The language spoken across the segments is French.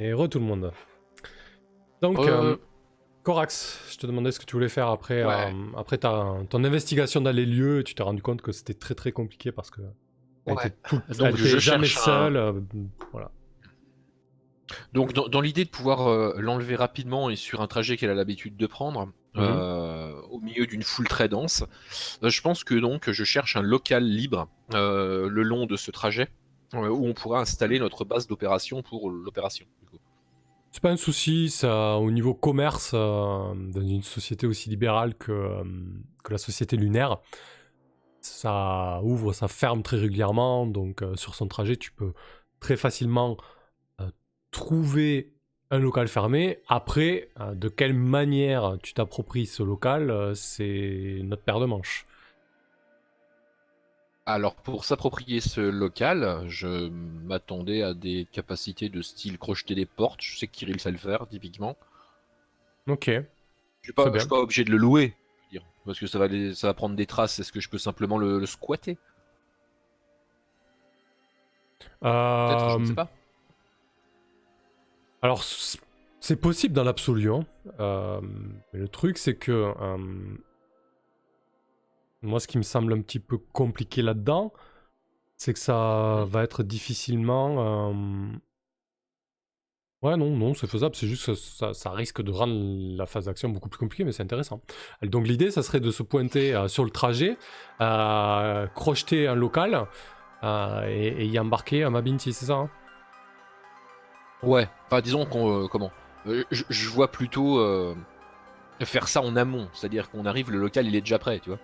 Et re tout le monde. Donc, Euh. euh, Corax, je te demandais ce que tu voulais faire après, Ouais. euh, après ta, ton investigation dans les lieux tu t'es rendu compte que c'était très très compliqué parce que Ouais. était tout- Donc, je jamais cherche un- euh, voilà. Donc, dans, dans l'idée de pouvoir euh, l'enlever rapidement et sur un trajet qu'elle a l'habitude de prendre, euh, au milieu d'une foule très dense, euh, je pense que donc je cherche un local libre euh, le long de ce trajet euh, où on pourra installer notre base d'opération pour l'opération. C'est pas un souci, ça, au niveau commerce, euh, dans une société aussi libérale que, euh, que la société lunaire, ça ouvre, ça ferme très régulièrement, donc euh, sur son trajet, tu peux très facilement trouver un local fermé. Après, de quelle manière tu t'appropries ce local, c'est notre paire de manches. Alors pour s'approprier ce local, je m'attendais à des capacités de style crocheter des portes. Je sais que Kirill sait le faire typiquement. Ok. Je bien. suis pas obligé de le louer, je veux dire, parce que ça va, les- ça va prendre des traces. Est-ce que je peux simplement le, le squatter? Peut-être, je ne Euh, sais pas. Alors, c'est possible dans l'absolu. hein. Euh, mais le truc, c'est que euh, moi, ce qui me semble un petit peu compliqué là-dedans, c'est que ça va être difficilement. euh, Ouais, non, non, c'est faisable. C'est juste que ça, risque de rendre la phase d'action beaucoup plus compliquée, mais c'est intéressant. Donc, l'idée, ça serait de se pointer euh, sur le trajet, euh, crocheter un local euh, et, y embarquer un Mabinti, c'est ça hein? Ouais. Enfin, disons qu'on, comment? Je, vois plutôt faire ça en amont, c'est-à-dire qu'on arrive, le local il est déjà prêt, tu vois?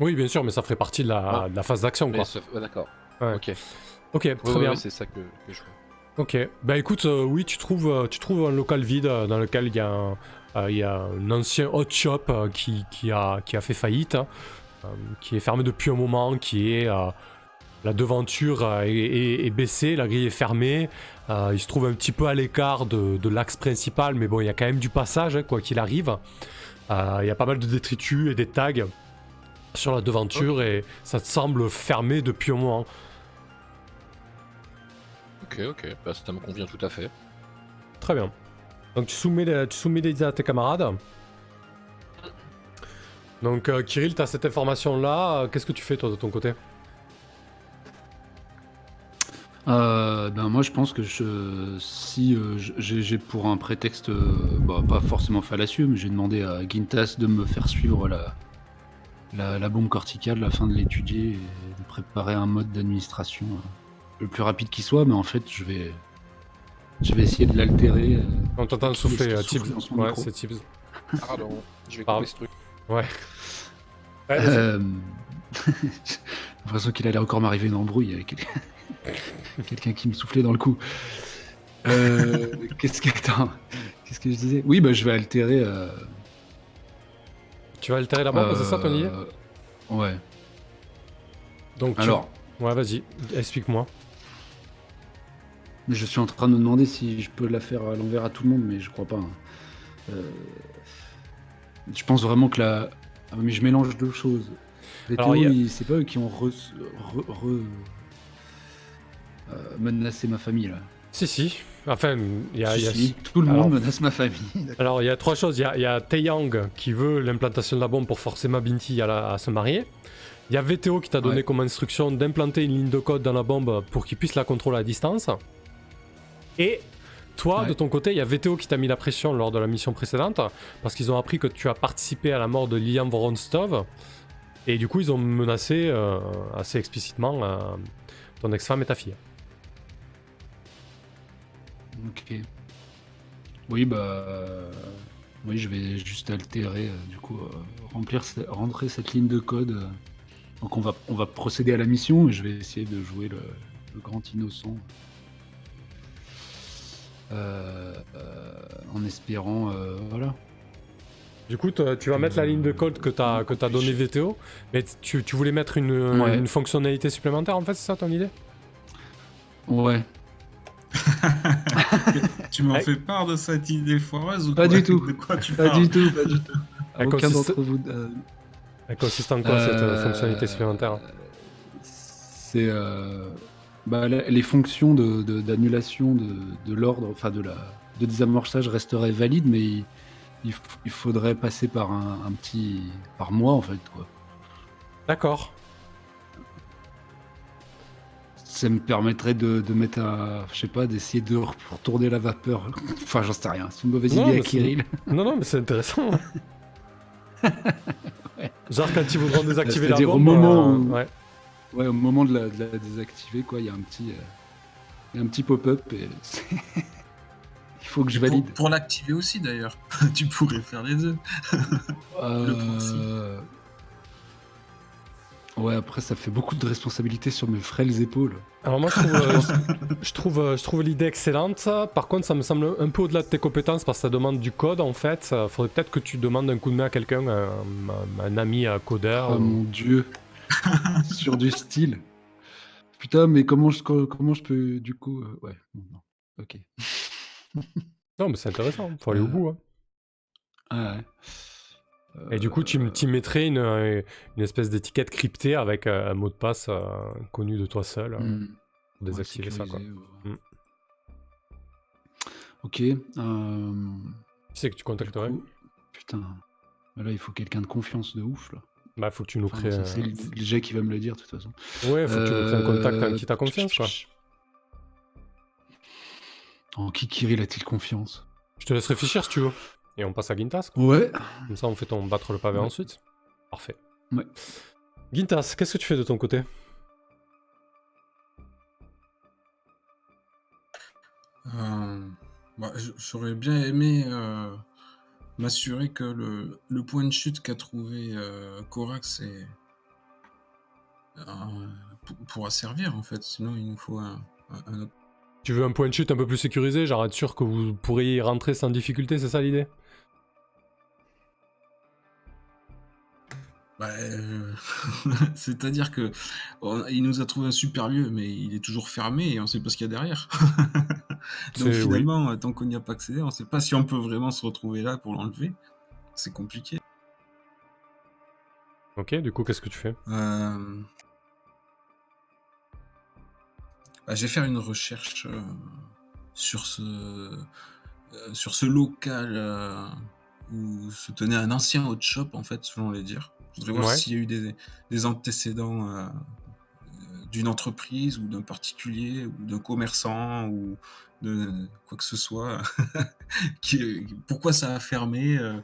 Oui, bien sûr, mais ça ferait partie de la, Ah. de la phase d'action, quoi. ouais, d'accord. Ouais. Ok. Ok, très Ouais, bien. c'est ça que, que je vois. Ok. Bah écoute, euh, oui, tu trouves, euh, tu trouves un local vide euh, dans lequel il y a un, il y a un ancien hot shop qui, qui, a, qui a fait faillite, hein, qui est fermé depuis un moment, qui est... euh, la devanture est, est- est baissée, la grille est fermée. euh, il se trouve un petit peu à l'écart de, de l'axe principal, mais bon, il y a quand même du passage, hein, quoi qu'il arrive. Euh, il y a pas mal de détritus et des tags sur la devanture et ça te semble fermé depuis un moment. Ok, ok. Bah, ça me convient tout à fait. Très bien. Donc tu soumets les, tu soumets les à tes camarades. Donc euh, Kirill, tu as cette information-là. Qu'est-ce que tu fais toi de ton côté? Euh, ben moi je pense que je, si euh, j'ai pour un prétexte euh, bah, pas forcément fallacieux, mais j'ai demandé à Gintas de me faire suivre la, la, la bombe corticale afin de l'étudier et de préparer un mode d'administration euh, le plus rapide qui soit, mais en fait je vais je vais essayer de l'altérer. euh, On t'entend souffler, qui euh, souffle Tibbs. Ouais, c'est Tibbs. Pardon, je vais Pardon. couper ce truc. Ouais. Ouais. Euh, J'ai l'impression qu'il allait encore m'arriver une embrouille avec quelqu'un qui me soufflait dans le cou. Euh, Qu'est-ce que attends, Qu'est-ce que je disais? Oui, bah je vais altérer. euh, Tu vas altérer la bombe, c'est ça ton idée euh, Ouais. Donc tu- Alors, Ouais, vas-y, explique-moi. je suis en train de me demander si je peux la faire à l'envers à tout le monde, mais je crois pas. hein. Euh, Je pense vraiment que la. Ah, mais je mélange deux choses. Les Alors, a- ils- c'est pas eux qui ont re... re- re- euh, menacé ma famille là. Si, si. Enfin, il y a. Si, il y a- si, tout le Alors- monde menace ma famille. Alors, il y a trois choses. Il y a, a Taeyang qui veut l'implantation de la bombe pour forcer Mabinti à, la- à se marier. Il y a VTO qui t'a donné Ouais. comme instruction d'implanter une ligne de code dans la bombe pour qu'il puisse la contrôler à distance. Et toi, Ouais. de ton côté, il y a VTO qui t'a mis la pression lors de la mission précédente parce qu'ils ont appris que tu as participé à la mort de Lilian Voronstov. Et du coup, ils ont menacé euh, assez explicitement euh, ton ex-femme et ta fille. Ok. Oui, bah. euh, Oui, je vais juste altérer, euh, du coup, euh, remplir, ce- rentrer cette ligne de code. euh. Donc, on va, on va procéder à la mission et je vais essayer de jouer le, le grand innocent. Euh, euh, en espérant, euh, voilà. Du coup, toi, tu vas mettre la ligne de code que t'as que t'as donné VTO, mais tu, tu voulais mettre une, Ouais. une fonctionnalité supplémentaire en fait, c'est ça ton idée? Ouais, Tu m'en fais part de cette idée foireuse ou Pas quoi du tout. De quoi tu pas parles du tout, pas du tout. Aucun consiste- d'entre vous. euh, Elle consiste en quoi cette euh, Euh, fonctionnalité supplémentaire C'est. euh, Bah, les fonctions de- de- d'annulation de, de l'ordre, enfin de la de désamorçage resteraient valides, mais il, il il faudrait passer par un, un petit par mois en fait quoi. D'accord. Ça me permettrait de, de mettre à, je sais pas, d'essayer de re- retourner la vapeur. Enfin, j'en sais rien. C'est une mauvaise Non, idée à Kirill. Non, non, mais c'est intéressant. Genre quand ils voudront désactiver la C'est-à-dire au bombe. moment euh, où- Ouais. Ouais, au moment de la, de la désactiver, quoi, il y a un petit, euh, il y a un petit pop-up et il faut que je valide. pour l'activer aussi d'ailleurs. tu pourrais faire les deux. le. Euh, Ouais, après ça fait beaucoup de responsabilités sur mes frêles épaules. Alors moi je trouve, euh, je trouve, euh, je trouve l'idée excellente. Par contre ça me semble un peu au-delà de tes compétences parce que ça demande du code en fait. Euh, Faudrait peut-être que tu demandes un coup de main à quelqu'un, un, ami à codeur. Oh ou- mon dieu, sur du style. Putain, mais comment je, comment je peux du coup, euh, ouais, non, ok. Non mais c'est intéressant, faut aller au bout. hein. Ah ouais. Et du coup tu, mettrais une, euh, une espèce d'étiquette cryptée avec euh, un mot de passe euh, connu de toi seul Hmm. pour désactiver ça quoi. ouais. Mm. Ok. Qui c'est que tu contacterais coup, putain. Bah Là, il faut quelqu'un de confiance de ouf, là. Bah faut que tu nous crées. c'est le jet qui va me le dire, de toute façon. Ouais, faut que tu nous crées un contact en qui t'as confiance quoi. En qui Kirill a-t-il confiance? Je te laisse réfléchir si tu veux. Et on passe à Gintas. quoi. Ouais. Comme ça, on fait ton battre le pavé Ouais. ensuite. Parfait. Ouais. Gintas, qu'est-ce que tu fais de ton côté? Euh, bah, J'aurais bien aimé euh, m'assurer que le, le point de chute qu'a trouvé euh, Korax est, euh, pourra servir en fait. Sinon, il nous faut un, un- un autre. Tu veux un point de chute un peu plus sécurisé, genre être sûr que vous pourriez y rentrer sans difficulté, c'est ça l'idée? Bah, euh, C'est-à-dire que on- il nous a trouvé un super lieu, mais il est toujours fermé et on sait pas ce qu'il y a derrière. Donc C'est- oui. finalement, euh, tant qu'on n'y a pas accédé, on sait pas si on peut vraiment se retrouver là pour l'enlever. C'est compliqué. Ok, du coup, qu'est-ce que tu fais? Euh, bah, je vais faire une recherche sur ce sur ce local où se tenait un ancien hot shop en fait, selon les dires. Je voudrais voir Ouais. s'il y a eu des, des antécédents euh, euh, d'une entreprise ou d'un particulier ou d'un commerçant ou de quoi que ce soit. qui, pourquoi ça a fermé euh,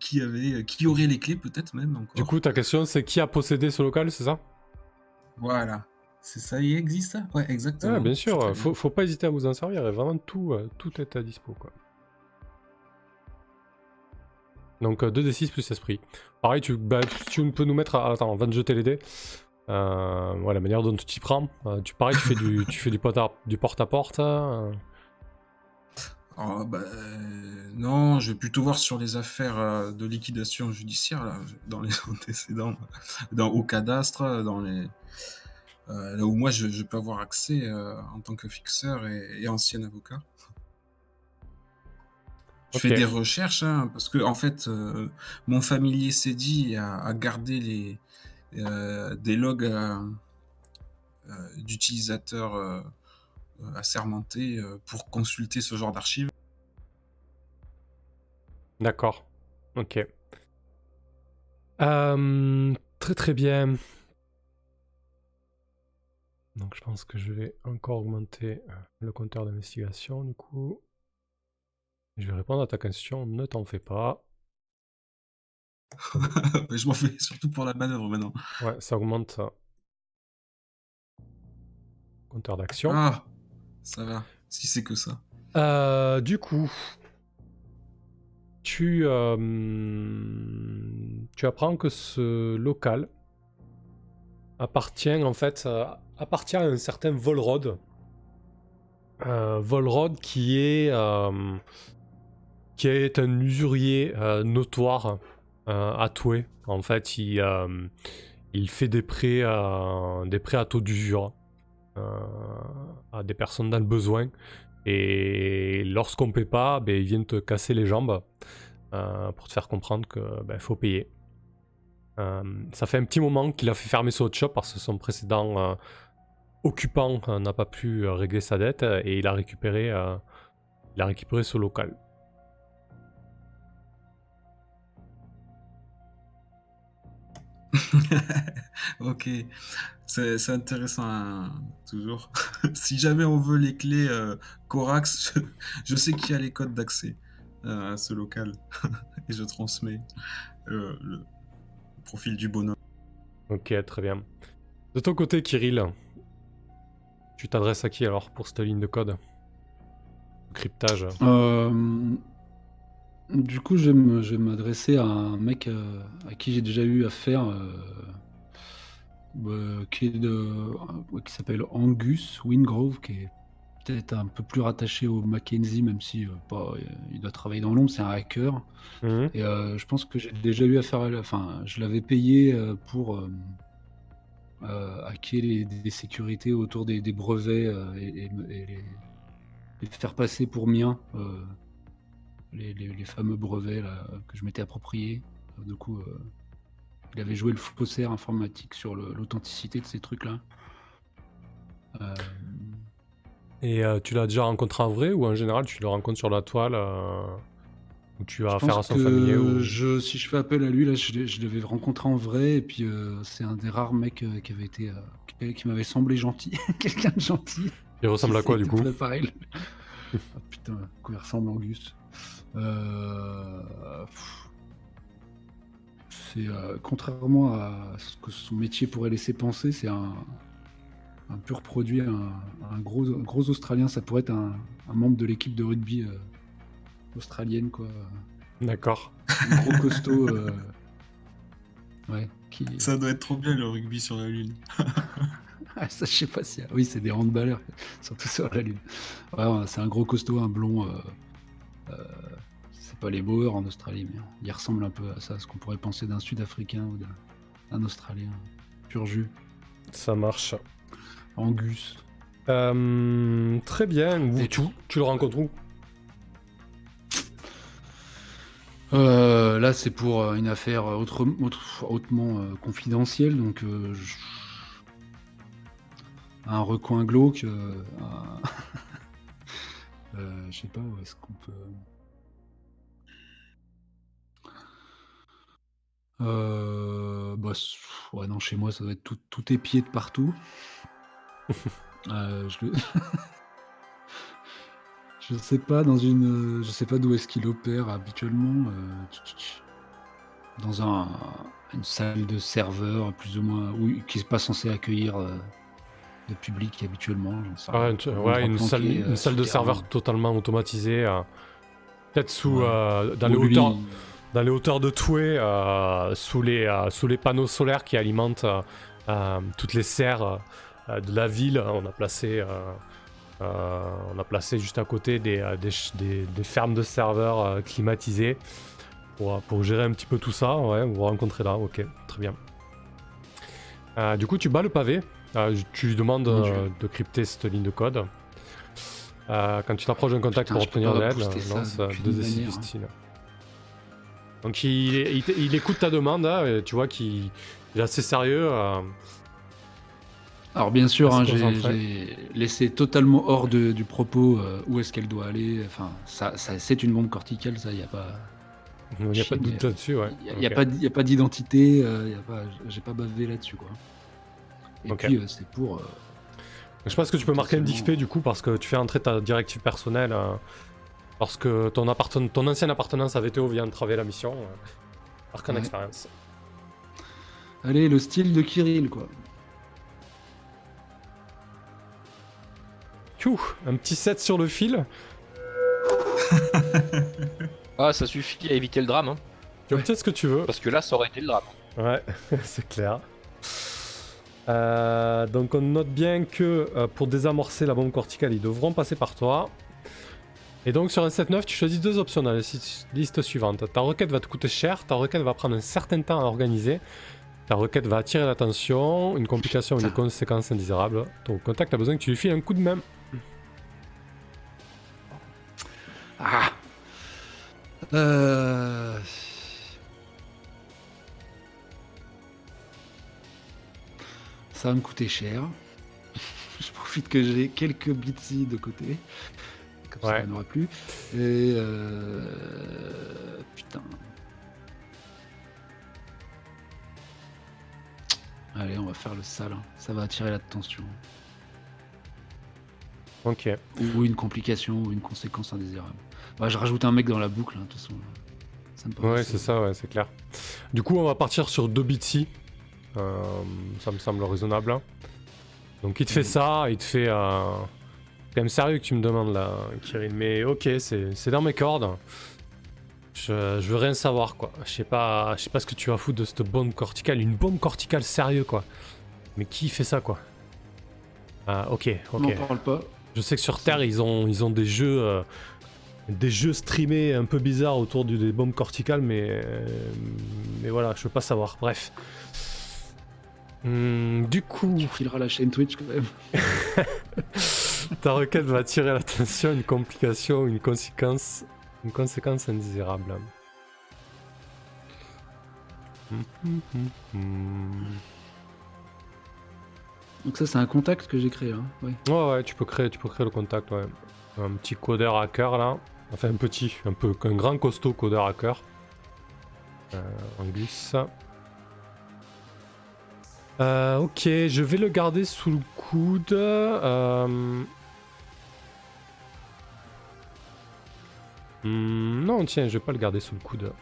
Qui avait, qui aurait les clés peut-être même encore. Du coup, ta question, c'est qui a possédé ce local, c'est ça? Voilà. C'est ça, il existe? Ça Ouais, exactement. Bien sûr, faut, faut pas hésiter à vous en servir, vraiment tout, tout est à dispo, quoi. Donc euh, 2d6 plus esprit. Pareil, tu, bah, tu peux nous mettre... à- Attends, on va te jeter les dés. Euh, la manière dont tu t'y prends. Euh, tu, pareil, tu fais du, tu fais du porte à, du porte-à-porte. euh, Ah, bah, euh, non, je vais plutôt voir sur les affaires euh, de liquidation judiciaire, là, dans les antécédents, au cadastre, dans les, euh, là où moi je, peux avoir accès euh, en tant que fixeur et ancien avocat. Je fais des recherches, hein, parce que en fait, euh, mon familier s'est dit à, à garder les, euh, des logs euh, d'utilisateurs assermentés pour consulter ce genre d'archives. D'accord. Ok. Euh, très très bien. Donc je pense que je vais encore augmenter le compteur d'investigation du coup. Je vais répondre à ta question, ne t'en fais pas. Je m'en fais surtout pour la manœuvre maintenant. Ouais, ça augmente. Compteur d'action. Ah, ça va, si c'est que ça. Euh, du coup, tu, euh, tu apprends que ce local appartient en fait euh, appartient à un certain Volrod. Euh, Volrod qui est qui est un usurier euh, notoire euh, à. En fait, il, euh, il fait des prêts, des prêts à taux d'usure à des personnes dans le besoin. Et lorsqu'on paie pas, ben, ils viennent te casser les jambes pour te faire comprendre que ben, faut payer. Ça fait un petit moment qu'il a fait fermer hot shop parce que son précédent, occupant n'a pas pu régler sa dette et il a récupéré ce local. ok, c'est c'est intéressant hein, toujours. si jamais on veut les clés euh, Corax, je, je sais qu'il y a les codes d'accès euh, à ce local et je transmets euh, le profil du bonhomme. Ok, très bien. De ton côté, Kirill, tu t'adresses à qui alors pour cette ligne de code? Cryptage. Euh, du coup, je vais me- je vais m'adresser à un mec euh, à qui j'ai déjà eu affaire, euh, euh, qui, est de, ouais, qui s'appelle Angus Wingrove, qui est peut-être un peu plus rattaché au Mackenzie, même si euh, pas, euh, il doit travailler dans l'ombre, c'est un hacker. Mhm. Et euh, je pense que j'ai déjà eu affaire à la- Enfin, je l'avais payé euh, pour euh, euh, hacker les, des sécurités autour des, des brevets euh, et, et me- et les, les faire passer pour miens. euh, les, les- les fameux brevets là, que je m'étais approprié. Euh, Du coup, euh, il avait joué le faussaire informatique sur le- l'authenticité de ces trucs-là. Euh, Et euh, tu l'as déjà rencontré en vrai ou en général tu le rencontres sur la toile où tu as affaire à son familier ou... je, si je fais appel à lui, là, je, je l'avais rencontré en vrai, et puis c'est un des rares mecs qui avait été, qui, qui m'avait semblé gentil, quelqu'un de gentil. Il ressemble à quoi du coup pareil. ah, putain, quoi il ressemble Angus? Euh. C'est euh, contrairement à ce que son métier pourrait laisser penser, c'est un, un pur produit, un, un gros, un gros Australien. Ça pourrait être un, un membre de l'équipe de rugby euh, australienne, quoi. D'accord. Un gros costaud. euh, Ouais, qui. Ça doit être trop bien le rugby sur la lune. Ah, ça, je sais pas si. Oui, c'est des handballeurs, surtout sur la Lune. Ouais, c'est un gros costaud, un blond. euh, c'est pas les Boers en Australie, mais il ressemble un peu à ça, ce qu'on pourrait penser d'un Sud-Africain ou d'un- Australien. Pur jus. Ça marche. Angus. Euh, très bien. Où- Et tu, tout. tu le rencontres où? Euh, là, c'est pour euh, une affaire autre- autre- hautement euh, confidentielle, donc euh, je- un recoin glauque. euh, un- Euh, je sais pas où est-ce qu'on peut. Euh, bah, ouais, non, chez moi, ça doit être tout, tout épié de partout. Euh, je, le- je sais pas dans une, je sais pas d'où est-ce qu'il opère habituellement. euh, dans un, une salle de serveur plus ou moins, où, qui n'est pas censé accueillir euh, de public habituellement. une, Un ouais, une salle, une euh, salle de serveur totalement automatisée. euh, Peut-être sous, Ouais. euh, dans, les hauteurs, dans les hauteurs de Toué, euh, sous, les, euh, sous les panneaux solaires qui alimentent toutes les serres de la ville. On a placé, on a placé juste à côté des, des, des- des fermes de serveurs climatisées pour, pour gérer un petit peu tout ça. Ouais, vous vous rencontrez là, ok, très bien. Du coup, tu bats le pavé. Euh, tu lui demandes euh, de crypter cette ligne de code. Euh, quand tu t'approches d'un contact Putain, pour obtenir pas l'aide, lance euh, d'aucune deux essais manière, du hein. style. Donc il, il- il écoute ta demande, hein, et tu vois qu'il il est assez sérieux. Alors bien sûr, hein, j'ai laissé totalement hors de- du propos où est-ce qu'elle doit aller. Enfin, ça, ça- c'est une bombe corticale, ça. Il y a pas, il n'y a pas de doute là-dessus, ouais. il y a, a pas, d'identité. euh, j'ai pas bavé là-dessus, quoi. Et Ok. puis euh, c'est pour. euh, Je pense que tu peux marquer un Potentiellement. DXP du coup parce que tu fais entrer ta directive personnelle euh, lorsque ton, apparten- ton ancienne appartenance à VTO vient entraver la mission. Euh, marque en Ouais. expérience. Allez, le style de Kirill, quoi. Tchou, un petit 7 sur le fil. Ah, ça suffit à éviter le drame, hein, Tu obtiens ce que tu veux. parce que là, ça aurait été le drame. Ouais, c'est clair. Euh, donc on note bien que euh, pour désamorcer la bombe corticale, ils devront passer par toi. Et donc sur un 7-9, tu choisis deux options dans la liste suivante. Ta requête va te coûter cher, ta requête va prendre un certain temps à organiser, ta requête va attirer l'attention, une complication ou une conséquence indésirable. Ton contact a besoin que tu lui files un coup de main. Ah Euh... Ça va me coûter cher. profite que j'ai quelques bitsy de côté. Comme ça, Ouais. il n'y en aura plus. Et euh... putain. Allez, on va faire le sale. hein. Ça va attirer l'attention. Ok. Ou une complication, ou une conséquence indésirable. Bah, je rajoute un mec dans la boucle, hein, de toute façon. Ça me Ouais, c'est ça, ouais, c'est clair. Du coup, on va partir sur deux Bitsy. Euh, ça me semble raisonnable. hein. Donc, il te fait ça, il te fait. C'est quand même sérieux que tu me demandes là, Kirill. Mais ok, c'est dans mes cordes. Je, je veux rien savoir, quoi. Je sais pas, je sais pas ce que tu vas foutre de cette bombe corticale. Une bombe corticale sérieux, quoi. Mais qui fait ça, quoi? Ah, ok, ok. n'en parle pas. Je sais que sur Terre, ils ont, ils ont des jeux, euh, des jeux streamés un peu bizarres autour du- des bombes corticales, mais, euh, mais voilà, je veux pas savoir. Bref. Hmm, du coup, Tu fileras la chaîne Twitch quand même. ta requête va attirer l'attention, une complication, une conséquence, une conséquence indésirable. Hmm. Donc ça, c'est un contact que j'ai créé. Hein. Ouais. Ouais, ouais, tu peux créer, tu peux créer le contact, ouais. Un petit codeur hacker là. Enfin, un petit, un peu, un grand costaud codeur hacker. Euh, on glisse. Euh, ok, je vais le garder sous le coude. Euh... hmm, non, tiens, je vais pas le garder sous le coude.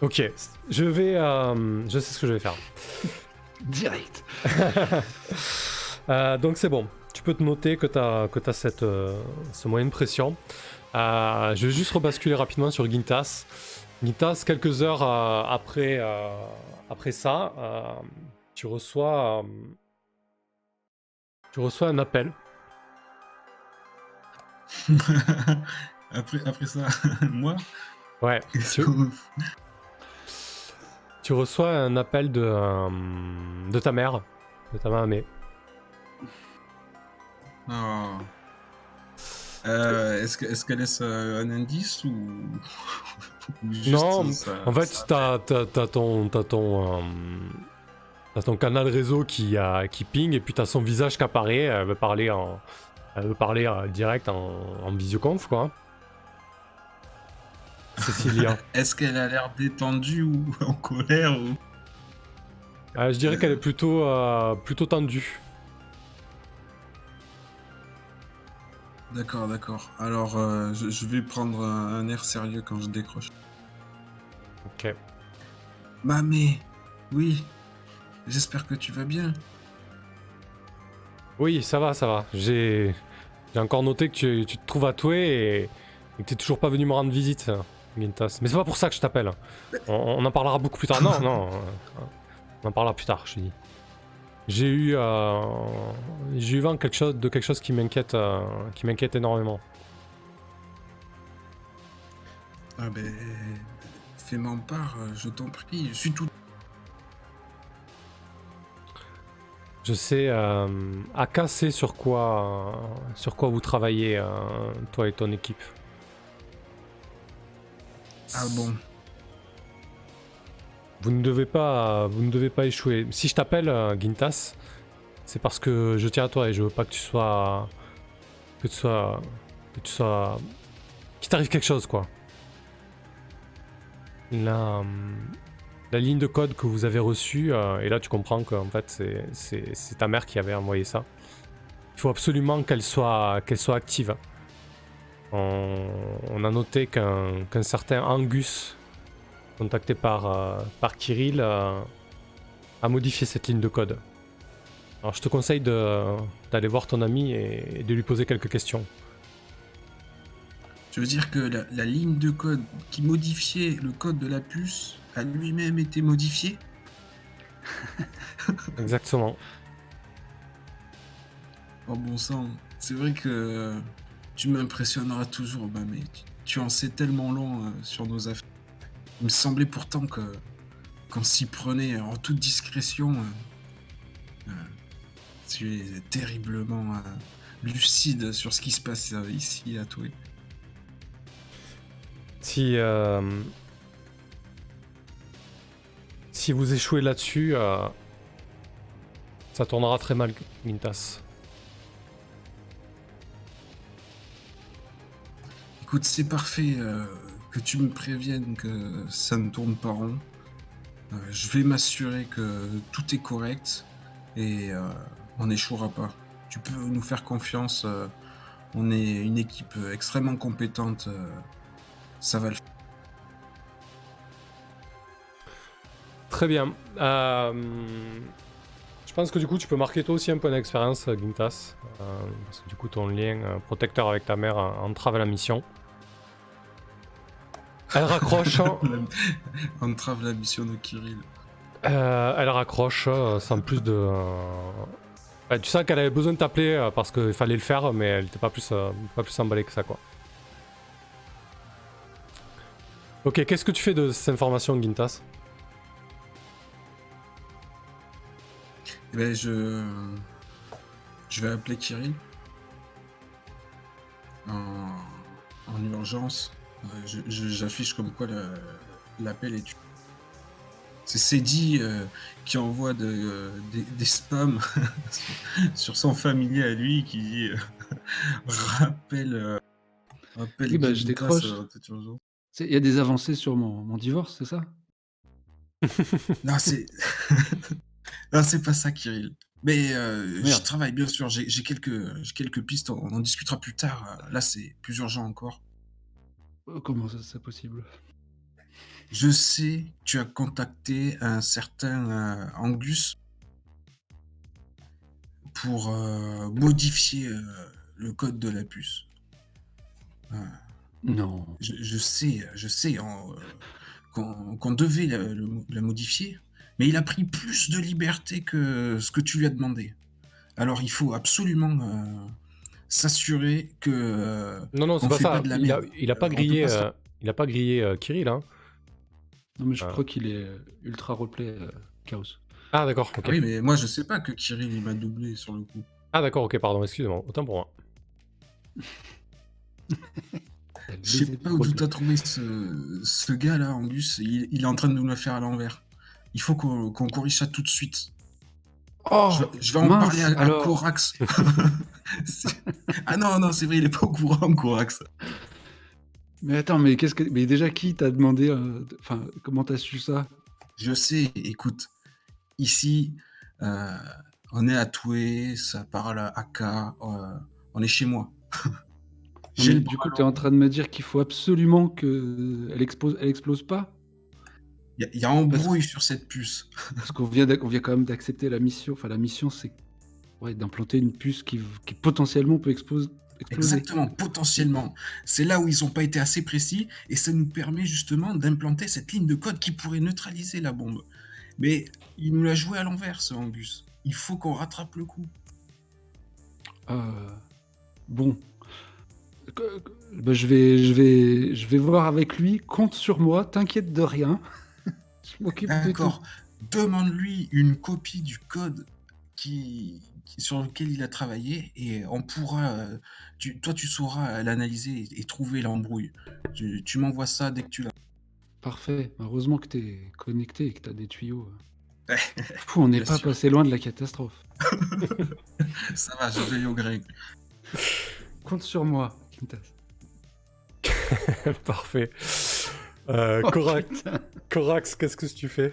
Ok, je vais. euh, je sais ce que je vais faire. Direct. Donc c'est bon. Tu peux te noter que tu as, que as cette, ce moyen de pression. Je vais juste rebasculer rapidement sur Gintas. Gintas, quelques heures euh, après, euh, après ça, euh, tu reçois, euh, tu reçois un appel. après, après ça, moi? Ouais, tu, tu reçois un appel de, euh, de ta mère, de ta mamie. Oh. Euh, Est-ce que- est-ce qu'elle laisse euh, un indice ou, ou juste Non, ça- En fait, ça- t'as t'as- t'as ton, t'as ton, euh, t'as ton canal réseau qui, qui ping et puis t'as son visage qui apparaît. Elle veut parler en, elle veut parler direct en, en visioconf quoi. Cécilia. Est-ce qu'elle a l'air détendue ou en colère ou... Je dirais qu'elle est plutôt, plutôt tendue. D'accord, d'accord. Alors, euh, je, je vais prendre un, un air sérieux quand je décroche. Ok. Mamé, oui. J'espère que tu vas bien. Oui, ça va, ça va. J'ai, j'ai encore noté que tu, tu te trouves à Toué et, et que t'es toujours pas venu me rendre visite, Gintas. Mais c'est pas pour ça que je t'appelle. On, on en parlera beaucoup plus tard. Non, non. on en parlera plus tard, je te dis. J'ai eu, euh, j'ai eu vent quelque chose, de quelque chose qui m'inquiète, euh, qui m'inquiète énormément. Ah ben, fais-moi en part, je t'en prie. Je suis tout. Je sais, euh, Aka sait sur quoi, sur quoi vous travaillez, euh, toi et ton équipe. Ah bon. Vous ne devez pas, échouer. Si je t'appelle euh, Gintas, c'est parce que je tiens à toi et je veux pas que tu sois, que tu sois, que tu sois, qu'il t'arrive quelque chose quoi. La, hum, la ligne de code que vous avez reçue, euh, et là tu comprends qu'en fait c'est, ta mère qui avait envoyé ça. Il faut absolument qu'elle soit, active. On, a noté qu'un certain Angus contacté par, euh, par Kirill, euh, a modifié cette ligne de code. Alors je te conseille de- d'aller voir ton ami et, et de lui poser quelques questions. Je veux dire que la, la ligne de code qui modifiait le code de la puce a lui-même été modifiée? Exactement. Oh bon sang, c'est vrai que euh, tu m'impressionneras toujours, bah, mais tu, tu en sais tellement long euh, sur nos affaires. Il me semblait pourtant que qu'on s'y prenait en toute discrétion. euh, euh, tu es terriblement euh, lucide sur ce qui se passe euh, ici à Toué. Si, euh, si vous échouez là-dessus, ça tournera très mal, Gintas. Écoute, c'est parfait que tu me préviennes que ça ne tourne pas rond. Euh, je vais m'assurer que tout est correct et euh, on n'échouera pas. Tu peux nous faire confiance. euh, on est une équipe extrêmement compétente. ça va le faire. Très bien. Je pense que du coup, tu peux marquer toi aussi un point d'expérience, Gintas. Parce que du coup, ton lien protecteur avec ta mère entrave la mission. Elle raccroche. hein. Entrave la mission de Kirill. Euh, elle raccroche euh, sans plus de. euh, bah, tu sens qu'elle avait besoin de t'appeler parce qu'il fallait le faire, mais elle n'était pas plus, pas plus emballée que ça, quoi. Ok, qu'est-ce que tu fais de cette information, Gintas? Eh ben, je... je vais appeler Kirill en, en urgence. J'affiche comme quoi l'appel est. C'est Cédi euh, qui envoie de- euh, des, des spams sur son familier à lui qui dit euh, rappelle. euh, rappelle Oui, bah, je décroche. Il y a des avancées sur mon, mon divorce, c'est ça? Non, c'est. non, c'est pas ça, Kirill. Mais je travaille, bien sûr. J'ai quelques, pistes. On en discutera plus tard. Là, c'est plus urgent encore. Euh, Comment ça c'est possible? Je sais tu as contacté un certain euh, Angus pour euh, modifier euh, le code de la puce. Non. je, je sais, je sais qu'on devait la, le- la modifier, mais il a pris plus de liberté que ce que tu lui as demandé. Alors il faut absolument s'assurer que. euh, Non, non, c'est pas fait ça. pas de la il, a, merde. il a pas Euh, grillé, pas euh, il a pas grillé euh, Kirill, hein. Non, mais je Ah. crois qu'il est euh, ultra replay euh, Chaos. Ah, d'accord, ok. Oui, mais moi je sais pas que Kirill il m'a doublé sur le coup. Ah, d'accord, ok, pardon, excusez-moi, autant pour moi. Je sais pas où tu as trouvé ce, ce gars-là, Angus. Il, il est en train de nous le faire à l'envers. Il faut qu'on qu'on corrige ça tout de suite. Oh je, vais- je vais en mince, parler à, à alors. Corax. Ah non, non, c'est vrai, il est pas au courant, Corax. Mais attends, mais qu'est-ce que. Mais déjà, qui t'a demandé. euh, Enfin, comment t'as su ça? Je sais, écoute, ici, euh, on est à Toué, ça parle à AK, euh, on est chez moi. Mais Du coup, t'es en train de me dire qu'il faut absolument que elle explose, elle explose pas? Il y a- il y, a embrouille sur cette puce. Parce qu'on vient, d'ac- on vient quand même d'accepter la mission. Enfin, la mission, c'est ouais, d'implanter une puce qui, qui potentiellement peut exploser. Exactement, potentiellement. C'est là où ils n'ont pas été assez précis et ça nous permet justement d'implanter cette ligne de code qui pourrait neutraliser la bombe. Mais il nous l'a joué à l'envers, ce Angus. Il faut qu'on rattrape le coup. Euh, bon. Je, vais, je, vais, je vais voir avec lui. Compte sur moi, t'inquiète de rien. Je m'occupe de tout. D'accord. Demande-lui une copie du code qui, qui- sur lequel il a travaillé et on pourra. euh, tu- toi, tu sauras l'analyser et, et trouver l'embrouille. Tu, tu m'envoies ça dès que tu l'as. Parfait. Heureusement que t'es connecté et que t'as des tuyaux. Fou, on n'est Bien pas sûr. passé loin de la catastrophe. Ça va, je veille au grec. Compte sur moi, Quintas. Parfait. Euh, Oh. Corax, qu'est-ce que tu fais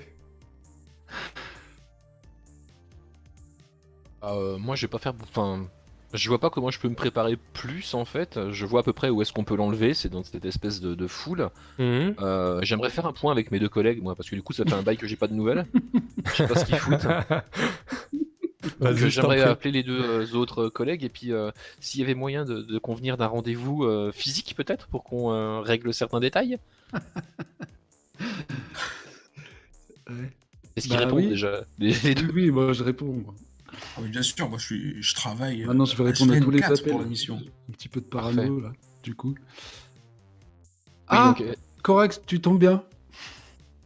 Euh, moi, je vais pas faire. Enfin, je vois pas comment je peux me préparer plus en fait. Je vois à peu près où est-ce qu'on peut l'enlever. C'est dans cette espèce de, de foule. Mhm. Euh, J'aimerais faire un point avec mes deux collègues, moi, parce que du coup, ça fait un bail que j'ai pas de nouvelles. Je sais pas ce qu'ils foutent. J'aimerais appeler les deux euh, autres collègues et puis euh, s'il y avait moyen de, de convenir d'un rendez-vous euh, physique peut-être pour qu'on euh, règle certains détails. Ouais. Est-ce qu'ils Bah répondent oui. déjà? Les, les deux Oui, moi je réponds. moi. Ah oui, bien sûr, moi je, suis, je travaille. euh, Maintenant, je vais répondre à tous les HN4 appels. pour la mission. Un petit peu de parano, là, du coup. Oui, Ah, donc, euh, Corax, tu tombes bien.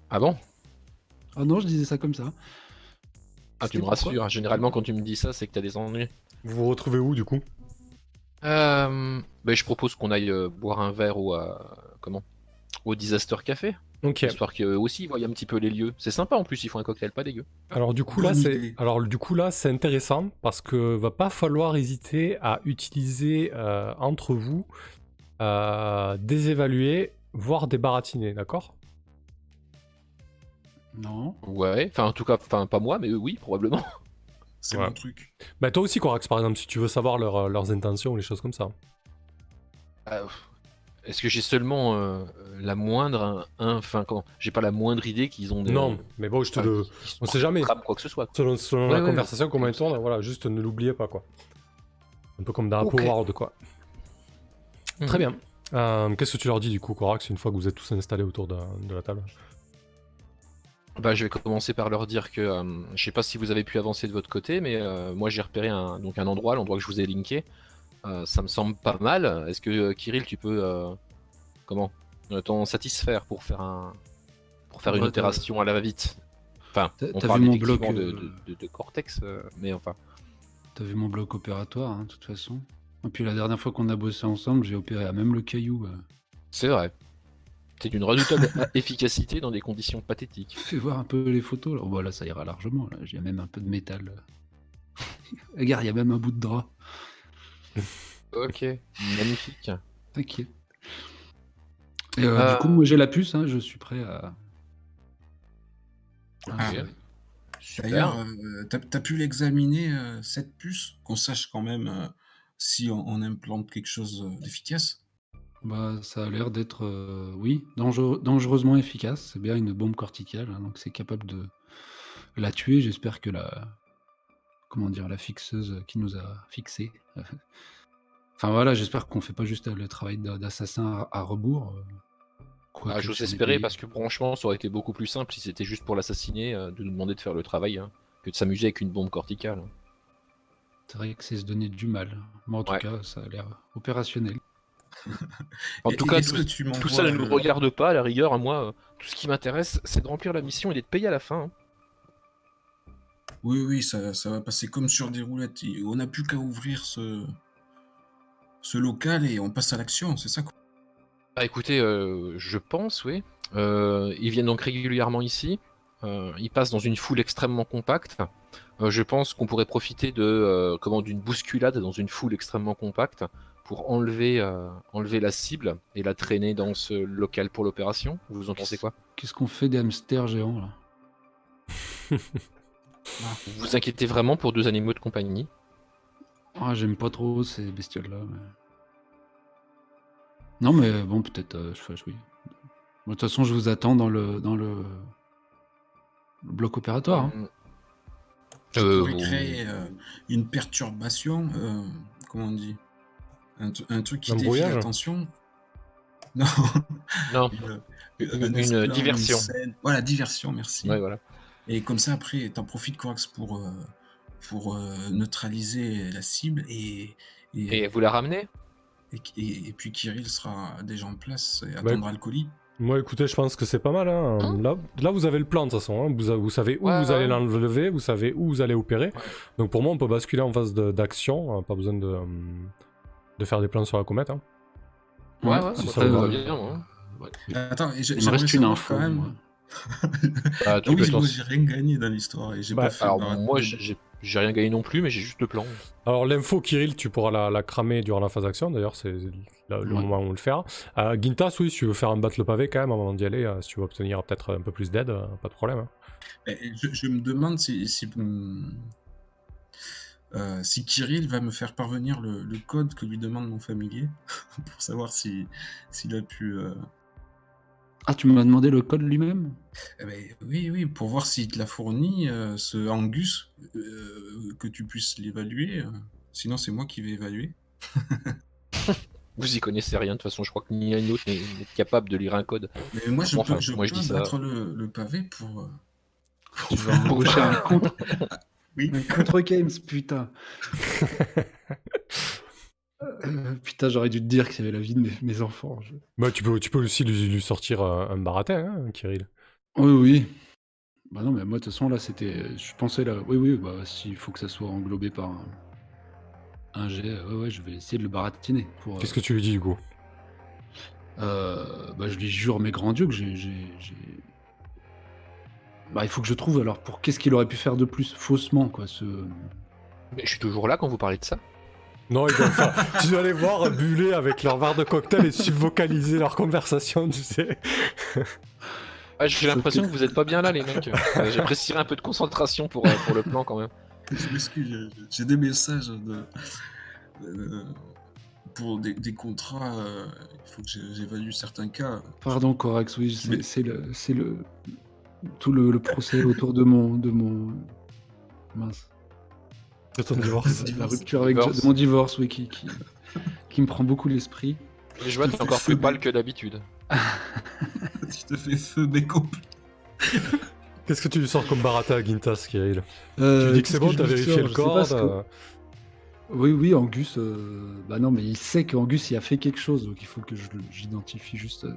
Ah bon? Ah non, je disais ça comme ça. Ah, tu me rassures. Généralement, quand tu me dis ça, c'est que t'as des ennuis. Vous vous retrouvez où du coup? Euh, ben, je propose qu'on aille euh, boire un verre au euh, comment? Au Disaster Café. Ok. Histoire qu'eux aussi ils voient un petit peu les lieux. C'est sympa en plus, ils font un cocktail pas dégueu. Alors du coup là c'est alors du coup là c'est intéressant parce que va pas falloir hésiter à utiliser euh, entre vous euh, des évalués voire des baratinés, d'accord? Non. Ouais, enfin en tout cas, enfin pas moi, mais eux, oui, probablement. C'est Ouais. mon truc. Bah toi aussi Corax par exemple si tu veux savoir leur- leurs intentions ou les choses comme ça. Euh, Est-ce que j'ai seulement euh, la moindre, enfin j'ai pas la moindre idée qu'ils ont des. Non, mais bon je te enfin, le on sait jamais. quoi que ce soit. quoi. selon, selon Ouais, la ouais, conversation ouais. comment elle tourne, voilà juste ne l'oubliez pas quoi. Un peu comme dans Ok. World quoi. Très bien. Euh, Qu'est-ce que tu leur dis du coup Corax une fois que vous êtes tous installés autour de, de la table? Bah, je vais commencer par leur dire que euh, je sais pas si vous avez pu avancer de votre côté, mais euh, moi j'ai repéré un, donc un endroit, l'endroit que je vous ai linké. Euh, ça me semble pas mal. Est-ce que euh, Kirill, tu peux euh, comment t'en satisfaire pour faire un pour faire une Ouais, opération à la va-vite? Enfin, T'as- on parle vu mon bloc, de, de- de- de cortex, mais enfin. T'as vu mon bloc opératoire, hein, de toute façon. Et puis la dernière fois qu'on a bossé ensemble, j'ai opéré à même le caillou. euh. C'est vrai. C'est d'une redoutable efficacité dans des conditions pathétiques. Fais voir un peu les photos. Là. Oh, bah, là, ça ira largement. Là. J'ai même un peu de métal. Regarde, il y a même un bout de drap. Ok, magnifique. T'inquiète. Et euh, Euh, du coup, moi j'ai la puce, hein, je suis prêt à. Ah, ouais. D'ailleurs, euh, t'as as pu l'examiner, euh, cette puce, qu'on sache quand même euh, si on, on implante quelque chose euh, d'efficace. Bah, ça a l'air d'être, euh, oui, dangereux- dangereusement efficace. C'est bien une bombe corticale, hein, donc c'est capable de la tuer. J'espère que la, comment dire, la fixeuse qui nous a fixé. enfin voilà, j'espère qu'on fait pas juste le travail d'a- d'assassin à, rebours. euh, quoique Ah, J'ose espérer parce que franchement, ça aurait été beaucoup plus simple si c'était juste pour l'assassiner, euh, de nous demander de faire le travail, hein, que de s'amuser avec une bombe corticale. C'est vrai que c'est se donner du mal. Mais en tout Ouais. cas, ça a l'air opérationnel. En tout et cas, tout, ça ne nous euh, regarde pas, à la rigueur. à Moi, euh, tout ce qui m'intéresse, c'est de remplir la mission et d'être payé à la fin. hein. Oui, oui, ça, ça va passer comme sur des roulettes. Et On n'a plus qu'à ouvrir ce, ce local et on passe à l'action, c'est ça quoi. Ah, écoutez, euh, je pense, oui. Euh, ils viennent donc régulièrement ici. Euh, ils passent dans une foule extrêmement compacte. Euh, je pense qu'on pourrait profiter de euh, comment d'une bousculade dans une foule extrêmement compacte pour enlever, euh, enlever la cible et la traîner dans ce local pour l'opération. Vous en pensez quoi? Qu'est-ce qu'on fait des hamsters géants là? Vous vous inquiétez vraiment pour deux animaux de compagnie? Ah, j'aime pas trop ces bestioles-là. mais- Non, mais bon, peut-être euh, je fâche, oui. Bon, De toute façon, je vous attends dans le, dans le, le bloc opératoire. hein. Je Euh, pourrais vous- créer euh, une perturbation, euh, comment on dit? Un, tru- un truc qui Un dévie brouillage l'attention? Non, Non, une, une, un une esclave, une diversion. scène? Voilà, diversion, merci. Ouais, voilà. Et comme ça, après, t'en profites, Corax, pour, euh, pour euh, neutraliser la cible et, et, Et vous la ramenez? et, et- et puis Kirill sera déjà en place et Bah, attendra le colis. Moi, écoutez, je pense que c'est pas mal. hein. Là, là, vous avez le plan de toute façon. hein. Vous, vous savez où Ouais, vous ouais. allez l'enlever, vous savez où vous allez opérer. Ouais. Donc pour moi, on peut basculer en phase d'action. hein, Pas besoin de, de faire des plans sur la comète. hein. Ouais, ouais, si ça ça va bien. hein. Ouais. Attends, et j'ai- Il me j'aimerais reste une info. quand même. Moi. Ah, tu peux oui, moi j'ai rien gagné dans l'histoire et j'ai Bah, pas fait. Alors moi, j'ai rien gagné non plus, mais j'ai juste le plan. Alors l'info Kirill, tu pourras la, la cramer durant la phase d'action. D'ailleurs, c'est la- le Ouais. moment où on le fera. Euh, Gintas, oui, si tu veux faire un battre le pavé quand même avant d'y aller, euh, si tu veux obtenir peut-être un peu plus d'aide, euh, pas de problème. hein. Je, je me demande si, si, euh, si Kirill va me faire parvenir le, le code que lui demande mon familier pour savoir si s'il a pu. Ah, tu m'as demandé le code lui-même? Eh ben, oui, oui, pour voir s'il te l'a fourni, euh, ce Angus, euh, que tu puisses l'évaluer. euh, sinon, c'est moi qui vais évaluer. Vous y connaissez rien, de toute façon, je crois que ni l'un ni l'autre n'est capable de lire un code. Mais moi, je Enfin, peux, je moi, je peux dis ça. battre le, le pavé pour. Tu vas embaucher un contre. Oui. Un contre Games, putain. Euh, putain, j'aurais dû te dire que c'était la vie de mes, mes enfants. je- Bah, tu, peux, tu peux aussi lui, lui sortir un, un baratin, hein, Kirill. Oui, oui. Bah non, mais moi, de toute façon, là, c'était. Je pensais là. Oui, oui, bah, s'il faut que ça soit englobé par un, un jet, ouais, ouais, je vais essayer de le baratiner. Pour, Qu'est-ce que tu lui dis, du coup? Euh, bah, je lui jure mes grands dieux que j'ai. j'ai- j'ai- Bah, il faut que je trouve alors pour qu'est-ce qu'il aurait pu faire de plus faussement quoi ce. Mais je suis toujours là quand vous parlez de ça. Non, ils doivent faire- tu dois les voir buller avec leur verre de cocktail et subvocaliser leur conversation, tu sais. Ah, J'ai l'impression que- vous êtes pas bien là, les mecs. Euh, J'apprécierais un peu de concentration pour, euh, pour le plan quand même. Je m'excuse, j'ai- des messages de, euh, pour des, des contrats. euh, il faut que j'évalue certains cas. Pardon Corax, oui, c'est Mais- le c'est le tout le, le procès autour de mon de mon mince De ton divorce. la rupture avec Divorce. de mon divorce oui qui qui, qui me prend beaucoup l'esprit. Te que t'es encore plus feu, pâle que d'habitude. Je te fais feu, complet. Qu'est-ce que tu lui sors comme baratin à Gintas, Kirill? Tu Euh, lui dis que c'est bon, t'as vérifié le corps que- euh, Oui, oui, Angus. euh, Bah non, mais il sait qu'Angus il a fait quelque chose, donc il faut que j'identifie juste. euh,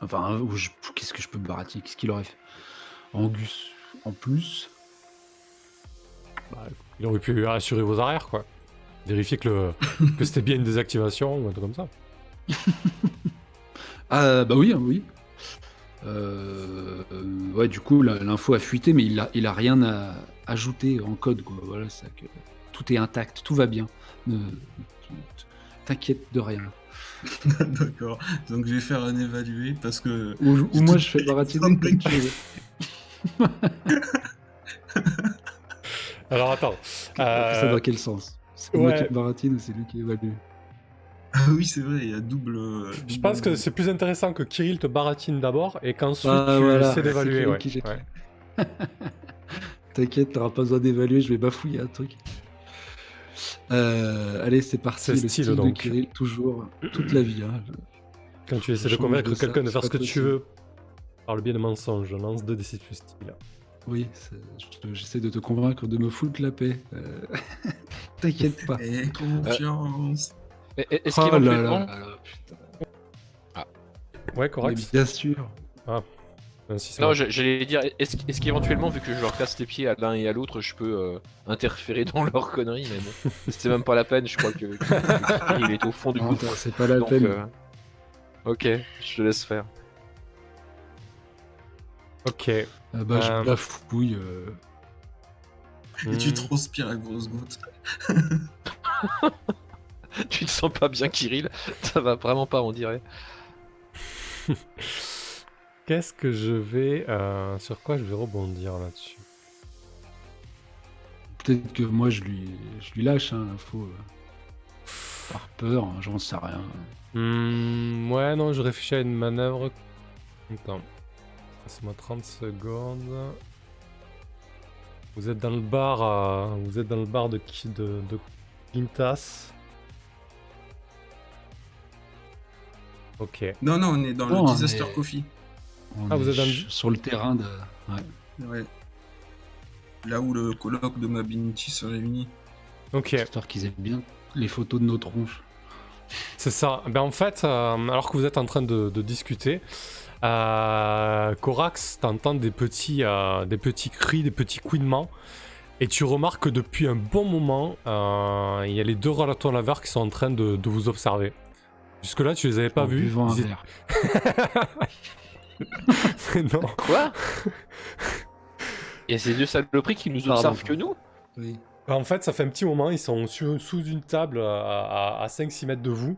Enfin, je- qu'est-ce que je peux me baratiner Qu'est-ce qu'il aurait fait? Angus, en plus. Bah, Il aurait pu assurer vos arrières, quoi. Vérifier que, le... que c'était bien une désactivation ou un truc comme ça. Ah, bah oui, hein, oui. Euh, ouais, du coup, l'info a fuité, mais il a, il a rien à ajouter en code, quoi. Voilà, c'est ça que tout est intact, tout va bien. Ne- T'inquiète de rien. D'accord. Donc je vais faire un évalué parce que. Ou, moi, je fais fais baratiner comme comme tu veux. Alors attends. Ça Euh, dans quel sens? C'est moi qui baratine ou c'est lui qui évalue Ah oui, c'est vrai, il y a double. Je pense que c'est plus intéressant que Kirill te baratine d'abord et qu'ensuite Ah, tu voilà, essaies d'évaluer. Ouais. Ouais. T'inquiète, t'auras pas besoin d'évaluer, je vais bafouiller un truc. Euh, allez, c'est parti. C'est le style, style de donc. Kirill, toujours, toute la vie. hein. Quand tu essaies de convaincre de quelqu'un de faire ce que tu veux par le biais de mensonges, lance 2 d 6 plus style. Oui, j'essaie de te convaincre de me foutre la paix. Euh, T'inquiète pas. Et confiance. Et- Est-ce Oh là là là, putain. Ouais, Mais correct. bien sûr. Un six, Non, j'allais dire, est-ce qu'éventuellement, vu que je leur casse les pieds à l'un et à l'autre, je peux euh, interférer dans leurs conneries, mais bon, c'est même pas la peine, je crois que, il est au fond du gouffre. c'est pas la donc, peine. euh, Ok, je te laisse faire. Ok. Euh, bah, euh, je bafouille. euh, Et tu Hmm. transpires à grosses gouttes. Tu te sens pas bien, Kirill Ça va vraiment pas, on dirait. Qu'est-ce que je vais. euh, sur quoi je vais rebondir là-dessus? Peut-être que moi, je lui, je lui lâche hein, l'info. euh, par peur, hein, j'en sais rien. Hmm, ouais, non, je réfléchis à une manœuvre. Attends. Laisse-moi 30 secondes. Vous êtes dans le bar, euh, vous êtes dans le bar de qui de, de Quintas? Ok. Non, non, on est dans le Disaster Coffee. On Ah, vous êtes dans le- sur le terrain de. Ouais, Ouais. Là où le colloque de Mabinity se réunit. Ok. histoire qu'ils aient bien les photos de nos tronches. C'est ça. Ben en fait, euh, alors que vous êtes en train de, de discuter, euh, Corax, t'entends des petits, euh, des petits cris, des petits couinements, et tu remarques que depuis un bon moment, euh, il y a les deux relateurs laveurs qui sont en train de, de vous observer. Jusque-là, tu les avais pas en vus. buvant un Ils étaient- verre. non. Quoi? Et ces deux saloperies qui nous Pardon. observent que nous? Oui. En fait, ça fait un petit moment, ils sont sur- sous une table à, à- à 5-6 mètres de vous.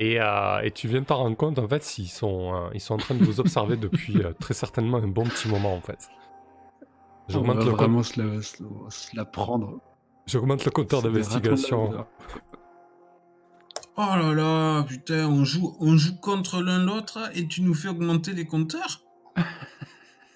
Et, euh, et tu viens de t'en rendre compte, en fait, ils sont, euh, ils sont en train de vous observer depuis euh, très certainement un bon petit moment, en fait. J'augmente le, vraiment se la, se la- se la prendre. j'augmente le compteur d'investigation. Oh là là, putain, on joue, on joue contre l'un l'autre et tu nous fais augmenter les compteurs? Ouais,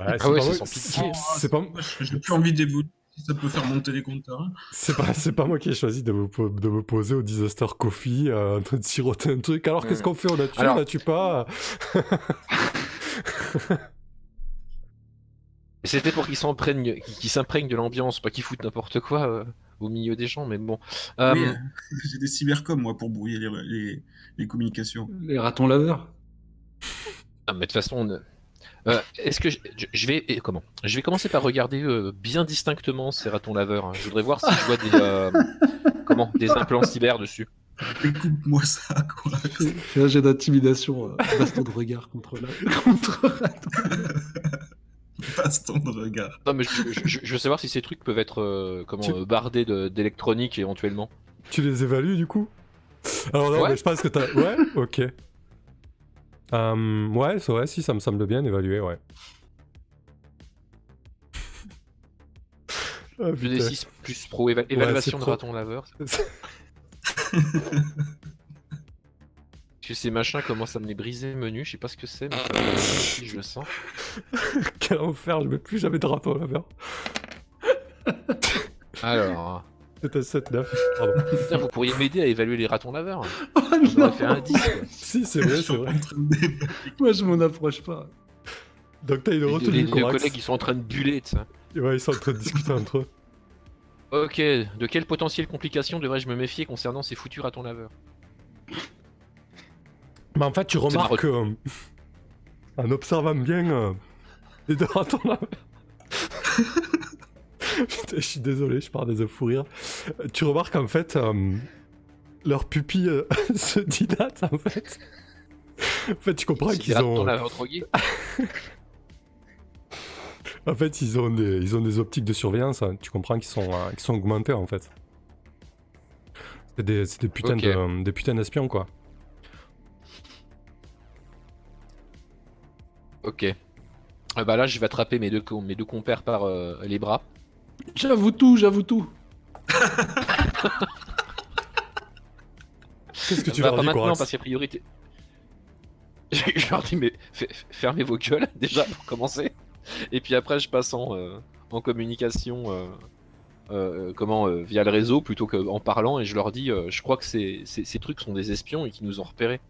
Ah c'est ouais, pas c'est sans c'est- pitié. c'est pas, J'ai plus envie d'évoluer ça peut faire monter les compteurs. c'est pas, c'est pas moi qui ai choisi de me, de me poser au Disaster Coffee euh, en train de siroter un truc. Alors, qu'est-ce qu'on fait On la tue, Alors- on la tue pas? C'était pour qu'ils s'imprègnent qu'ils s'imprègnent de l'ambiance, pas qu'ils foutent n'importe quoi euh, au milieu des gens, mais bon. Euh, Oui, euh, j'ai des cybercoms, moi, pour brouiller les, les, les communications. Les ratons laveurs. Ah, mais de toute façon, on- euh, est-ce que je, je- je vais et comment? Je vais commencer par regarder euh, bien distinctement ces ratons laveurs. hein. Je voudrais voir si je vois des euh, comment des implants cyber dessus. Écoute-moi ça, quoi. Fais, fais un jet d'intimidation, euh, baston de regard contre la. contre Raton. Baston de regard. Non, mais je, je- je- je veux savoir si ces trucs peuvent être euh, comment, Tu- euh, bardés de- d'électronique éventuellement. Tu les évalues du coup? Alors non, Ouais. mais je pense que t'as. Ouais, ok. Euh, ouais, c'est vrai, si, ça me semble bien évalué, ouais. Ah, Plus des putain. 6 plus pro éva- évaluation de pro. raton laveur. Parce que ces machins commencent à me les briser menu, je sais pas ce que c'est, mais ça je le sens. Quel enfer, je mets plus jamais de raton là Alors, C'était 7-9. Pardon. putain, vous pourriez m'aider à évaluer les ratons laveurs. Oh On non aurait fait un 10. quoi. si, c'est vrai, c'est vrai. Moi, je m'en approche pas. Donc t'as une Les, retenue les- les collègues ils sont en train de buller, tu sais. Ouais, ils sont en train de discuter entre eux. Ok, de quelles potentielles complications devrais-je me méfier concernant ces foutus ratons laveurs Mais en fait, tu remarques, euh, en observant bien euh, les deux ratons là. Je suis désolé, je pars des œufs fou rire. Euh, Tu remarques en fait, euh, leur pupille euh, se dilate en fait. En fait, tu comprends qu'ils ont. drogués En fait, ils ont des, ils ont des optiques de surveillance. hein. Tu comprends qu'ils sont, euh, sont augmentés en fait. C'est des, des putains de, des putains d'espions quoi. Ok. Ah bah là, je vais attraper mes deux, mes deux compères par euh, les bras. J'avoue tout, j'avoue tout. Qu'est-ce que tu Bah, leur pas dis, maintenant, Corax parce qu'a priori, t'es- je je leur dis, mais fe- fe- fermez vos gueules, déjà, pour commencer. Et puis après, je passe en, euh, en communication, euh, euh, comment, euh, via le réseau, plutôt qu'en parlant, et je leur dis, euh, je crois que ces, ces, ces trucs sont des espions et qu'ils nous ont repérés.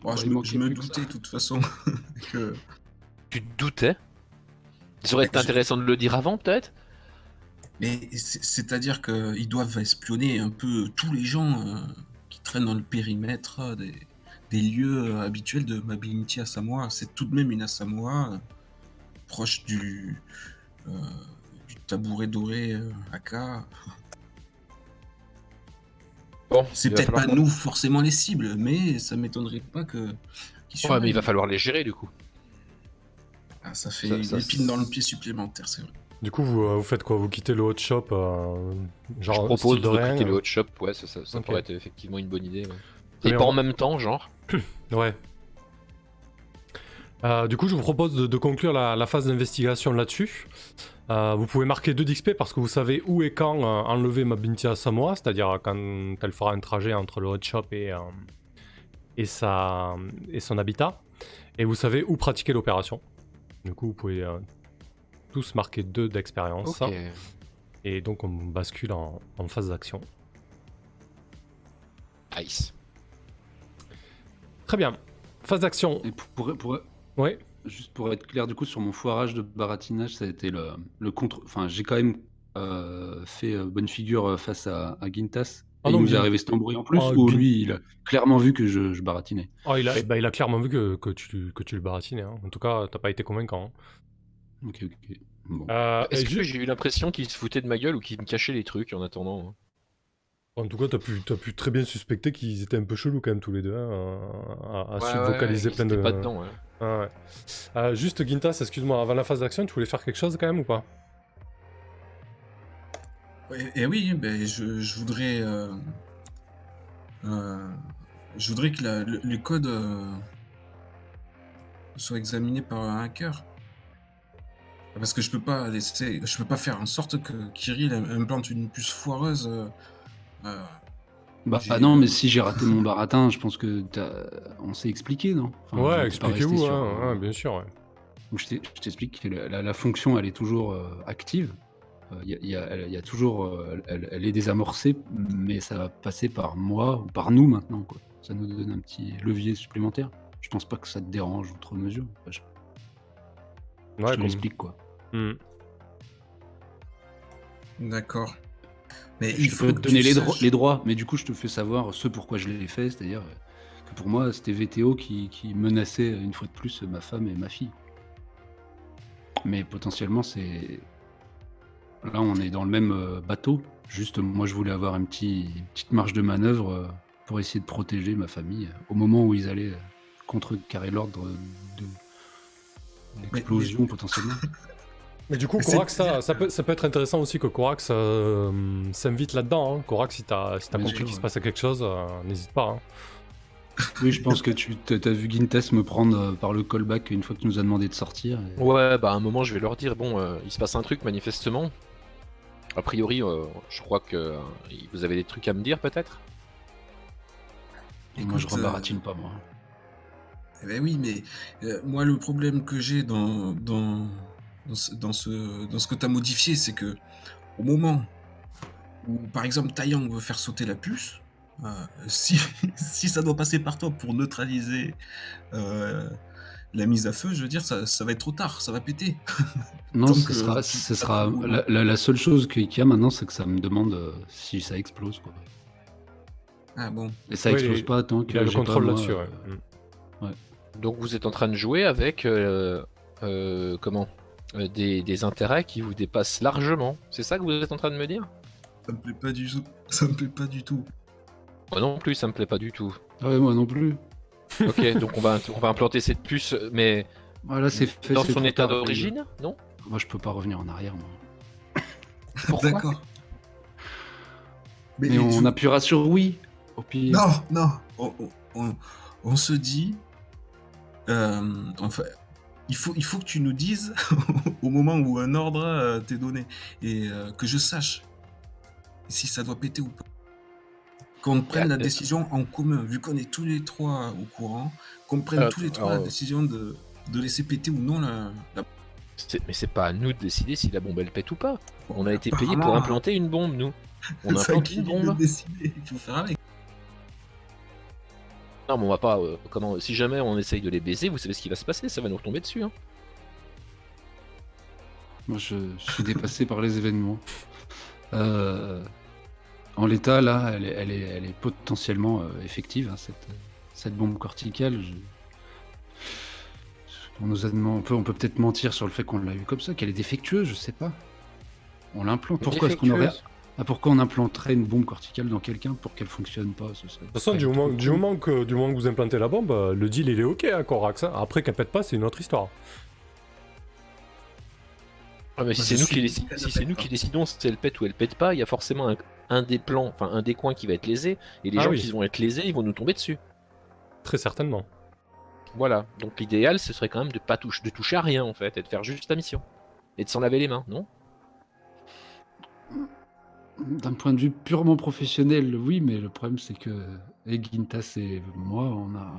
Bon, je, me- je doutais de toute façon que. Tu te doutais Ça aurait été Je- intéressant de le dire avant, peut-être Mais c'est- c'est-à-dire qu'ils doivent espionner un peu tous les gens euh, qui traînent dans le périmètre euh, des, des lieux euh, habituels de Mabilinti à Samoa. C'est tout de même une Asamoah euh, proche du, euh, du tabouret doré euh, Aka. Bon, C'est peut-être pas nous forcément les cibles, mais ça m'étonnerait pas que. qu'ils Ouais, mais il va falloir les gérer, du coup. Ah, ça fait Ça- une ça- épine dans le pied supplémentaire, c'est vrai. Du coup, vous, euh, vous faites quoi? Vous quittez le hot shop euh, genre je propose de quitter le hot shop, ouais, ça, ça, ça Ok. pourrait être effectivement une bonne idée. ouais. Et pas en même temps, genre. Ouais. Euh, du coup, je vous propose de, de conclure la, la phase d'investigation là-dessus. Euh, vous pouvez marquer 2 d'XP parce que vous savez où et quand euh, enlever ma Bintia Samoa, c'est-à-dire quand elle fera un trajet entre le hot shop et, euh, et, sa, et son habitat. Et vous savez où pratiquer l'opération. Du coup, vous pouvez euh, tous marquer 2 d'expérience. Et donc, on bascule en, en phase d'action. Nice. Très bien. Phase d'action. Et pour, pour, Ouais. juste pour être clair, du coup, sur mon foirage de baratinage, ça a été le, le contre. Enfin, j'ai quand même euh, fait euh, bonne figure euh, face à, à Gintas. Ah Et non, il nous est arrivé cet embrouille en plus, Ah, Gin- lui, il a clairement vu que je, je baratinais. Oh, il, a, bah, il a clairement vu que, que, tu, que tu le baratinais. hein. En tout cas, t'as pas été convaincant. hein. Ok, ok. Bon. Euh, Est-ce que j'ai eu l'impression qu'il se foutait de ma gueule ou qu'il me cachait les trucs en attendant hein? En tout cas, t'as pu, pu très bien suspecter qu'ils étaient un peu chelous quand même tous les deux, hein, à, à Ouais, ouais, plein ils de. étaient pas dedans, ouais. Ah. Euh, juste Gintas, excuse-moi, avant la phase d'action, tu voulais faire quelque chose quand même ou pas? Ouais, Et, oui, ben, je, voudrais. euh, euh, je voudrais que la- le, le code euh, soit examiné par un hacker. Parce que je peux pas laisser, je peux pas faire en sorte que Kirill implante une puce foireuse. Euh, euh, Bah ah non, mais si j'ai raté mon baratin, je pense que t'as- on s'est expliqué, non? Enfin, Ouais, expliquez-vous, sur, hein, euh, bien sûr. ouais. Donc je t'ai- je t'explique que la, la- la fonction, elle est toujours euh, active. Euh, Il y, a- il y a- y toujours, euh, elle, elle est désamorcée, mais ça va passer par moi ou par nous maintenant. Quoi. Ça nous donne un petit levier supplémentaire. Je pense pas que ça te dérange outre mesure. Enfin, je, je Ouais, te comme- l'explique quoi. Hmm. D'accord. Mais Je il te faut te donner les, dro- saches- les droits, mais du coup je te fais savoir ce pourquoi je l'ai fait, c'est-à-dire que pour moi c'était VTO qui, qui menaçait une fois de plus ma femme et ma fille. Mais potentiellement c'est Là, on est dans le même euh, bateau. Juste, moi, je voulais avoir une, petit- une petite marge de manœuvre euh, pour essayer de protéger ma famille euh, au moment où ils allaient contrecarrer l'ordre de l'explosion potentiellement. Mais du coup, Corax, ça, ça peut, ça peut être intéressant aussi que Corax euh, s'invite là-dedans. Hein. Corax, si t'as si compris qu'il se passait quelque chose, euh, n'hésite pas. hein. Oui, je pense que tu as vu Gintas me prendre euh, par le callback une fois que tu nous as demandé de sortir. et- Ouais, bah à un moment, je vais leur dire bon, euh, il se passe un truc manifestement. A priori, euh, je crois que euh, vous avez des trucs à me dire peut-être? et moi, je Écoute, rebaratine pas, moi. Eh ben oui, mais euh, moi, le problème que j'ai dans, dans, dans, ce, dans, ce, dans ce que tu as modifié, c'est que au moment où, par exemple, Taiyang veut faire sauter la puce, euh, si, si ça doit passer par toi pour neutraliser euh, la mise à feu, je veux dire, ça, ça va être trop tard, ça va péter. Non, ce euh, sera, ce ça sera la, la- la seule chose qu'il y a maintenant, c'est que ça me demande euh, si ça explose. Quoi. Ah bon. Et ça Oui, explose pas tant que Il a le contrôle là-dessus. ouais. Mm. Donc vous êtes en train de jouer avec euh, euh, comment? Des, des intérêts qui vous dépassent largement. C'est ça que vous êtes en train de me dire? Ça me plaît pas du tout. Ça me plaît pas du tout. Moi non plus, ça me plaît pas du tout. Ah ouais, moi non plus. Ok, donc on va, on va implanter cette puce, mais Voilà, c'est fait. dans son état d'origine, non? Moi, je peux pas revenir en arrière. Moi. Pourquoi? D'accord. Mais on tu- appuiera sur oui. Au pire. Non, non. On, on- on- on se dit. euh, enfin, il faut, il faut que tu nous dises au moment où un ordre euh, t'est donné et euh, que je sache si ça doit péter ou pas. Qu'on prenne la décision en commun, vu qu'on est tous les trois au courant, qu'on prenne Euh, tous les trois la alors- décision de, de laisser péter ou non la. la... Mais c'est pas à nous de décider si la bombe elle pète ou pas. On a été payé pour implanter une bombe, nous. On qui une bombe. il faut faire avec. Non, mais on va pas. euh, comment Si jamais on essaye de les baiser, vous savez ce qui va se passer Ça va nous retomber dessus. Hein. Moi, je, je suis dépassé par les événements. Euh, en l'état, là, elle est, elle est, elle est potentiellement euh, effective, hein, cette, cette bombe corticale. Je- On, nous a demandé- on peut, on peut peut-être mentir sur le fait qu'on l'a eu comme ça, qu'elle est défectueuse, je sais pas. On l'implante. Pourquoi est-ce qu'on aurait. Ah, pourquoi on implanterait une bombe corticale dans quelqu'un pour qu'elle fonctionne pas ce serait De toute façon, du moment, cool. du, moment que, du moment que vous implantez la bombe, euh, le deal il est ok à Corax. hein. Après qu'elle pète pas, c'est une autre histoire. Ah, mais si Moi, c'est nous, qui, si c'est nous qui décidons si elle pète ou elle pète pas, il y a forcément un, un des plans, enfin un des coins qui va être lésé, et les Ah gens oui. qui vont être lésés, ils vont nous tomber dessus. Très certainement. Voilà. Donc l'idéal, ce serait quand même de pas toucher, de toucher à rien en fait, et de faire juste la mission, et de s'en laver les mains, non? D'un point de vue purement professionnel, oui, mais le problème c'est que et Gintas et moi, on a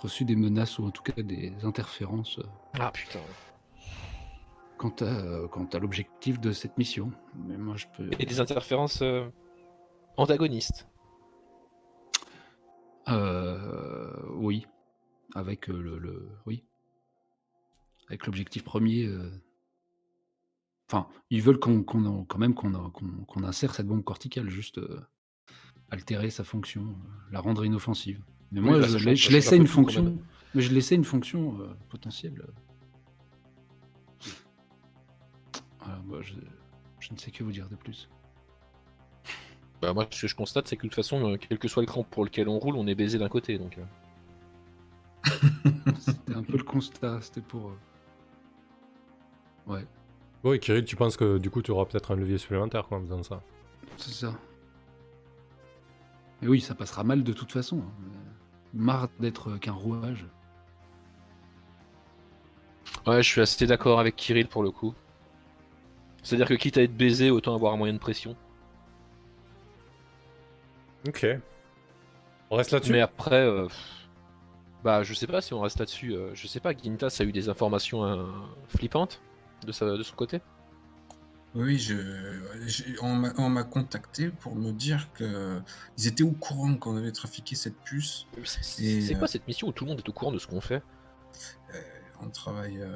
reçu des menaces ou en tout cas des interférences euh, Ah putain. quant à, quant à l'objectif de cette mission. Mais moi, je peux. Et des interférences euh, antagonistes. Euh, oui, avec euh, le, le- oui, avec l'objectif premier. euh, Enfin, ils veulent qu'on, qu'on quand même qu'on, qu'on- qu'on insère cette bombe corticale, juste euh, altérer sa fonction, euh, la rendre inoffensive. Mais Oui, moi, bah, je, ça la- change- je ça change laissais un peu une tout, quand fonction, même. mais je laissais une fonction euh, potentielle. Voilà, moi, je, je ne sais que vous dire de plus. Bah moi, ce que je constate, c'est que de toute façon, euh, quel que soit le camp pour lequel on roule, on est baisé d'un côté, donc. euh. C'était un peu le constat, c'était pour. euh, Ouais. Oui, Kirill, tu penses que du coup tu auras peut-être un levier supplémentaire quoi, en faisant ça C'est ça. Mais oui, ça passera mal de toute façon. hein. Marre d'être qu'un rouage. Ouais, je suis assez d'accord avec Kirill pour le coup. C'est-à-dire que quitte à être baisé, autant avoir un moyen de pression. Ok. On reste là-dessus? Mais après, euh, bah je sais pas si on reste là-dessus. euh, je sais pas, Gintas a eu des informations euh, flippantes de, sa, de son côté. Oui, je, on m'a on m'a contacté pour me dire que ils étaient au courant qu'on avait trafiqué cette puce. C'est c'est euh, quoi cette mission où tout le monde est au courant de ce qu'on fait? On travaille. euh,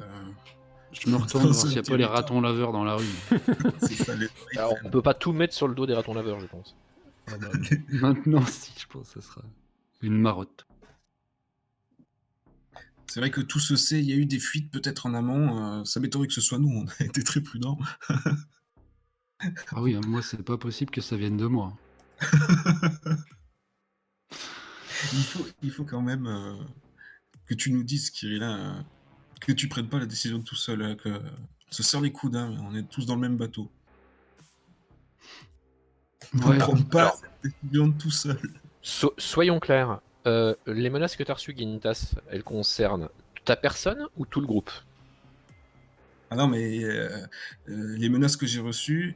Je me retourne Dans voir s'il n'y a pas les ratons laveurs dans la rue. ça, les- Alors, on peut pas tout mettre sur le dos des ratons laveurs, je pense. Maintenant, si, je pense que ce sera une marotte. C'est vrai que tout se sait, il y a eu des fuites peut-être en amont. euh, ça m'étonnerait que ce soit nous, on a été très prudents. Ah oui, hein, moi, c'est pas possible que ça vienne de moi. il, faut, il faut quand même euh, que tu nous dises, Kirill, hein, que tu prennes pas la décision tout seul, hein, que se serre les coudes, hein, on est tous dans le même bateau. On Ouais. ne prend pas Alors- cette décision tout seul. So- soyons clairs, euh, les menaces que tu as reçues, Gintas, elles concernent ta personne ou tout le groupe Ah non, mais euh, euh, les menaces que j'ai reçues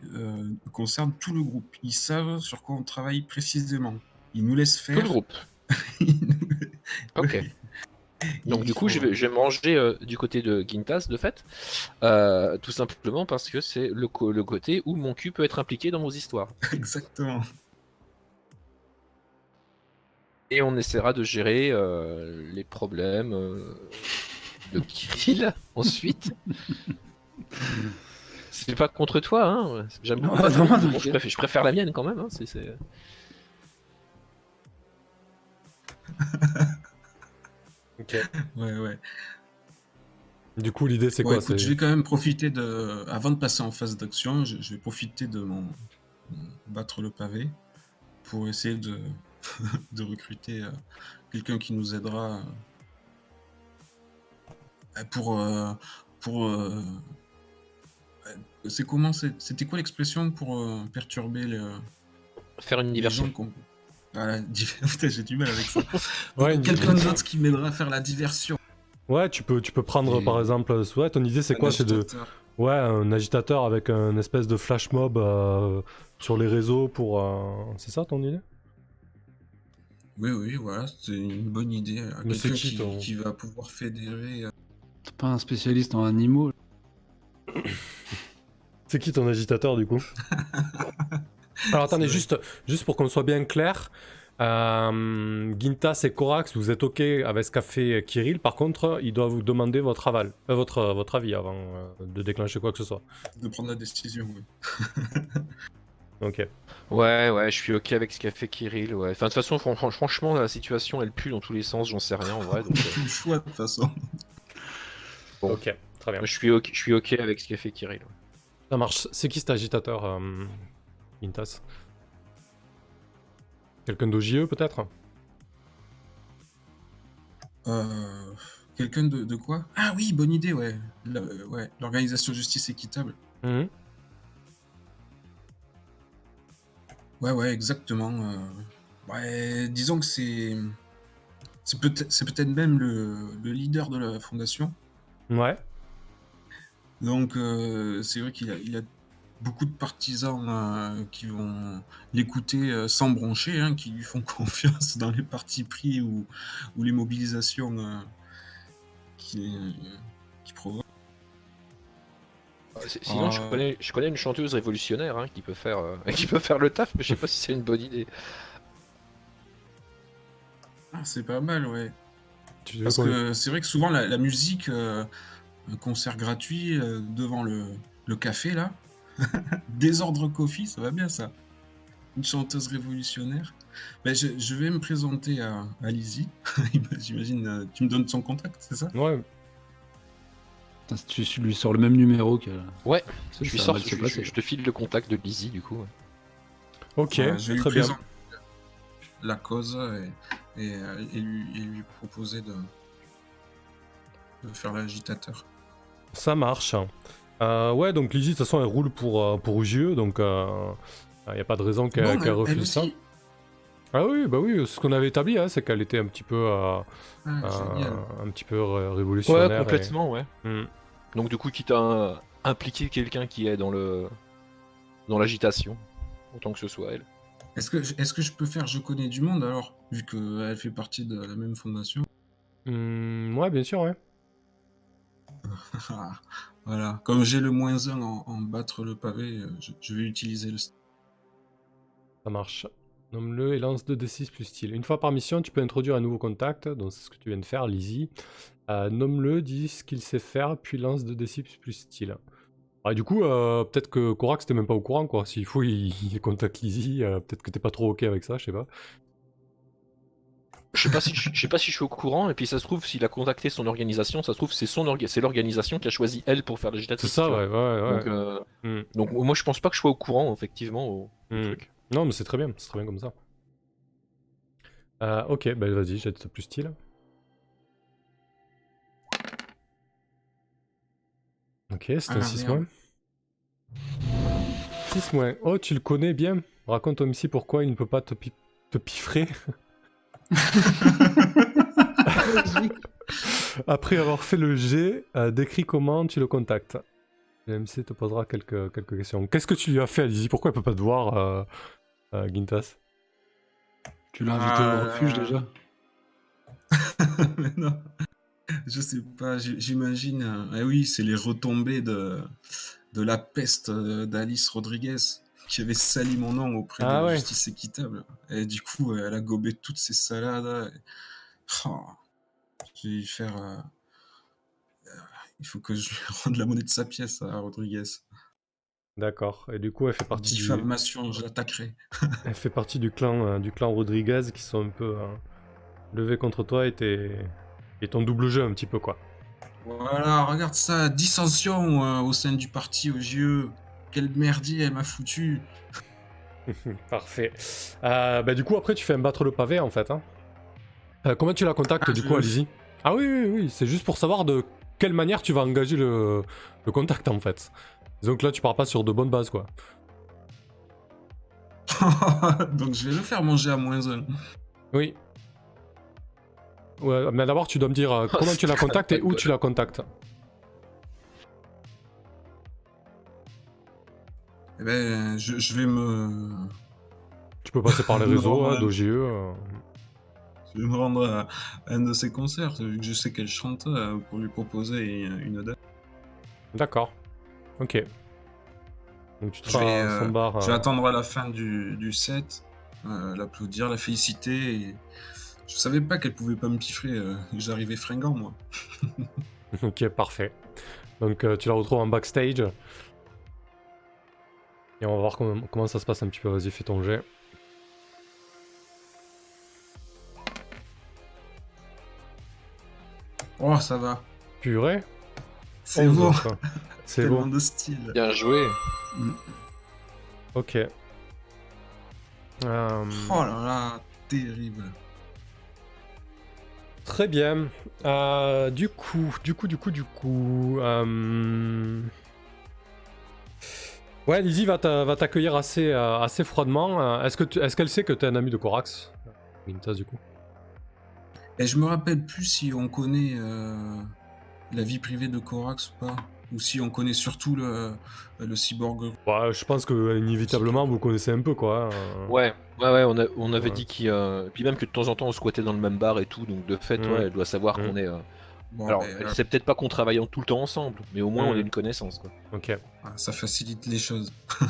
concernent tout le groupe. Ils savent sur quoi on travaille précisément. Ils nous laissent Tout faire. le groupe. Nous- Ok. Donc du coup, je vais, je vais manger euh, du côté de Gintas, de fait, euh, tout simplement parce que c'est le, co- le côté où mon cul peut être impliqué dans vos histoires. Exactement. Et on essaiera de gérer euh, les problèmes euh, de Kirill ensuite. C'est pas contre toi, hein. J'aime beaucoup. Non, ta non, famille, non, bon, je, préfère, je préfère la mienne quand même. Hein. c'est- c'est- Ok. Ouais, ouais. Du coup, l'idée, c'est Ouais, quoi écoute, c'est- je vais quand même profiter de. Avant de passer en phase d'action, je, je vais profiter de mon battre le pavé pour essayer de, de recruter euh, quelqu'un qui nous aidera euh, pour. euh, pour euh, euh, c'est comment C'était quoi l'expression pour euh, perturber le, Faire une les diversion. Voilà, Putain, j'ai du mal avec ça. Ouais, Quelqu'un d'autre qui m'aidera à faire la diversion. Ouais, tu peux, tu peux prendre Et- par exemple. Ouais, ton idée, c'est quoi C'est de. agitateur. Ouais, un agitateur avec un espèce de flash mob euh, sur les réseaux pour. euh, C'est ça ton idée? Oui, oui, voilà, c'est une bonne idée. Mais c'est Quelqu'un qui, qui, ton- qui va pouvoir fédérer. euh, T'es pas un spécialiste en animaux C'est qui ton agitateur du coup? Alors attendez, C'est juste, juste pour qu'on soit bien clair. euh, Gintas et Corax, vous êtes ok avec ce qu'a fait Kirill. Par contre, il doit vous demander votre aval, euh, votre, votre avis avant euh, de déclencher quoi que ce soit. de prendre la décision. oui. Ok. Ouais, ouais, je suis ok avec ce qu'a fait Kirill. Ouais. Enfin, de toute façon, fran- fran- franchement, la situation elle pue dans tous les sens, j'en sais rien en vrai. Donc, euh, choix de toute façon. Bon. Ok, très bien. je, suis ok, je suis ok avec ce qu'a fait Kirill. ouais. Ça marche. C'est qui cet agitateur, euh, Gintas Quelqu'un d'OJE peut-être? Euh, Quelqu'un de, de quoi? Ah oui, bonne idée, ouais. La- euh, ouais, L'organisation justice équitable. Mhm. Ouais, ouais, exactement. euh, ouais, disons que c'est. C'est peut-être c'est peut-être même le, le leader de la fondation. Ouais. Donc, euh, c'est vrai qu'il a, il a beaucoup de partisans euh, qui vont l'écouter euh, sans broncher, hein, qui lui font confiance dans les partis pris ou, ou les mobilisations euh, qui, qui provoquent. C'est- Sinon, je, Euh. connais, je connais une chanteuse révolutionnaire hein, qui, peut faire, euh, qui peut faire le taf, mais je sais pas si c'est une bonne idée. Ah, c'est pas mal, ouais. Tu Parce que c'est vrai que souvent la, la musique, euh, un concert gratuit euh, devant le, le café, là, Désordre Coffee, ça va bien ça. Une chanteuse révolutionnaire. Ben, je, je vais me présenter à, à Lizzie. J'imagine, euh, tu me donnes son contact, c'est ça? Ouais. Tu lui sors le même numéro que. Ouais, je, mal se je- je- je te file le contact de Lizzie du coup. Ok, Ouais, je vais lui très bien. la cause et, et, euh, et lui, et lui proposer de, de faire l'agitateur. Ça marche. Euh, ouais, donc Lizzie, de toute façon, elle roule pour, euh, pour OJE, donc il n'y a pas de raison qu'elle Bon, refuse elle ça. Ah oui, bah oui, ce qu'on avait établi, hein, c'est qu'elle était un petit peu, euh, Ah, euh, un petit peu ré- révolutionnaire. Ouais, et- complètement, ouais. Hmm. Donc du coup, quitte à impliquer quelqu'un qui est dans le dans l'agitation, autant que ce soit elle. Est-ce que, est que je peux faire Je connais du monde alors, vu qu'elle fait partie de la même fondation? Hmm, ouais, bien sûr, ouais. Voilà, comme j'ai le moins 1 en, en battre le pavé, euh, je, je vais utiliser le. Ça marche. Nomme-le et lance 2d6 plus style. Une fois par mission, tu peux introduire un nouveau contact, donc c'est ce que tu viens de faire, Lizzie. Euh, Nomme-le, dis ce qu'il sait faire, puis lance 2d6 plus style. Ah, du coup, euh, peut-être que Korax t'es même pas au courant, quoi. S'il faut, il, il contacte Lizzie, euh, peut-être que t'es pas trop ok avec ça, je sais pas. Je sais pas si je, je sais pas si je suis au courant et puis ça se trouve s'il a contacté son organisation, ça se trouve c'est son orga- c'est l'organisation qui a choisi elle pour faire l'agitatrice. C'est ça, ouais, ouais, ouais. Donc, euh, Hmm, donc moi je pense pas que je sois au courant effectivement au, au hmm. truc. Non, mais c'est très bien, c'est très bien comme ça. Euh, ok, bah vas-y, jette plus style. Ok, c'est un Ah, 6 merde. moins. 6 moins. Oh, tu le connais bien. Raconte au MC pourquoi il ne peut pas te, pi- te piffrer après avoir fait le G. euh, décris comment tu le contactes. Le MC te posera quelques, quelques questions. Qu'est-ce que tu lui as fait, Alizy Pourquoi elle peut pas te voir, euh, euh, Gintas? Tu l'as invité au refuge là. déjà? Mais non, je sais pas, j'imagine. euh, eh oui, c'est les retombées de, de la peste euh, d'Alice Rodriguez qui avait sali mon nom auprès Ah de la ouais. justice équitable. Et du coup, elle a gobé toutes ces salades. Oh, je vais lui faire. Il faut que je lui rende la monnaie de sa pièce à Rodriguez. D'accord. Et du coup, elle fait partie du, Diffamation, je l'attaquerai. elle fait partie du clan, euh, du clan Rodriguez qui sont un peu euh, levés contre toi et, tes- et ton double jeu un petit peu quoi. Voilà, regarde ça, dissension euh, au sein du parti aux yeux. Quel merdier elle m'a foutu. Parfait. Euh, bah, du coup, après, tu fais un battre le pavé en fait. hein. Comment tu la contactes Ah, du coup, le Alizy Ah oui, oui, oui. C'est juste pour savoir de quelle manière tu vas engager le, le contact en fait. Donc là, tu pars pas sur de bonnes bases quoi. Donc je vais le faire manger à moins 1. Oui. Ouais, mais d'abord, tu dois me dire euh, Oh, comment tu la contactes et où tu la contactes. Eh ben, je, je vais me, Tu peux passer par les réseaux, hein, d'OGE. euh. Je vais me rendre à un de ses concerts, vu que je sais qu'elle chante, euh, pour lui proposer une, date. D'accord. Ok. Donc tu te Je vais, son euh, bar. Je vais euh, attendre à la fin du, du set, l'applaudir, la féliciter. Et... Je savais pas qu'elle pouvait pas me piffrer, j'arrivais fringant moi. Ok, parfait. Donc tu la retrouves en backstage. Et on va voir comment, comment ça se passe un petit peu. Vas-y, fais ton jet. Oh, ça va. Purée. C'est 11, bon. C'est Tellement bon. de style. Bien joué. Ok. Euh, Oh là là, terrible. Très bien. Euh, du coup, du coup, du coup, du coup. euh, Ouais, Lizzie va t'a- va t'accueillir assez, euh, assez froidement. Est-ce qu'elle sait que t'es un ami de Corax Gintas, du coup? Et je me rappelle plus si on connaît euh, la vie privée de Corax ou pas. Ou si on connaît surtout le, le cyborg. Ouais, je pense que inévitablement vous connaissez un peu quoi. hein. Ouais, ouais, ouais, on, a- on avait Ouais. dit qu'il. euh, Puis même que de temps en temps on squattait dans le même bar et tout, donc de fait, Mm. ouais, elle doit savoir Mm. qu'on est. euh, Bon, Alors, elle euh, sait peut-être pas qu'on travaille en- tout le temps ensemble, mais au moins Mm. on a une connaissance, quoi. Ok. ah, ça facilite les choses.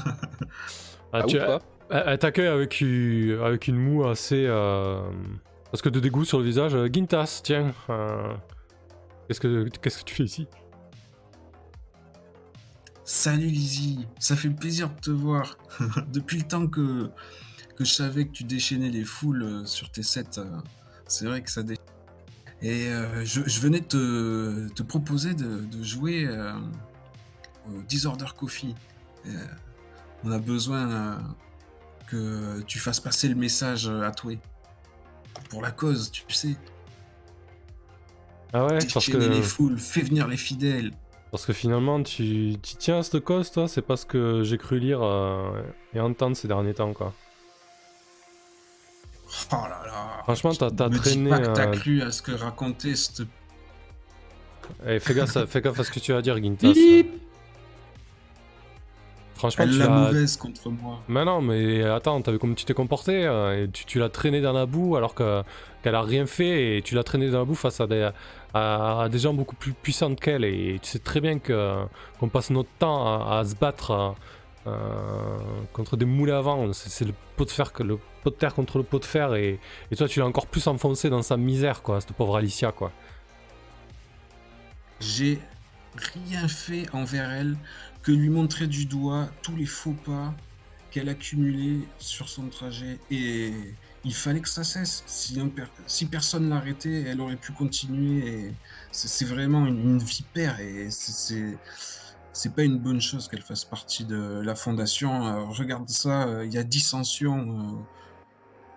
Ah, Ah, tu- ou pas elle t'accueille avec, une- avec une moue assez. Parce que de dégoût sur le visage. Euh, Gintas, tiens. euh, Qu'est-ce que qu'est-ce que tu fais ici? Salut Lizzie, ça fait plaisir de te voir. Depuis le temps que, que je savais que tu déchaînais les foules euh, sur tes sets, c'est vrai que ça déchaîne. Et je, venais te, te proposer de, de jouer au Disorder Coffee. On a besoin que tu fasses passer le message à toi. Pour la cause, tu sais. Ah ouais, parce Déchaîner les que, foules, fais venir les fidèles. parce que finalement tu, tu tiens à cette cause, toi. C'est pas ce que j'ai cru lire euh, et entendre ces derniers temps, quoi. Oh là là. Franchement, t'as- traîné, pas que t'as euh, cru à ce que racontait cette Eh, fais, gaffe, à- fais gaffe à ce que tu vas dire, Gintas. Franchement, Elle tu la mauvaise contre moi. Mais non, mais attends, t'as vu comment tu t'es comporté euh, et Tu, tu l'as traîné dans la boue alors que- qu'elle a rien fait et tu l'as traîné dans la boue face à des, à, à des gens beaucoup plus puissantes qu'elle et tu sais très bien que qu'on passe notre temps à, à se battre euh, contre des moulets à vent. C'est c'est le pot de fer que le pot de terre contre le pot de fer et, et toi tu l'as encore plus enfoncé dans sa misère quoi, cette pauvre Alicia quoi. J'ai rien fait envers elle que lui montrer du doigt tous les faux pas qu'elle accumulait sur son trajet et, il fallait que ça cesse. Si, personne l'arrêtait, elle aurait pu continuer. C'est vraiment une, vipère et c'est- pas une bonne chose qu'elle fasse partie de la fondation. Euh, regarde ça, euh, il y a dissension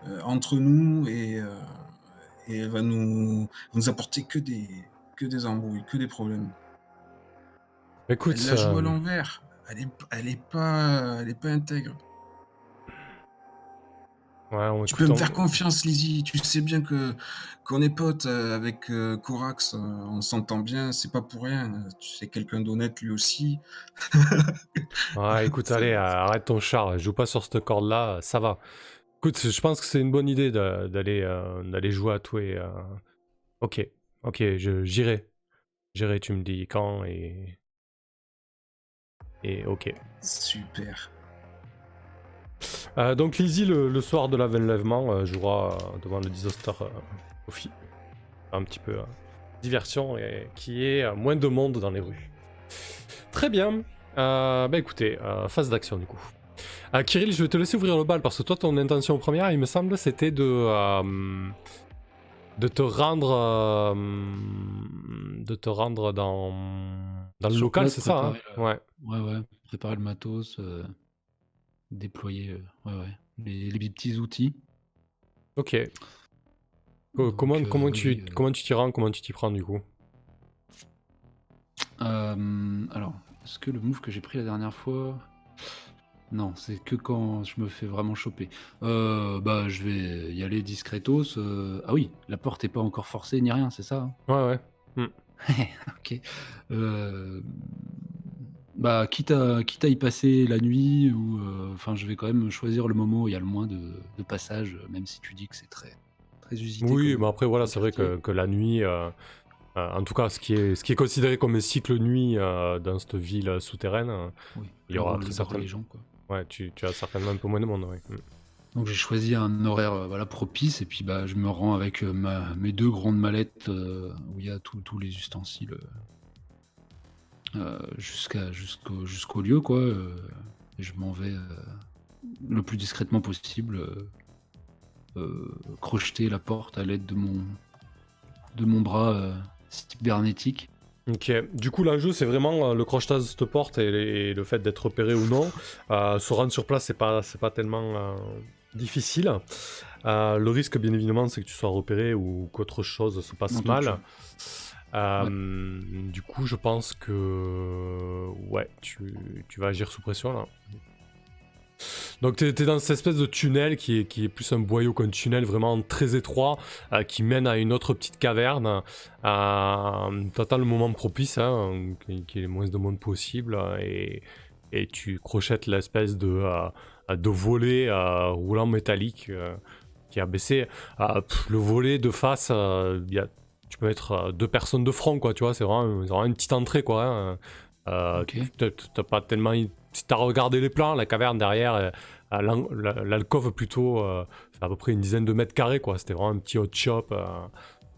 euh, entre nous et, et elle va nous, apporter que des embrouilles, que des problèmes. Écoute, Elle la joue euh, à l'envers. Elle est, elle est pas, elle est pas intègre. ouais, on- Tu peux me faire confiance, Lizzie. Tu sais bien que qu'on est potes euh, avec euh, Corax. euh, on s'entend bien. C'est pas pour rien. euh, Tu sais quelqu'un d'honnête lui aussi. Ouais, écoute, allez, euh, arrête ton char, joue pas sur cette corde-là, ça va. Écoute, je pense que c'est une bonne idée d'aller euh, d'aller jouer à toi. et, euh, Ok, ok, je- j'irai. J'irai, tu me dis quand et. Et ok. Super. Euh, donc Lizzie, le, le soir de l'avènement, euh, jouera euh, devant le Disaster Coffee. Un petit peu diversion et qui est moins de monde dans les rues. Très bien. Bah écoutez, phase d'action du coup. Kirill, je vais te laisser ouvrir le bal parce que toi, ton intention première, il me semble, c'était de de te rendre euh, de te rendre dans dans le local, c'est ça hein le- Ouais. Ouais, ouais. Préparer le matos, euh, déployer euh, ouais, ouais. Les, les petits outils. Ok. Donc, comment euh, comment oui, tu euh. comment tu t'y rends, comment tu t'y prends du coup? Euh, alors, est-ce que le move que j'ai pris la dernière fois. Non, c'est que quand je me fais vraiment choper. Euh, bah, je vais y aller discretos. euh, Ah oui, la porte est pas encore forcée ni rien, c'est ça hein? Ouais ouais. Ok. Euh, Bah, quitte à, quitte à y passer la nuit, ou. euh, Enfin, je vais quand même choisir le moment où il y a le moins de, de passages, même si tu dis que c'est très, très usité. Oui, comme- mais après voilà, comme c'est vrai que, quartier. que la nuit, euh, euh, en tout cas, ce qui est ce qui est considéré comme un cycle nuit euh, dans cette ville souterraine, euh, Oui, il y aura très certainement- les gens, quoi. Ouais, tu, as certainement un peu moins de monde. Mm. Donc j'ai choisi un horaire euh, voilà, propice et puis bah, je me rends avec euh, mes deux grandes mallettes euh, où il y a tous les ustensiles jusqu'au jusqu'au lieu quoi. je m'en vais le plus discrètement possible crocheter la porte à l'aide de mon de mon bras cybernétique. Ok, du coup l'enjeu c'est vraiment euh, le crochetage de cette porte et, les- et le fait d'être repéré ou non. Euh, se rendre sur place c'est pas, c'est pas tellement euh, difficile. Euh, le risque bien évidemment c'est que tu sois repéré ou qu'autre chose se passe mal. Euh, Du coup je pense que ouais tu, tu vas agir sous pression là. Donc t'es es dans cette espèce de tunnel qui est, qui est plus un boyau qu'un tunnel vraiment très étroit euh, qui mène à une autre petite caverne. Euh, T'attends le moment propice, hein, y ait le moins de monde possible euh, et, et tu crochettes l'espèce de, euh, de volet roulant métallique qui a baissé. Pff, le volet de face, y a, tu peux mettre deux personnes de front, quoi, tu vois, c'est vraiment, une petite entrée, quoi. hein. Euh, tu- T'as pas tellement. Si t'as regardé les plans, la caverne derrière, euh, l'alcôve plutôt, euh, fait à peu près une dizaine de mètres carrés, quoi. C'était vraiment un petit hot shop, euh,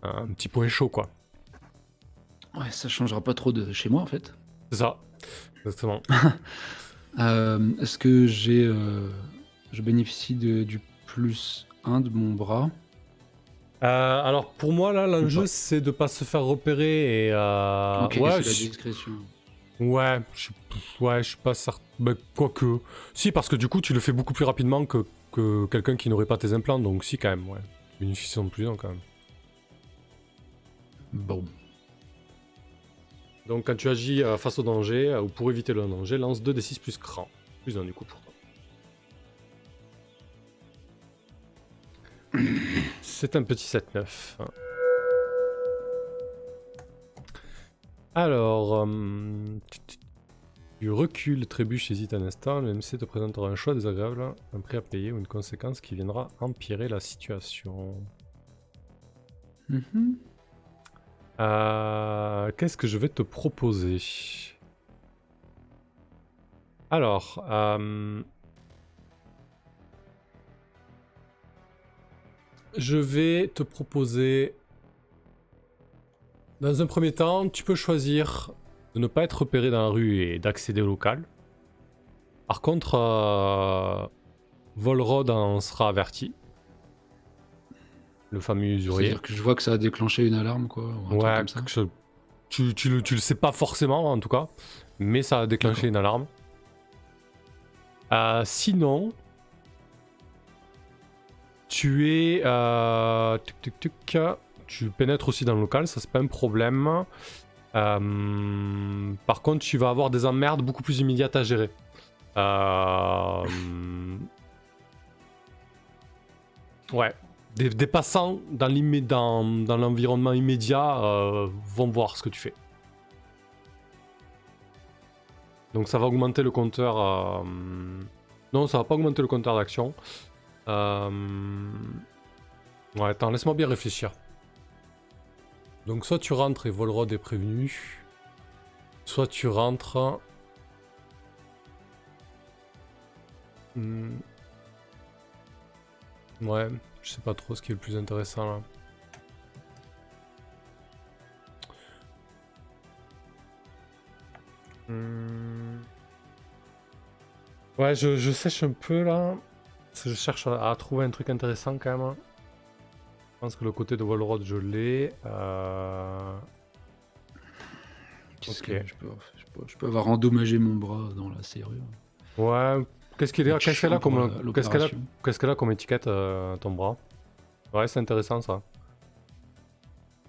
un petit point chaud, quoi. Ouais, ça changera pas trop de chez moi en fait. C'est ça, exactement. Euh, Est-ce que j'ai euh, je bénéficie de- du plus 1 de mon bras? Euh, alors pour moi là l'enjeu c'est de pas se faire repérer et Ok, ouais, c'est la discrétion. Ouais, je suis- ouais, je suis pas certain. Bah, quoique, si parce que du coup tu le fais beaucoup plus rapidement que, que quelqu'un qui n'aurait pas tes implants, donc si quand même, ouais, bénéficie de plus un quand même. Bon. Donc quand tu agis euh, face au danger euh, ou pour éviter le danger, lance 2 d 6 plus cran, plus un du coup pour toi. C'est un petit 7-9. Alors, euh, tu- recules, trébuches, hésite un instant. Le MC te présentera un choix désagréable, un prix à payer ou une conséquence qui viendra empirer la situation. Mhm. Euh, Qu'est-ce que je vais te proposer? Alors, euh, je vais te proposer. Dans un premier temps, tu peux choisir de ne pas être repéré dans la rue et d'accéder au local. Par contre, euh, Volrod en sera averti. le fameux usurier. C'est-à-dire que je vois que ça a déclenché une alarme, quoi. ou un truc Ouais, comme ça. tu, tu, le, tu le sais pas forcément en tout cas, mais ça a déclenché une alarme. Euh, sinon, tu es. Euh, tuc, tuc, tuc, tu pénètres aussi dans le local, ça c'est pas un problème. Euh, par contre, tu vas avoir des emmerdes beaucoup plus immédiates à gérer. Euh, ouais, des, passants dans l'environnement immédiat euh, vont voir ce que tu fais. Donc ça va augmenter le compteur. Non, ça va pas augmenter le compteur d'action. Ouais, attends, laisse-moi bien réfléchir. Donc soit tu rentres et Volrod est prévenu, soit tu rentres. Hmm. Ouais, je sais pas trop ce qui est le plus intéressant là. Hmm. Ouais, je, je sèche un peu là. Je cherche à, à trouver un truc intéressant quand même. Je pense que le côté de Volrod, je l'ai. Euh... Qu'est-ce Ok. que je peux, je, peux, je peux avoir endommagé mon bras dans la serrure. Ouais. Qu'est-ce a, qu'elle a comme, qu'est-ce qu'elle a, a comme étiquette euh, ton bras? Ouais, c'est intéressant ça.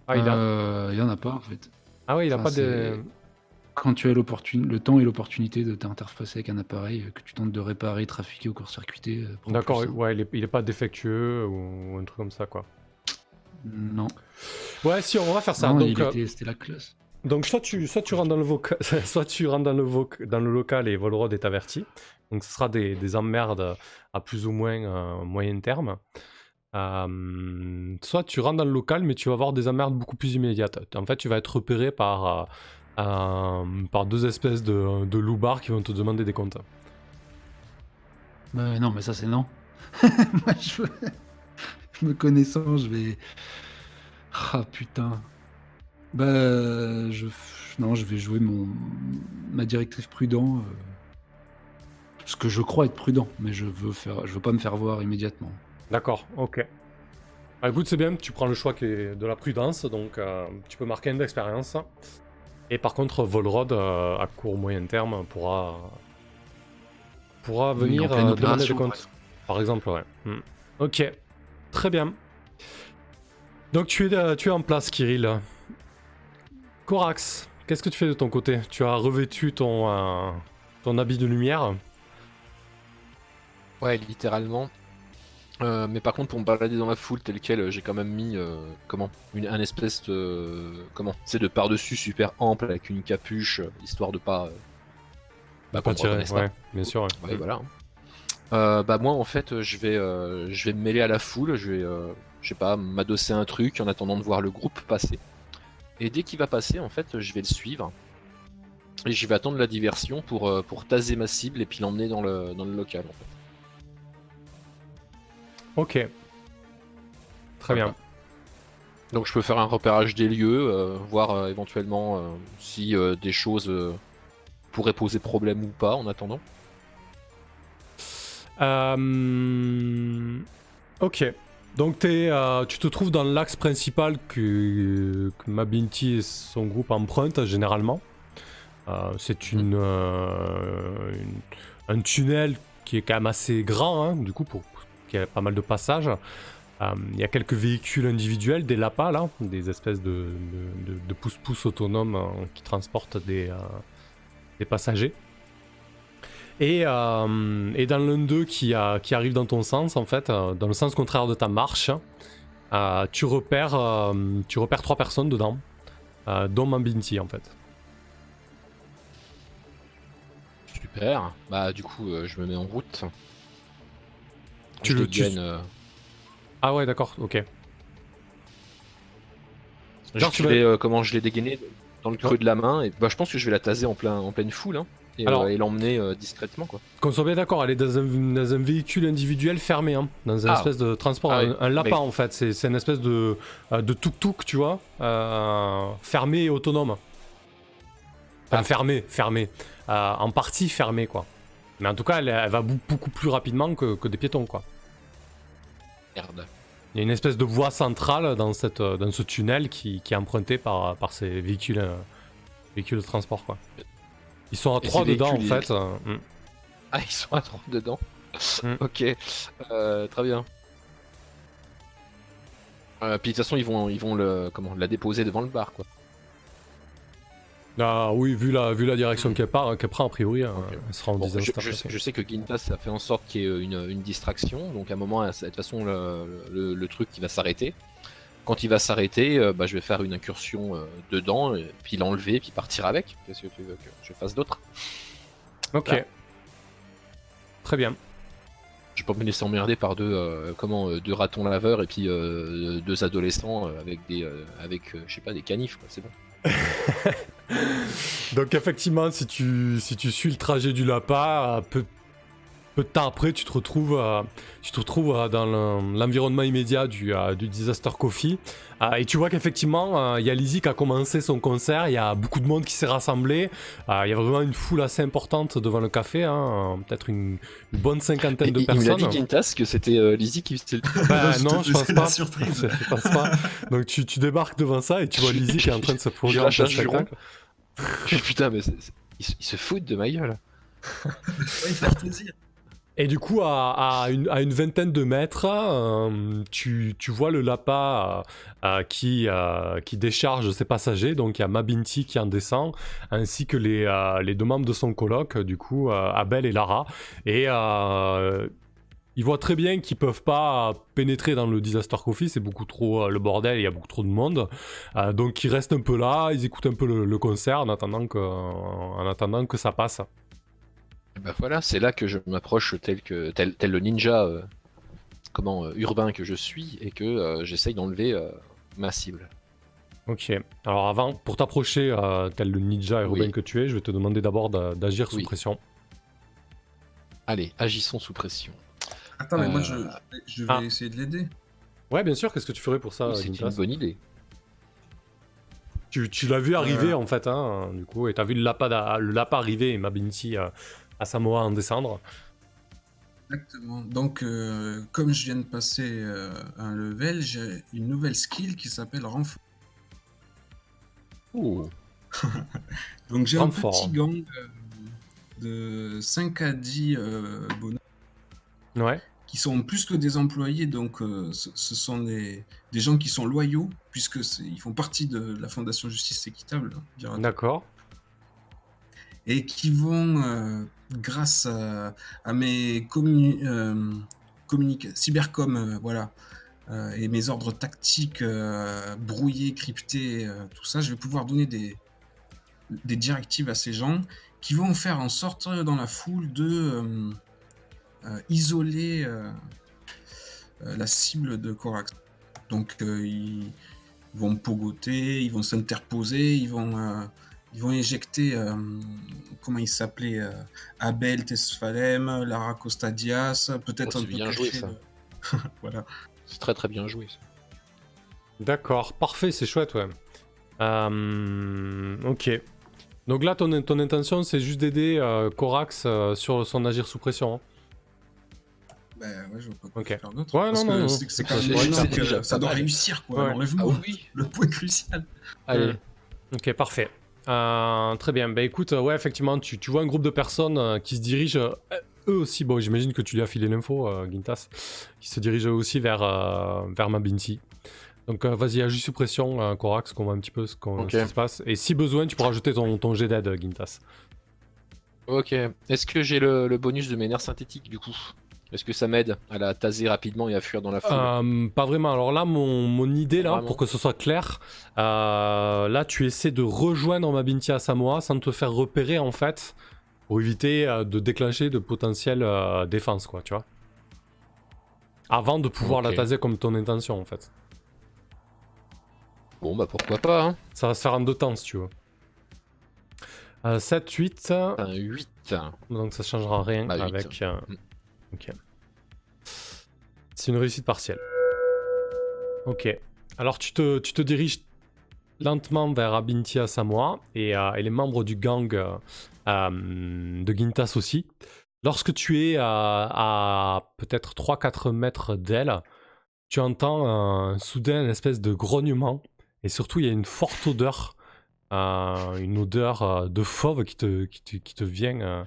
Ah, il a, Euh, il y en a pas en fait. ah ouais, il a ça, pas de. Quand tu as le temps et l'opportunité de t'interfacer avec un appareil euh, que tu tentes de réparer, trafiquer ou court-circuiter. euh, D'accord, simple. ouais, il est, il est pas défectueux ou un truc comme ça quoi. Non, Ouais, si, on va faire ça. Non, donc, il euh, était- c'était la classe. donc soit tu, soit tu rentres dans le voca- soit tu rentres dans le, voc- dans le local et Volrod est averti. Donc ce sera des, des emmerdes à plus ou moins euh, moyen terme. Euh, soit tu rentres dans le local, mais tu vas avoir des emmerdes beaucoup plus immédiates. En fait, tu vas être repéré par, euh, euh, par deux espèces de, de loupards qui vont te demander des comptes. Non, mais ça c'est non. Moi, je... me connaissant, je vais. Ah putain. Bah, je. Non, je vais jouer mon ma directrice prudent. euh, Ce que je crois être prudent, mais je veux faire, je veux pas me faire voir immédiatement. D'accord, ok. Ah, écoute, c'est bien, tu prends le choix qui est de la prudence, donc euh, tu peux marquer un d'expérience. Et par contre, Volrod, euh, à court moyen terme, pourra, pourra venir euh, demander des par comptes. Par exemple, ouais. Hmm. Ok, très bien. Donc tu es, euh, tu es en place, Kirill. Corax, qu'est-ce que tu fais de ton côté? Tu as revêtu ton, euh, ton habit de lumière? Ouais, littéralement. Euh, mais par contre, pour me balader dans la foule telle quelle, j'ai quand même mis euh, comment? Une, un espèce de comment? C'est de par dessus super ample avec une capuche histoire de pas bah, Pas tirer, ouais, bien sûr. ouais. Ouais, voilà. Euh, bah moi en fait je vais euh, je vais me mêler à la foule, je vais euh, je sais pas m'adosser à un truc en attendant de voir le groupe passer. Et dès qu'il va passer en fait je vais le suivre et je vais attendre la diversion pour euh, pour taser ma cible et puis l'emmener dans le dans le local en fait. Ok. Très bien. Donc je peux faire un repérage des lieux, euh, voir euh, éventuellement euh, si euh, des choses euh, pourraient poser problème ou pas en attendant. Euh, Ok. Donc t'es, euh, tu te trouves dans l'axe principal que, que Mabinti et son groupe empruntent généralement. Euh, c'est une, euh, une- un tunnel qui est quand même assez grand, hein, du coup, pour, qui a pas mal de passages. Il y a quelques véhicules individuels, des lapas là, des espèces de, de, de- de pousse-pousse autonomes qui transportent des, des passagers. Et, euh, et dans l'un d'eux qui, arrive dans ton sens, en fait, euh, dans le sens contraire de ta marche, euh, tu, repères, euh, tu repères trois personnes dedans, euh, dont Mambinti en fait. Super. Bah du coup euh, je me mets en route. Tu Je le- dégaine, tu- euh, Ah ouais, d'accord, ok. Genre, je tu vais, euh, comment je l'ai dégainé dans le creux de la main et bah je pense que je vais la taser en plein en pleine foule hein, et, Alors- euh, et l'emmener euh, discrètement quoi. Qu'on soit bien d'accord, elle est dans un, dans un véhicule individuel fermé, hein, dans un Ah. espèce de transport, Ah un, oui, un lapin mais- en fait, c'est une espèce de, euh, de tuk-tuk, tu vois, fermé et autonome. Enfin, Ah. fermé, fermé. Euh, en partie fermé, quoi. Mais en tout cas, elle, elle va beaucoup plus rapidement que, que des piétons, quoi. Merde. Il y a une espèce de voie centrale dans, cette, dans ce tunnel qui, qui est emprunté par, par ces véhicules, véhicules de transport. Quoi. Ils sont à Et trois ces dedans en fait. euh, mm. Ah, ils sont à 30 dedans. Mm. ok, euh, très bien. Euh, puis de toute façon, ils vont, ils vont le, comment, la déposer devant le bar, quoi. Ah oui, vu la, vu la direction qu'elle part- qu'elle prend, a priori, Ok. elle sera en Bon, 10 je, sais- je sais que Gintas a fait en sorte qu'il y ait une, une distraction, donc à un moment, de toute façon, le, le- le truc qui va s'arrêter. Quand il va s'arrêter, euh, bah, je vais faire une incursion euh, dedans, et puis l'enlever, puis partir avec. Qu'est-ce que tu veux que je fasse d'autre? Ok. Voilà. Très bien. Je vais pas me laisser emmerder par deux, euh, comment, euh, deux ratons laveurs et puis euh, deux adolescents euh, avec des, euh, avec, euh, je sais pas, des canifs, quoi. C'est bon. Donc effectivement, si tu, si tu suis le trajet du lapin, euh, peu, de temps après, tu te retrouves, euh, tu te retrouves euh, dans le- l'environnement immédiat du, euh, du Disaster Coffee. Euh, et tu vois qu'effectivement, euh, il y a Lizzie qui a commencé son concert, il y a beaucoup de monde qui s'est rassemblé. Euh, Il y a vraiment une foule assez importante devant le café, hein, peut-être une, une bonne cinquantaine de il me l'a personnes. dit Gintas que c'était euh, Lizzie qui faisait le Bah, non, je pense pas. surprise. Je pense pas. Donc tu, tu débarques devant ça et tu vois Lizzie qui est en train de se produire un spectacle. Putain, mais c'est- ils, se- ils se foutent de ma gueule. Ouais, faire plaisir. Et du coup, à, une, vingtaine de mètres, euh, tu, vois le lapin euh, euh, qui, qui décharge ses passagers. Donc il y a Mabinti qui en descend, ainsi que les, deux membres de son colloque, du coup, Abel et Lara. Et ils voient très bien qu'ils peuvent pas pénétrer dans le Disaster Coffee, c'est beaucoup trop le bordel, il y a beaucoup trop de monde. Donc ils restent un peu là, ils écoutent un peu le, concert en attendant en attendant que ça passe. Et bah voilà, c'est là que je m'approche tel que tel, tel le ninja euh, comment euh, urbain que je suis et que euh, j'essaye d'enlever euh, ma cible. Ok. Alors avant, pour t'approcher, euh, tel le ninja urbain Oui. que tu es, je vais te demander d'abord d'a- d'agir sous Oui. pression. Allez, agissons sous pression. Attends, mais moi, je, je vais ah. essayer de l'aider. Ouais, bien sûr. Qu'est-ce que tu ferais pour ça, Oui, c'est une bonne idée. Tu, tu l'as vu arriver Euh. en fait, hein, du coup, et t'as vu le lapin, d'a- le lapin arriver et Mabinti euh, à Samoa en descendre. Exactement. Donc, euh, comme je viens de passer euh, un level, j'ai une nouvelle skill qui s'appelle renfort. Ouh. Donc, j'ai un petit gang euh, de 5 à 10 euh, bonhommes Ouais. qui sont plus que des employés. Donc, euh, ce, ce sont des, des gens qui sont loyaux, puisque ils font partie de la Fondation Justice Équitable. hein. D'accord. et qui vont, euh, grâce à, mes communi euh, cybercom, euh, voilà, euh, et mes ordres tactiques brouillés, cryptés, tout ça, je vais pouvoir donner des, des directives à ces gens qui vont faire en sorte dans la foule de isoler la cible de Corax. Donc ils vont pogoter, ils vont s'interposer, ils vont ils vont éjecter, euh, comment il s'appelait, euh, Abel Tesfalem, Lara Costa Diaz, peut-être Oh, un c'est peu bien joué, ça. voilà. C'est très très bien joué. ça. D'accord. Parfait, c'est chouette, ouais. Euh, ok. Donc là, ton, ton intention, c'est juste d'aider Corax euh, sur son agir sous pression. hein. Ben ouais, je vois pas quoi Ok. faire d'autre. Ouais, parce non, que non, c'est quand C'est- même que ça doit réussir, quoi. Ouais. Enlève-moi Ah oui. le point crucial. Allez. Ok, parfait. Euh, très bien. Bah écoute, euh, ouais, effectivement, tu, tu vois un groupe de personnes euh, qui se dirigent, euh, eux aussi, bon, j'imagine que tu lui as filé l'info, Gintas, qui se dirigent eux aussi vers, vers Mabinti. Donc vas-y, agis sous pression, Corax, qu'on voit un petit peu ce, qu'on- ce qui se passe. Et si besoin, tu pourras rajouter ton, ton jet d'aide, Gintas. Ok. Est-ce que j'ai le, le bonus de mes nerfs synthétiques du coup? Est-ce que ça m'aide à la taser rapidement et à fuir dans la foule Euh, pas vraiment. Alors là, mon, mon idée, là, Vraiment. pour que ce soit clair, euh, là, tu essaies de rejoindre Mabinti à Samoa sans te faire repérer, en fait, pour éviter euh, de déclencher de potentielles défenses, quoi, tu vois. Avant de pouvoir la taser comme ton intention, en fait. Bon bah pourquoi pas. Hein. Ça va se faire en deux temps, si tu veux. Euh, 7, 8, Un 8. donc ça changera rien Bah, avec... euh, Mm. Ok. C'est une réussite partielle. Ok. Alors tu te, tu te diriges lentement vers Abintia Samoa et, euh, et les membres du gang euh, euh, de Gintas aussi. Lorsque tu es à, à peut-être 3-4 mètres d'elle, tu entends un, soudain une espèce de grognement et surtout il y a une forte odeur, euh, une odeur euh, de fauve qui te, qui te, qui te vient, euh,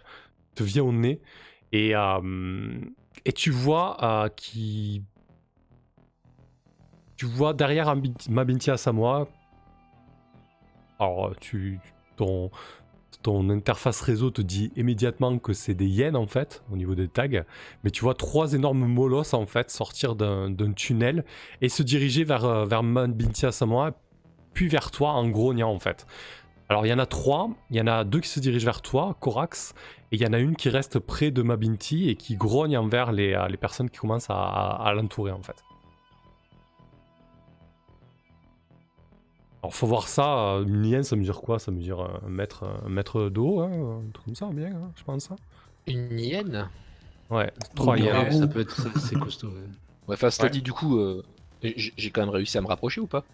te vient au nez et, euh, et tu vois euh, qui tu vois derrière Ambi- Mabinti Asamoah. Alors ton ton interface réseau te dit immédiatement que c'est des hyènes en fait au niveau des tags. Mais tu vois trois énormes molosses en fait sortir d'un tunnel et se diriger vers euh, vers Mabinti Asamoah puis vers toi en grognant en fait. Alors il y en a trois. Il y en a deux qui se dirigent vers toi Corax et il y en a une qui reste près de Mabinti et qui grogne envers les, euh, les personnes qui commencent à, à- à l'entourer en fait. Alors faut voir ça, euh, une hyène ça mesure quoi? Ça mesure un mètre, un mètre de haut, hein, un truc comme ça bien, hein, je pense. hein. Une hyène? Ouais, trois Ouais, hyènes. ça peut être c'est costaud. ouais. Ouais, enfin, cela Ouais. dit, du coup, euh, j'ai quand même réussi à me rapprocher ou pas?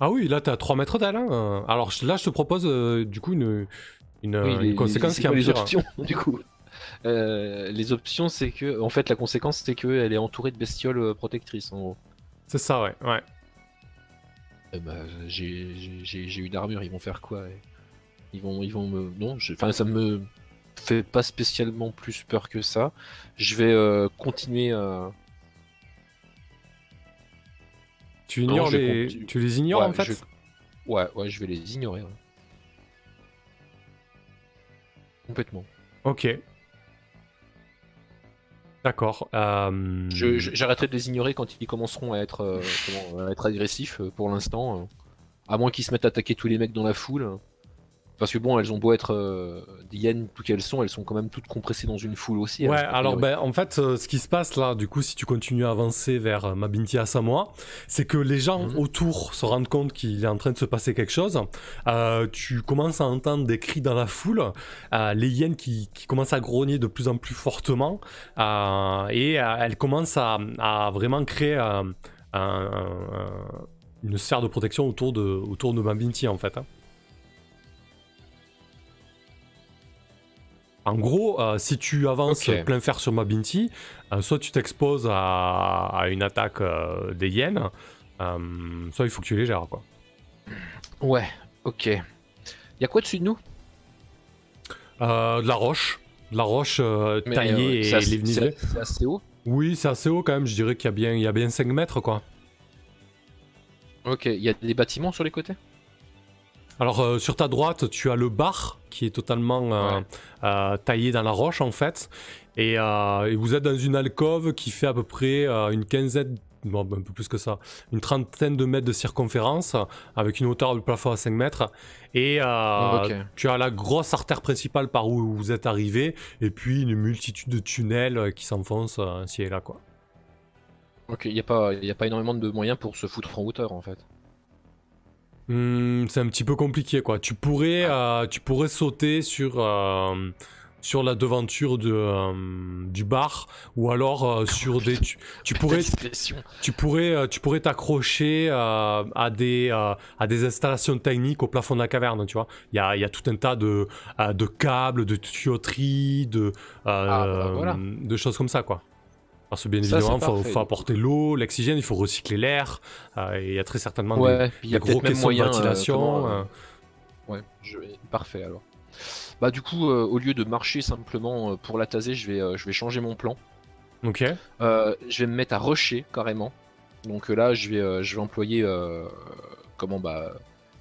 Ah oui, là t'es à 3 mètres d'elle. hein. Alors là je te propose euh, du coup une, une, Oui, une les- conséquence qui est les options, du coup Euh, Les options, c'est que, en fait, la conséquence, c'est qu'elle est entourée de bestioles euh, protectrices, en gros. C'est ça, ouais. ouais. Eh bah, j'ai eu d'armure, ils vont faire quoi eh Ils vont, ils vont me. Non, je- enfin, ça me fait pas spécialement plus peur que ça. Je vais euh, continuer à. Tu Non, ignores je les, continue. tu les ignores Ouais, en fait. je- Ouais, ouais, je vais les ignorer. ouais. Complètement. Ok. D'accord. euh, J'arrêterai de les ignorer quand ils commenceront à être, euh, comment, à être agressifs euh, pour l'instant. euh. À moins qu'ils se mettent à attaquer tous les mecs dans la foule. Parce que bon, elles ont beau être euh, des hyènes, tout qu'elles sont, elles sont quand même toutes compressées dans une foule aussi. Ouais, hein, a alors ben, en fait, euh, ce qui se passe là, du coup, si tu continues à avancer vers euh, Mabinti Asamoah, c'est que les gens Mhm. autour se rendent compte qu'il est en train de se passer quelque chose. Euh, tu commences à entendre des cris dans la foule, euh, les hyènes qui, qui commencent à grogner de plus en plus fortement, et elles commencent à, à vraiment créer un- un- une sphère de protection autour de, autour de Mabinti en fait. hein. En gros, euh, si tu avances plein fer sur Mabinti, euh, soit tu t'exposes à, à une attaque euh, des hyènes, euh, soit il faut que tu les gères. Quoi. Ouais, ok. Y a quoi dessus de nous? Euh, de la roche, de la roche taillée et lévnisée. C'est assez haut? Oui, c'est assez haut quand même, je dirais qu'il y, a bien- il y a bien 5 mètres quoi. Ok, y a des bâtiments sur les côtés? Alors euh, sur ta droite, tu as le bar qui est totalement euh, Ouais. euh, taillé dans la roche en fait. Et, et vous êtes dans une alcôve qui fait à peu près une quinzaine, bon, un peu plus que ça, une trentaine de mètres de circonférence avec une hauteur de plafond à 5 mètres. Et Ok. tu as la grosse artère principale par où vous êtes arrivé et puis une multitude de tunnels qui s'enfoncent ci et là quoi. Ok, y a pas, y a pas énormément de moyens pour se foutre en hauteur en fait. Hmm, c'est un petit peu compliqué quoi. Tu pourrais, euh, tu pourrais sauter sur, euh, sur la devanture de, euh, du bar ou alors sur des. Tu, tu pourrais, tu pourrais, tu pourrais t'accrocher à des, à des installations techniques au plafond de la caverne. Tu vois, il y a, y a tout un tas de, de câbles, de tuyauteries, de, Ah, bah, voilà. de choses comme ça quoi. Parce que bien Ça, évidemment, il faut, apporter l'eau, l'oxygène, il faut recycler l'air. euh, et il y a très certainement des, Ouais, y des gros questions de moyen. euh, ventilation. euh, euh. Ouais, je... parfait alors. Bah du coup, au lieu de marcher simplement pour la taser, je vais, je vais changer mon plan. Ok. Je vais me mettre à rusher carrément. Donc là, je vais, je vais employer comment bah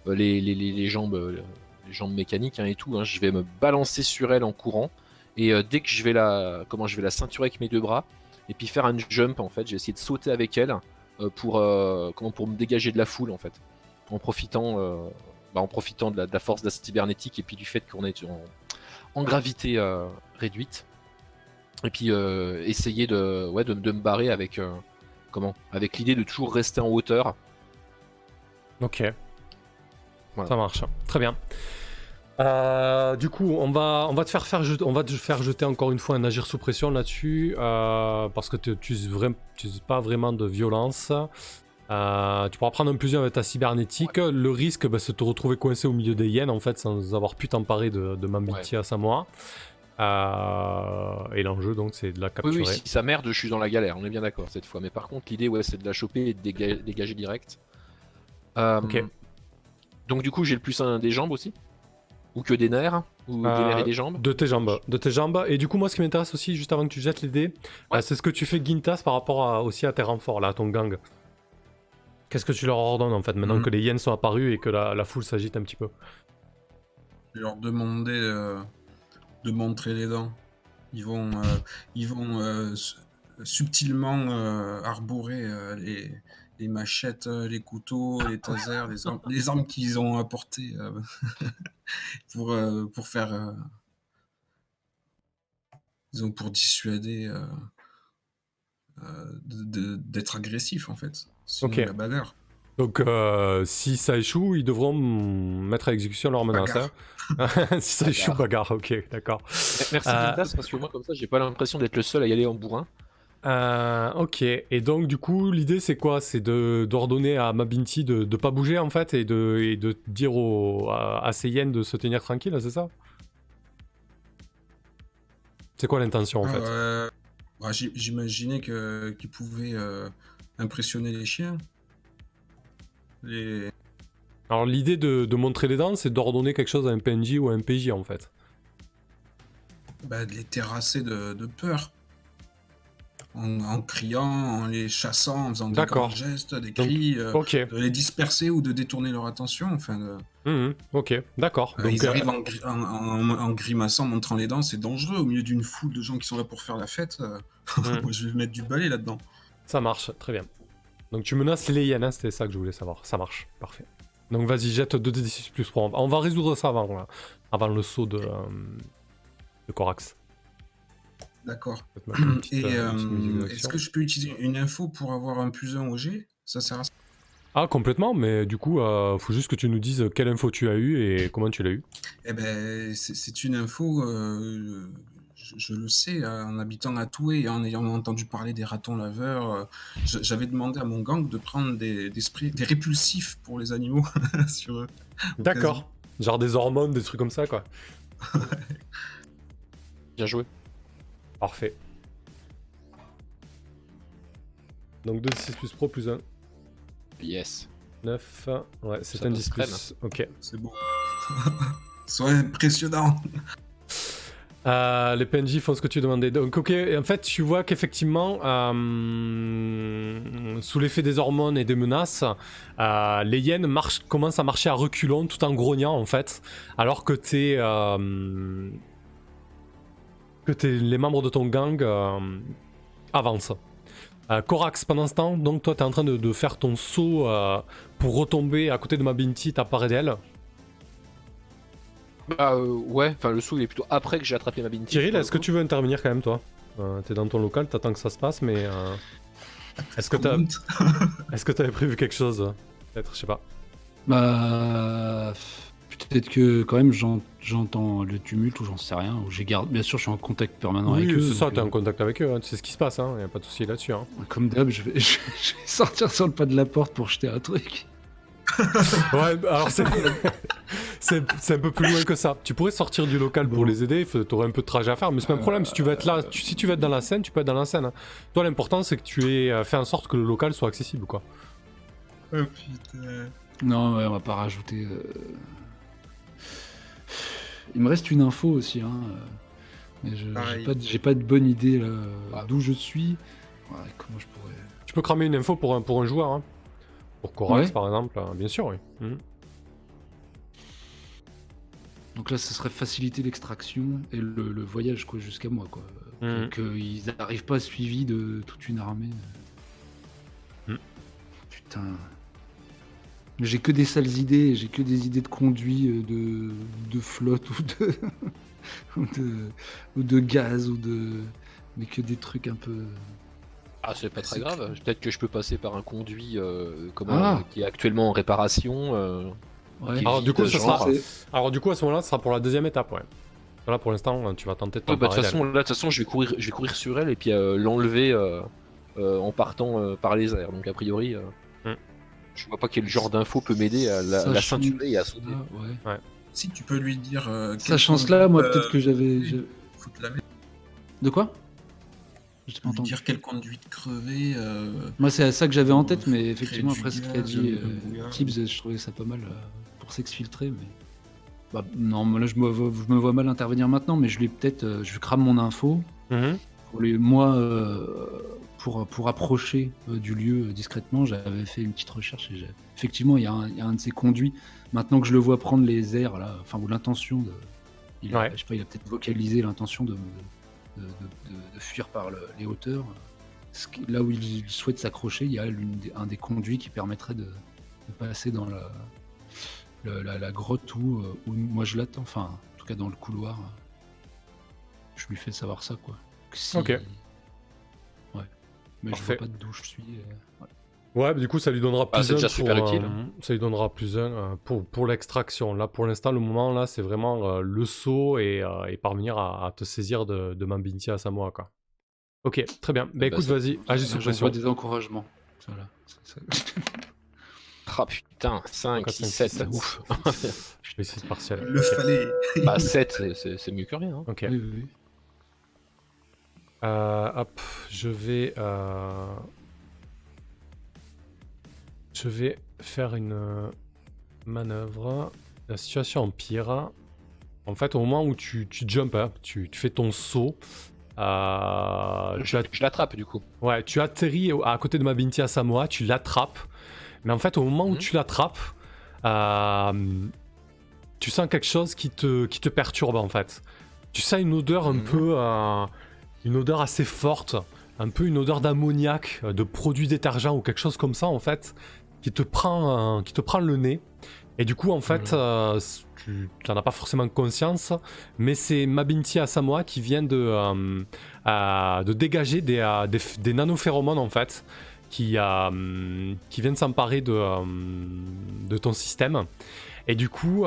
les, les, les, les jambes, les jambes mécaniques hein, et tout. hein. Je vais me balancer sur elle en courant. Et euh, dès que je vais la, comment je vais la ceinturer avec mes deux bras et puis faire un jump en fait, je vais essayer de sauter avec elle euh, pour euh, comment pour me dégager de la foule en fait, en profitant, euh, bah, en profitant de la, de la force de la cybernétique et puis du fait qu'on est en, en gravité réduite et puis essayer de, ouais, de, de me barrer avec, comment, avec l'idée de toujours rester en hauteur. Ok. Voilà. Ça marche. Très bien. Euh, du coup, on va, on va te faire faire jeter, on va te faire jeter encore une fois un agir sous pression là-dessus euh, parce que tu n'utilises pas vraiment de violence. Euh, tu pourras prendre un plus un avec ta cybernétique. Le risque, bah, c'est de te retrouver coincé au milieu des hyènes en fait sans avoir pu t'emparer de, de Mambiti à Samoa. Euh, et l'enjeu, donc, c'est de la Oui, capturer. oui, si ça merde, je suis dans la galère, on est bien d'accord cette fois. Mais par contre, l'idée, ouais, c'est de la choper et de déga- dégager direct. Euh, Ok. Donc, du coup, j'ai le plus un des jambes aussi Ou que des nerfs Ou Euh, des nerfs et des jambes De tes jambes. De tes jambes. Et du coup, moi, ce qui m'intéresse aussi, juste avant que tu jettes les dés, Ouais. euh, c'est ce que tu fais Gintas par rapport à- aussi à tes renforts, là, à ton gang. Qu'est-ce que tu leur ordonnes, en fait, maintenant Mhm. que les hyènes sont apparus et que la, la foule s'agite un petit peu? Je vais leur demander euh, de montrer les dents. Ils vont, euh, ils vont euh, su- subtilement euh, arborer euh, les, les machettes, euh, les couteaux, les tasers, les armes, les armes qu'ils ont apportées euh, pour, euh, pour faire. euh, disons, pour dissuader euh, euh, de- de- d'être agressif en fait. La bagarre. Donc, euh, si ça échoue, ils devront mettre à exécution leur menace. Hein. si ça échoue, bagarre, ok, d'accord. Merci Euh, Gintas, parce que moi, comme ça, j'ai pas l'impression d'être le seul à y aller en bourrin. Euh, ok, et donc du coup l'idée c'est quoi? C'est de d'ordonner à Mabinti de, de pas bouger en fait et de, et de dire au, à, à ses hyènes de se tenir tranquille, c'est ça? C'est quoi l'intention en fait? Euh, bah, J'imaginais que- qu'ils pouvaient euh, impressionner les chiens. Les... Alors l'idée de, de montrer les dents c'est d'ordonner quelque chose à un PNJ ou à un PJ en fait. bah, de les terrasser de, de peur. En, en criant, en les chassant, en faisant des gestes, des cris, euh, Ok, de les disperser ou de détourner leur attention. Enfin, de- Mhm, ok, d'accord. Euh, ils euh, arrivent en, en- en- en grimaçant, montrant les dents, c'est dangereux au milieu d'une foule de gens qui sont là pour faire la fête. Moi, je vais mettre du balai là-dedans. Ça marche, très bien. Donc tu menaces les hyènes, hein, c'était ça que je voulais savoir. Ça marche, parfait. Donc vas-y, jette 2d6 plus 3. On va résoudre ça avant, là, avant le saut de, euh, de Corax. D'accord. Et euh, euh, est-ce que je peux utiliser une info pour avoir un plus un au G? Ça sert à ça? Ah, complètement, mais du coup, euh, faut juste que tu nous dises quelle info tu as eu et comment tu l'as eu. Eh ben, c'est c'est une info, euh, je, je le sais, en habitant à Toué et en ayant entendu parler des ratons laveurs, euh, j'avais demandé à mon gang de prendre des, des, sprays- des répulsifs pour les animaux D'accord. Genre des hormones, des trucs comme ça, quoi. Bien joué. Parfait. Donc 2d6 plus pro plus 1. Yes. 9. Ouais, c'est un passe 10 crème. plus. Ok. C'est beau. Sois impressionnant. Euh, les PNJ font ce que tu demandais. Donc, ok, et en fait, tu vois qu'effectivement, euh, sous l'effet des hormones et des menaces, euh, les hyènes marchent, commencent à marcher à reculons tout en grognant, en fait, alors que t'es. Euh, que t'es- les membres de ton gang euh, avancent. Euh, Corax, pendant ce temps, donc toi, t'es en train de, de faire ton saut euh, pour retomber à côté de Mabinti, t'apparais d'elle. Bah euh, ouais, enfin le saut il est plutôt après que j'ai attrapé ma binti. Cyril, est-ce que tu veux intervenir quand même, toi? Euh, T'es dans ton local, t'attends que ça se passe, mais euh, est-ce que t'as, est-ce que t'avais prévu quelque chose? Euh, Peut-être, je sais pas. Bah. Peut-être que quand même j'en- j'entends le tumulte ou j'en sais rien. Ou j'ai garde... Bien sûr, je suis en contact permanent oui, avec eux. c'est ça, t'es en euh, contact avec eux, hein, tu sais ce qui se passe, hein, y a pas de souci là-dessus. Hein. Comme d'hab, je vais... je vais sortir sur le pas de la porte pour jeter un truc. Ouais, bah, alors c'est, un peu plus loin que ça. Tu pourrais sortir du local pour Bon. les aider, t'aurais un peu de trajet à faire, mais c'est pas un problème. Si tu veux être là, tu- si tu veux être dans la scène, tu peux être dans la scène. hein. Toi, l'important, c'est que tu aies euh, fait en sorte que le local soit accessible, quoi. Oh putain. Non, ouais, on va pas rajouter. euh. Il me reste une info aussi. Hein. euh, Mais je- j'ai Pareil. pas, de- j'ai pas de bonne idée là, Ah. d'où je suis. Ouais, comment je pourrais. Tu peux cramer une info pour un, pour un joueur, hein. Pour Corax, Ouais. par exemple, euh, bien sûr, oui. Mhm. Donc là, ce serait faciliter l'extraction et le, le voyage quoi jusqu'à moi quoi. Mhm. Qu'ils n'arrivent pas suivis de toute une armée. Mhm. Putain. J'ai que des sales idées, j'ai que des idées de conduit, euh, de, de flotte ou de, ou de ou de gaz ou de mais que des trucs un peu. Ah c'est pas très grave. Peut-être que je peux passer par un conduit euh, comment, Ah. euh, qui est actuellement en réparation. euh, Ouais. Alors, du coup, ça sera- Alors du coup à ce moment-là, ce sera pour la deuxième étape, ouais. Là pour l'instant, euh, tu vas tenter de Ouais, bah, de toute façon, là, de toute façon, je vais courir, je vais courir sur elle et puis euh, l'enlever euh, euh, en partant euh, par les airs. Donc a priori. Je vois pas quel genre d'info peut m'aider à la, ceinturer et à sauter. Ah, ouais. Si tu peux lui dire. euh, quel Sachant cela, moi euh, peut-être que j'avais. je- foutre la merde. De quoi? Je t'ai pas entendu. dire quelle conduite crevée. euh, Moi, c'est ça que j'avais en tête, Euh, mais effectivement, après ce qu'il a gaz, dit, euh. Tibbs, je trouvais ça pas mal euh, pour s'exfiltrer. Mais... Bah, non, moi, là, je me, vois, je me vois mal intervenir maintenant, mais je lui ai peut-être. euh, je crame mon info. Mhm. Pour les, moi, euh, pour, pour approcher euh, du lieu euh, discrètement, j'avais fait une petite recherche et j'ai- effectivement, il y, a un- il y a un de ces conduits. Maintenant que je le vois prendre les airs, là, enfin, ou l'intention de. Il a, Ouais. je sais pas, il a peut-être vocalisé l'intention de, de, de- de- de fuir par le- les hauteurs. Là où il, souhaite s'accrocher, il y a des- un des conduits qui permettrait de, passer dans la, le- la, la grotte où, euh, où moi je l'attends, enfin, en tout cas dans le couloir. Je lui fais savoir ça, quoi. Si- Ok. Ouais. Mais Parfait. je vois pas d'où je suis. euh, ouais. Ouais, mais du coup, ça lui donnera Ah, plus c'est un déjà pour, super euh, utile. ça lui donnera plus un euh, pour, pour l'extraction. Là, pour l'instant, le moment, là, c'est vraiment euh, le saut et, euh, et parvenir à, à te saisir de, de Mambinti à Samoa, quoi. Ok, très bien. Bah bah, écoute, vas-y, agis sous J'envoie pression. des encouragements. Voilà. Ah putain, 5, 4, 6, 5, 7, 6, ouf. Je vais essayer de partiel. Le Ok. fallait. bah 7, c'est- c'est c'est mieux que rien. hein. Ok. Oui, oui, oui. Euh, hop, je vais. euh, Je vais faire une manœuvre. La situation empire. En fait, au moment où tu, tu jumps, hein, tu, tu fais ton saut, euh, Je l'attrape du coup. ouais, tu atterris à côté de Mabinti à Samoa, tu l'attrapes. Mais en fait, au moment où Mhm. tu l'attrapes, euh, tu sens quelque chose qui te, qui te perturbe en fait. Tu sens une odeur un Mhm. peu. Une odeur assez forte, un peu une odeur d'ammoniac, euh, de produits détergents ou quelque chose comme ça en fait, qui te prend, euh, qui te prend le nez. Et du coup, en fait, Mhm. euh, tu n'en as pas forcément conscience, mais c'est Mabinti Asamoah qui vient de, euh, de dégager des, des, nanophéromones en fait, qui, qui viennent s'emparer de, de ton système. Et du coup,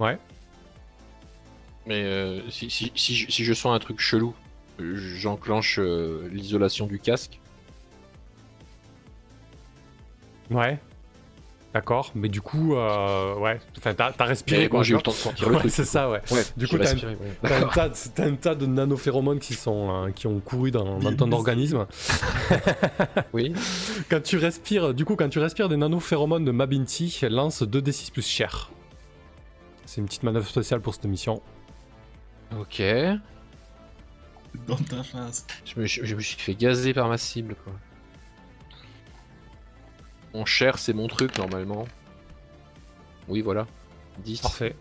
ouais. Mais euh, si, si, si, je- si je sens un truc chelou, j'enclenche euh, l'isolation du casque. Ouais. D'accord, mais du coup, euh, ouais, enfin, t'as t'as respiré Mais quoi. moi j'ai eu le temps de sentir le Ouais, truc. c'est ça, ouais. Ouais, Du coup, t'as un- respiré, ouais. T'as un, tas un tas de nanophéromones qui, sont, euh, qui ont couru dans, dans ton organisme. Oui. Quand tu respires, du coup, quand tu respires des nanophéromones de Mabinti, lance 2d6 plus cher. C'est une petite manœuvre spéciale pour cette mission. Ok. Dans ta face. Je me, je- je me suis fait gazer par ma cible quoi. Mon cher, c'est mon truc normalement. Oui, voilà. 10. Parfait.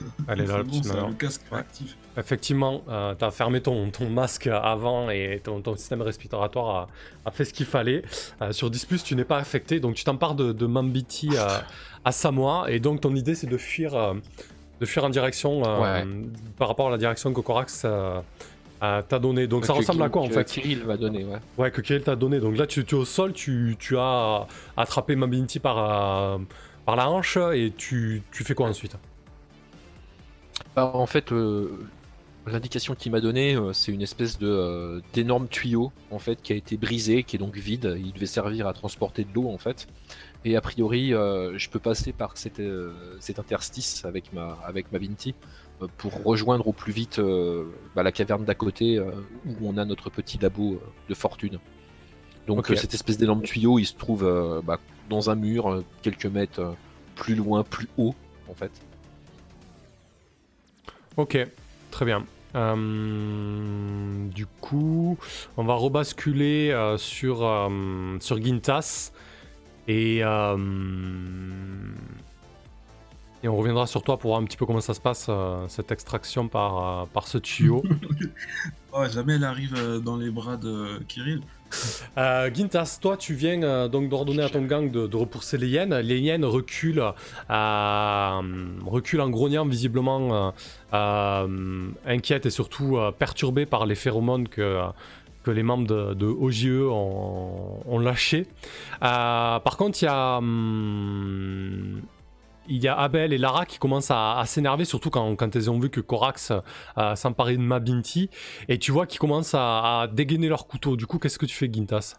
Allez, là, C'est la bon, le casque Ouais. actif. Effectivement, euh, t'as fermé ton, ton masque avant et ton, ton système respiratoire a, a fait ce qu'il fallait. Euh, sur 10, tu n'es pas affecté, donc tu t'empares de, de Mambiti à, à Samoa, et donc ton idée c'est de fuir, euh, de fuir en direction euh, Ouais. par rapport à la direction que Corax euh, t'a donnée. Donc ça ressemble à quoi en fait Kirill va donner, ouais. Ouais, que Kirill t'a donné. Donc là, tu, tu es au sol, tu, tu as attrapé Mambiti par, euh, par la hanche, et tu, tu fais quoi ensuite? Bah, en fait, euh, l'indication qu'il m'a donnée, euh, c'est une espèce de euh, d'énorme tuyau en fait qui a été brisé, qui est donc vide. Il devait servir à transporter de l'eau en fait. Et a priori, euh, je peux passer par cet, euh, cet interstice avec ma avec ma Vinti euh, pour rejoindre au plus vite bah, la caverne d'à côté où on a notre petit labo de fortune. Donc cette espèce d'énorme tuyau, il se trouve bah, dans un mur, quelques mètres plus loin, plus haut en fait. Ok, très bien. Euh, du coup, on va rebasculer euh, sur, euh, sur Gintas et, euh, et on reviendra sur toi pour voir un petit peu comment ça se passe, euh, cette extraction par, euh, par ce tuyau. Oh, jamais elle arrive dans les bras de Kirill. Euh, Gintas, toi, tu viens euh, donc d'ordonner à ton gang de, de repousser les hyènes. Les hyènes reculent, euh, reculent en grognant, visiblement inquiètes et surtout perturbées par les phéromones que, que les membres de, de OGE ont, ont lâchés. Euh, par contre, il y a. hum, il y a Abel et Lara qui commencent à, à s'énerver, surtout quand, quand elles ont vu que Corax euh, s'emparait de Mabinti. Et tu vois qu'ils commencent à, à dégainer leur couteau. Du coup, qu'est-ce que tu fais, Gintas?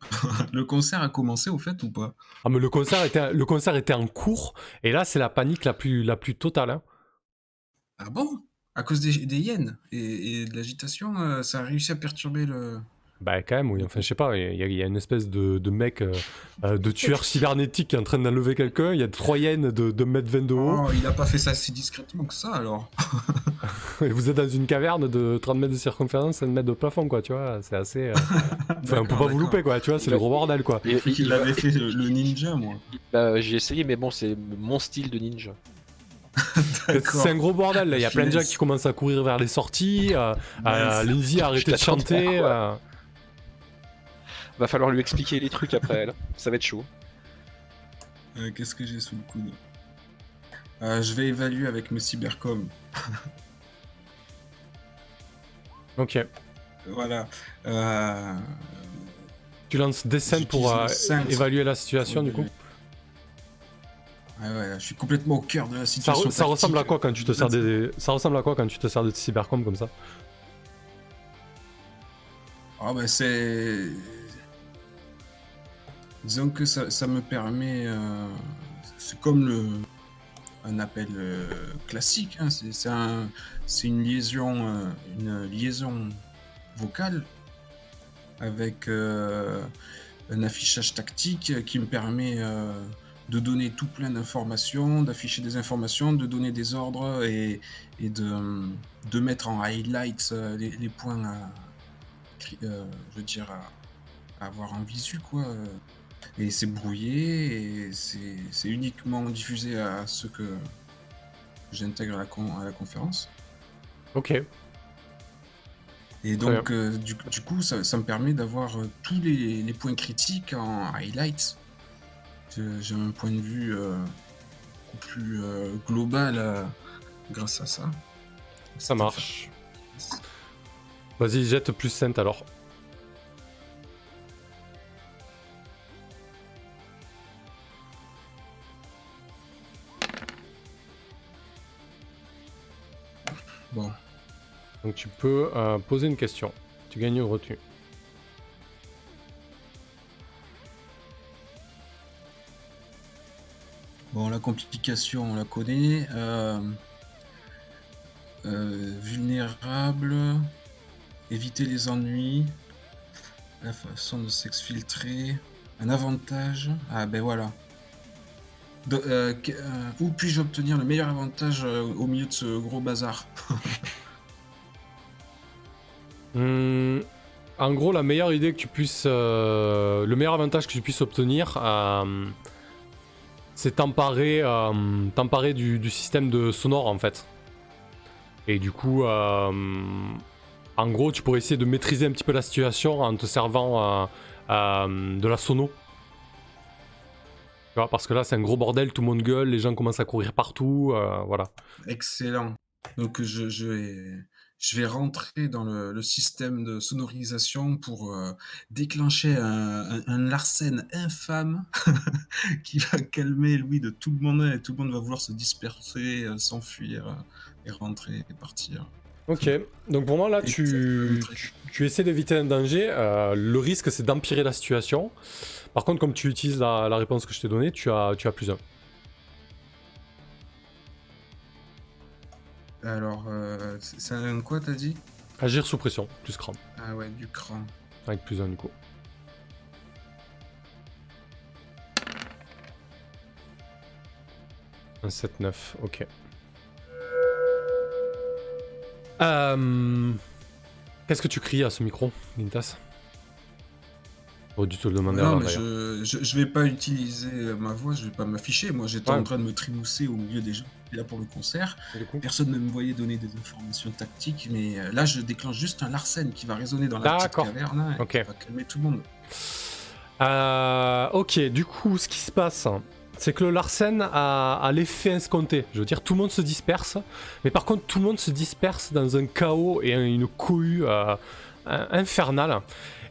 Le concert a commencé au fait ou pas? Ah, mais le concert était, le concert était en cours, et là, c'est la panique la plus, la plus totale. hein. Ah bon? À cause des, des hyènes et, et de l'agitation, euh, ça a réussi à perturber le. Bah, quand même, oui. Enfin, je sais pas, il y, a- il y a une espèce de, de mec, euh, euh, de tueur cybernétique qui est en train d'enlever quelqu'un. Il y a trois hyènes de 2m20 de haut. Oh, il a pas fait ça si discrètement que ça alors. Et vous êtes dans une caverne de 30 mètres de circonférence, 5 mètres de plafond, quoi, tu vois. C'est assez. euh, Enfin, on peut D'accord, pas vous louper, quoi, tu vois, c'est le gros bordel, quoi. Et- J'ai cru qu'il il- avait fait le, le ninja, moi. bah, J'ai essayé, mais bon, c'est mon style de ninja. C'est un gros bordel, là. Il y a plein de gens qui commencent à courir vers les sorties. Euh, euh. Lindsay a arrêté de chanter. euh, Va falloir lui expliquer les trucs après, là. Ça va être chaud. Euh, Qu'est-ce que j'ai sous le coude? Euh, Je vais évaluer avec mes cybercoms. Ok. Voilà. Euh, Tu lances des scènes pour euh, évaluer la situation, du coup? Ouais, ouais, je suis complètement au cœur de la Ça, situation. re- ça ressemble à quoi quand tu te sers des. Ça ressemble à quoi quand tu te sers de cybercom comme ça? Ah bah c'est... Disons que ça, ça me permet... euh, C'est comme le... un appel euh, classique. hein, C'est c'est un... c'est une liaison, euh, une liaison vocale avec un affichage tactique qui me permet de donner tout plein d'informations, d'afficher des informations, de donner des ordres et, et de, de mettre en highlights euh, les, les points à, cri- euh, je veux dire, à, à avoir en visu, quoi. euh. Et c'est brouillé et c'est uniquement diffusé à ceux que j'intègre à, la con- à la conférence. Ok. Et donc, euh, du, du coup, ça, ça me permet d'avoir euh, tous les, les points critiques en highlights. J'ai un point de vue euh, plus euh, global euh, grâce à ça. Ça marche. Vas-y, jette plus scène alors. Bon, Donc tu peux euh, poser une question. Tu gagnes une retenue. Bon, la complication, on la connaît. Euh, euh, vulnérable, éviter les ennuis, la façon de s'exfiltrer, un avantage. Ah ben voilà. Euh, où puis-je obtenir le meilleur avantage au milieu de ce gros bazar Hmm, en gros, la meilleure idée que tu puisses. le meilleur avantage que tu puisses obtenir, c'est t'emparer euh, du, système de sonore en fait. Et du coup, euh, en gros, tu pourrais essayer de maîtriser un petit peu la situation en te servant euh, de la sono. Tu vois, parce que là, c'est un gros bordel, tout le monde gueule, les gens commencent à courir partout, voilà. Excellent. Donc je, je vais, je vais rentrer dans le, le système de sonorisation pour euh, déclencher un, un, un Larsen infâme qui va calmer lui de tout le monde et tout le monde va vouloir se disperser, euh, s'enfuir euh, et rentrer et partir. Ok, donc pour moi là tu, tu, tu essaies d'éviter un danger, euh, le risque c'est d'empirer la situation. Par contre comme tu utilises la, la réponse que je t'ai donnée, tu as, tu as plus un. Alors, euh, c'est un quoi t'as dit? Agir sous pression, plus cran, Ah ouais, du cran. avec plus un du coup. Un 7-9, ok. Euh, Qu'est-ce que tu cries à ce micro, Gintas J'aurais dû te le demander Non, avant mais d'ailleurs. je, je, je vais pas utiliser euh, ma voix, je vais pas m'afficher. Moi, j'étais Ouais. en train de me trimousser au milieu des gens qui étaient là pour le concert. Du coup. Personne ne me voyait donner des informations tactiques, mais euh, là, je déclenche juste un Larsen qui va résonner dans la petite D'accord. caverne hein, et Ok. qui va calmer tout le monde. Euh, ok, du coup, ce qui se passe, c'est que le Larsen a, a l'effet escompté. Je veux dire, tout le monde se disperse, mais par contre, tout le monde se disperse dans un chaos et une cohue euh, infernale.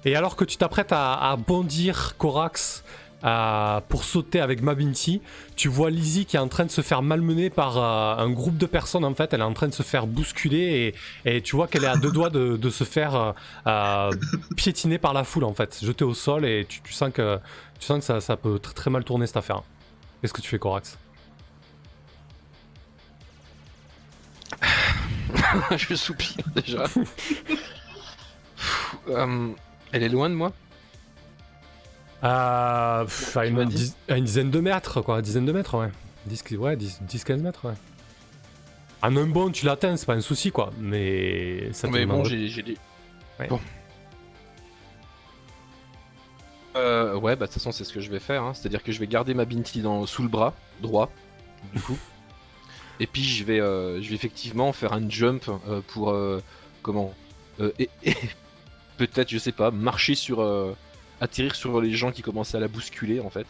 Et alors que tu t'apprêtes à, à bondir, Corax, euh, pour sauter avec Mabinti. Tu vois Lizzie qui est en train de se faire malmener par euh, un groupe de personnes en fait. Elle est en train de se faire bousculer et, et tu vois qu'elle est à deux doigts de, de se faire euh, piétiner par la foule en fait, jetée au sol et tu, tu sens que, tu sens que ça, ça peut très, très mal tourner cette affaire. Qu'est-ce que tu fais, Corax je soupire déjà. elle est loin de moi Euh, pff, à, une, dit diz- à une dizaine de mètres, quoi. Une dizaine de mètres, ouais. 10, ouais, 10-15 mètres, ouais. En un bond, tu l'atteins, c'est pas un souci, quoi. Mais ça te Mais bon, j'ai. Ouais. Bon. Euh, ouais, bah de toute façon, c'est ce que je vais faire. hein. C'est-à-dire que je vais garder ma Binti dans, sous le bras droit, du coup. Et puis je vais, euh, je vais effectivement faire un jump euh, pour euh, comment euh, et, et peut-être, je sais pas, marcher sur, euh, atterrir sur les gens qui commençaient à la bousculer en fait.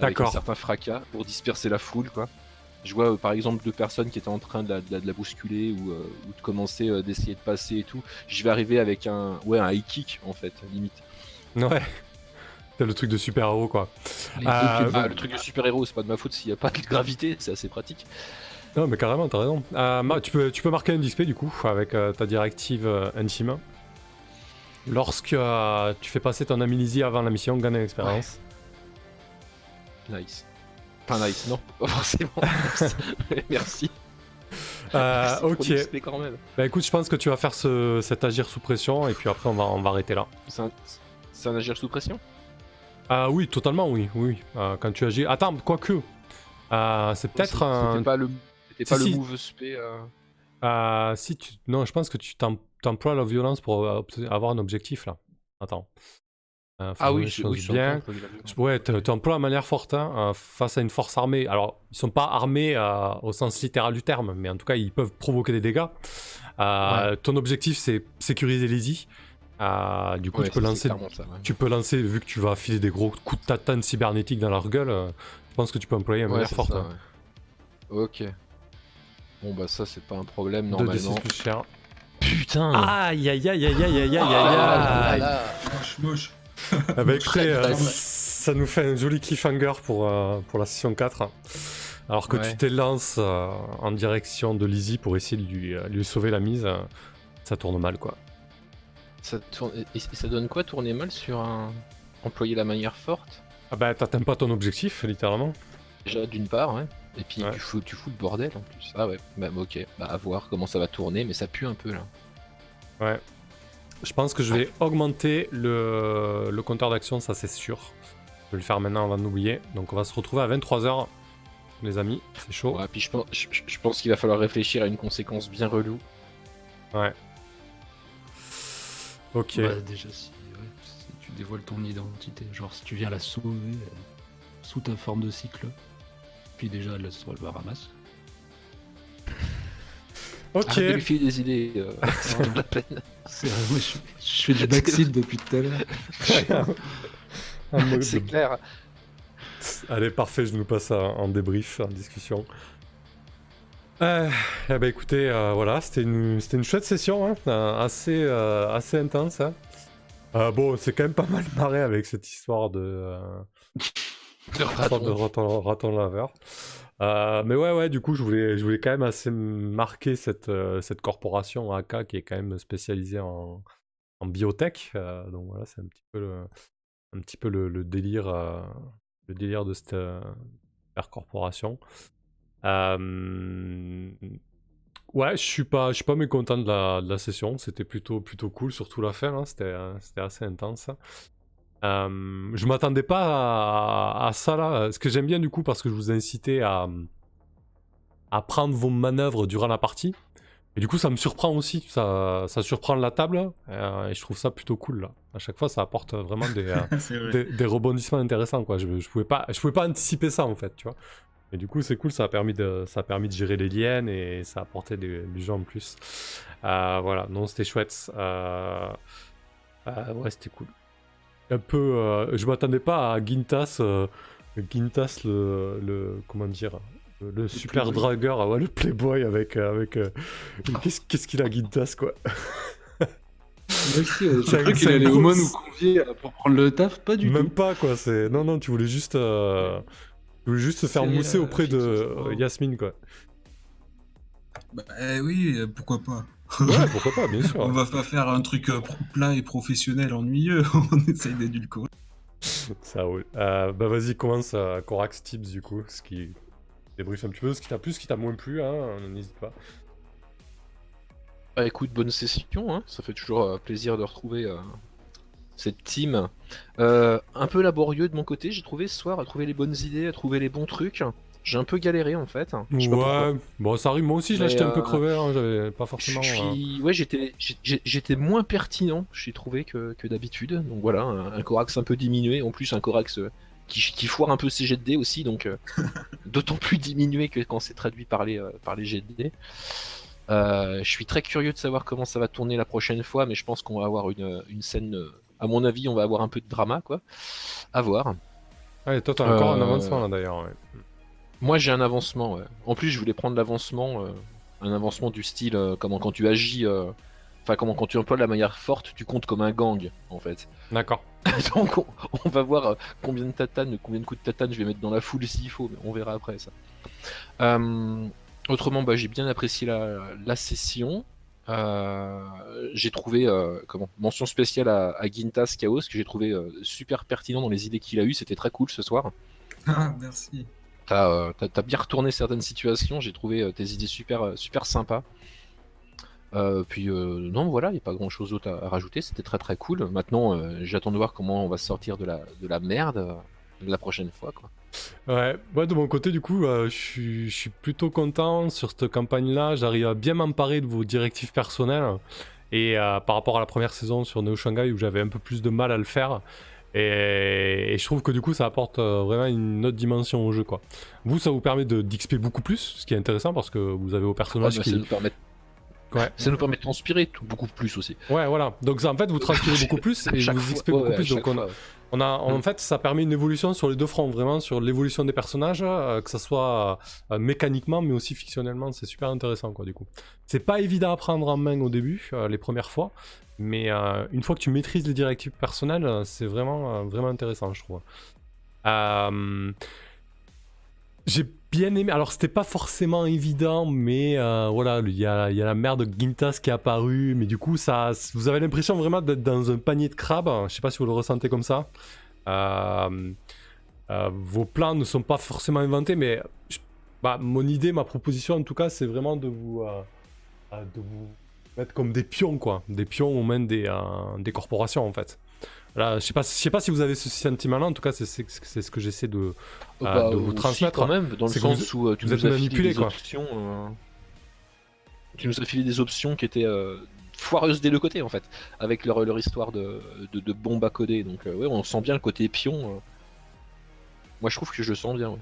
Avec un D'accord. certain fracas pour disperser la foule, quoi. Je vois euh, par exemple deux personnes qui étaient en train de la, de la- de la bousculer ou, euh, ou de commencer euh, d'essayer de passer et tout. Je vais arriver avec un ouais un high kick en fait limite. Ouais. C'est le truc de super-héros, quoi. Les Ah, le truc de super héros c'est pas de ma faute s'il y a pas de gravité, c'est assez pratique. Non, mais carrément, t'as raison. Tu, peux, tu peux marquer un XP, du coup, avec ta directive intime. Lorsque euh, tu fais passer ton amnésie avant la mission, gagne une expérience. Nice. Enfin nice, non, pas forcément. Merci. Euh, ok. l'XP quand même. Bah écoute, je pense que tu vas faire ce, cet agir sous pression, et puis après, on va, on va arrêter là. C'est un, agir sous pression? Ah oui, totalement, oui, oui. Euh, quand tu agis. Attends, quoique. Euh, c'est peut-être C'était un. pas le, c'était Si, pas si. le move spé. euh, Euh, si tu. Non, je pense que tu t'em- t'emploies la violence pour euh, avoir un objectif là. Attends. Euh, Ah oui, les je, oui, je bien. Ouais, tu emploies la manière forte hein, euh, face à une force armée. Alors, ils sont pas armés euh, au sens littéral du terme, mais en tout cas, ils peuvent provoquer des dégâts. Euh, Ton objectif, c'est sécuriser Lizzie. Euh, du coup, tu peux lancer tu peux lancer, vu que tu vas filer des gros coups de tatane cybernétique dans leur gueule, je pense que tu peux employer un Ouais, manière forte. ça, hein. ouais. Ok. Bon bah ça c'est pas un problème 2 de normalement. 6 plus cher. Putain. Aïe aïe aïe aïe aïe aïe aïe Ah, aïe là, aïe. Moche, moche. Ah bah écoutez, euh, ça nous fait un joli cliffhanger pour, euh, pour la session 4. Alors que Ouais. tu t'élances euh, en direction de Lizzie pour essayer de lui, euh, lui sauver la mise, euh, ça tourne mal quoi. Ça, tourne... et et ça donne quoi tourner mal sur un employer la manière forte? Ah bah t'atteins pas ton objectif, littéralement. Déjà d'une part, ouais. Et puis Ouais. tu, fous, tu fous le bordel en plus. Ah ouais, bah ok, bah à voir comment ça va tourner, mais ça pue un peu là. Ouais. Je pense que je vais augmenter le, le compteur d'action, ça c'est sûr. Je vais le faire maintenant avant d'oublier. Donc on va se retrouver à 23h, les amis. C'est chaud. Ouais, puis je pense, je, je- je pense qu'il va falloir réfléchir à une conséquence bien relou. Ouais. Ok. Bah, déjà, si, ouais, si tu dévoiles ton identité, genre si tu viens la sauver euh, sous ta forme de cyclope, puis déjà elle se le ramasse. Ok. Arrête de lui filer des idées, euh, la peine. C'est vrai, moi, je, je fais du backseat depuis tout à l'heure. Un c'est de- clair. Allez, parfait, je nous passe à- en débrief, en discussion. Euh, eh ben écoutez, euh, voilà, c'était une, c'était une chouette session, hein, euh, assez, euh, assez intense. hein. Euh, bon, c'est quand même pas mal marré avec cette histoire de, euh, de raton, raton laveur. Euh, mais ouais, ouais, du coup, je voulais, je voulais quand même assez marquer cette, euh, cette corporation AK qui est quand même spécialisée en, en biotech. euh, donc voilà, c'est un petit peu le, un petit peu le, le délire, le délire de cette corporation. Ouais, je suis pas, je suis pas mécontent de la, de la session. C'était plutôt, plutôt cool, surtout la fin. hein, C'était, c'était assez intense. Euh, je m'attendais pas à, à ça là. Ce que j'aime bien du coup, parce que je vous ai incité à, à prendre vos manœuvres durant la partie. Et du coup, ça me surprend aussi. Ça, ça surprend la table. euh, et je trouve ça plutôt cool là. À chaque fois, ça apporte vraiment des, euh, vrai. des, des rebondissements intéressants quoi. Je, je pouvais pas, je pouvais pas anticiper ça en fait, tu vois. Et du coup, c'est cool. Ça a permis de, ça a permis de gérer les liens et ça a apporté des- du jeu en plus. Euh, voilà. Non, c'était chouette. Euh, euh, ouais, c'était cool. Un peu, euh, je m'attendais pas à Gintas, euh, Gintas le, le, comment dire, le, le super playboy. dragueur, ah ouais, le playboy avec, euh, avec, euh, qu'est-ce qu'est-ce qu'il a Gintas quoi? J'ai cru qu'il allait au moins nous convier pour prendre le taf, pas du Même tout. pas quoi, c'est. Non, non, tu voulais juste. euh, Tu voulais juste te faire mousser euh, auprès de euh, Yasmine quoi. Bah, eh oui, pourquoi pas. Ouais, pourquoi pas, bien On sûr. va pas faire un truc euh, plat et professionnel ennuyeux. On essaye d'édulcorer. Ça roule. Euh, bah vas-y, commence à Corax Tips du coup, ce qui débriefe un petit peu, ce qui t'a plu, ce qui t'a moins plu, hein, n'hésite pas. Bah écoute, bonne session, hein. ça fait toujours euh, plaisir de retrouver euh, cette team. Euh, un peu laborieux de mon côté, j'ai trouvé ce soir à trouver les bonnes idées, à trouver les bons trucs. J'ai un peu galéré en fait. Je sais pas bon ça arrive, moi aussi je l'achetais un peu euh, crevé, hein, j'avais pas Je forcément... euh, suis... Ouais, j'étais, moins pertinent, j'ai trouvé que, que d'habitude. Donc voilà, un, un Corax un peu diminué, en plus un Corax euh, qui, qui foire un peu ses jets de dés aussi, donc euh, d'autant plus diminué que quand c'est traduit par les, euh, par les jets de dés. Euh, je suis très curieux de savoir comment ça va tourner la prochaine fois, mais je pense qu'on va avoir une, une scène. euh, À mon avis, on va avoir un peu de drama, quoi. À voir. Ouais, toi t'as encore un Euh, avancement là d'ailleurs. ouais. Moi, j'ai un avancement. ouais. En plus, je voulais prendre l'avancement, euh, un avancement du style euh, comment quand tu agis, euh, enfin comment quand tu emploies la manière forte, tu comptes comme un gang, en fait. D'accord. Donc, on, on va voir combien de tatanes, combien de coups de tatane je vais mettre dans la foule s'il faut, mais on verra après ça. Euh, autrement, bah, j'ai bien apprécié la, la session. Euh, j'ai trouvé euh, comment mention spéciale à, à Gintas Chaos que j'ai trouvé euh, super pertinent dans les idées qu'il a eues. C'était très cool ce soir. Ah, merci. T'as euh, t'as bien retourné certaines situations, j'ai trouvé euh, tes idées super, euh, super sympas. Puis non, voilà, il n'y a pas grand chose d'autre à, rajouter, c'était très très cool. Maintenant, j'attends de voir comment on va sortir de la, de la merde la prochaine fois. Quoi. Ouais, ouais, de mon côté, du coup, je suis- plutôt content sur cette campagne-là. J'arrive à bien m'emparer de vos directives personnelles. Et par rapport à la première saison sur Neo Shanghai, où j'avais un peu plus de mal à le faire. Et, et je trouve que du coup, ça apporte euh, vraiment une autre dimension au jeu. quoi. Vous, ça vous permet de d'XP beaucoup plus, ce qui est intéressant parce que vous avez vos personnages bah, qui. ça, nous permet, Ouais. ça nous permet de transpirer tout- beaucoup plus aussi. Ouais, voilà. Donc, ça, en fait, vous transpirez beaucoup plus et vous XP beaucoup ouais, plus. Donc, on, fois, ouais. On a, en Mm. fait, ça permet une évolution sur les deux fronts, vraiment sur l'évolution des personnages, euh, que ce soit euh, mécaniquement, mais aussi fictionnellement, c'est super intéressant, quoi, du coup. C'est pas évident à prendre en main au début, les premières fois, mais euh, une fois que tu maîtrises les directives personnelles, euh, c'est vraiment, euh, vraiment intéressant, je trouve. J'ai bien aimé, alors c'était pas forcément évident, mais voilà, il y a, la mère de Gintas qui est apparue, mais du coup, ça, vous avez l'impression vraiment d'être dans un panier de crabes, je sais pas si vous le ressentez comme ça. Vos plans ne sont pas forcément inventés, mais bah, mon idée, ma proposition en tout cas, c'est vraiment de vous mettre comme des pions, quoi, des pions aux mains des, euh, des corporations en fait. Là, je sais pas, je sais pas si vous avez ce sentiment-là. En tout cas, c'est ce que j'essaie de, euh, Bah, de vous transmettre. quand même, dans le sens où euh, tu vous nous as filé manipulé, des quoi. options. euh, Tu nous as filé des options qui étaient euh, foireuses des deux côtés en fait, avec leur, leur histoire de, de, de bombe à coder. Donc euh, ouais, on sent bien le côté pion. euh. Moi je trouve que je le sens bien. ouais.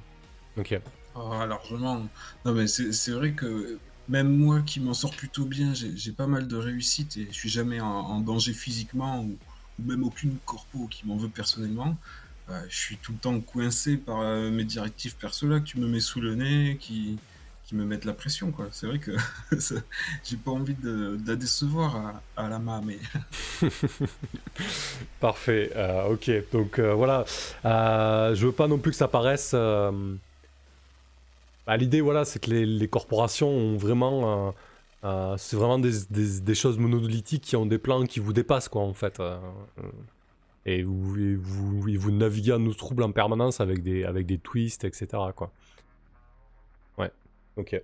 Ok. Oh, largement. Non, mais c'est c'est vrai que même moi qui m'en sors plutôt bien, j'ai pas mal de réussite et je suis jamais en, danger physiquement ou, même aucune corpo qui m'en veut personnellement. Euh, je suis tout le temps coincé par euh, mes directives perso là que tu me mets sous le nez, qui, qui me mettent la pression. C'est vrai que j'ai pas envie de, la décevoir à, la main, mais Parfait. euh, ok. Donc euh, voilà. Je veux pas non plus que ça paraisse. Bah, L'idée, voilà, c'est que les, les corporations ont vraiment. euh, c'est vraiment des, des- des choses monolithiques qui ont des plans qui vous dépassent, quoi, en fait. euh, et vous, et vous, et vous naviguez en eau trouble en permanence avec des, avec des twists, etc. Quoi. Ouais. Ok.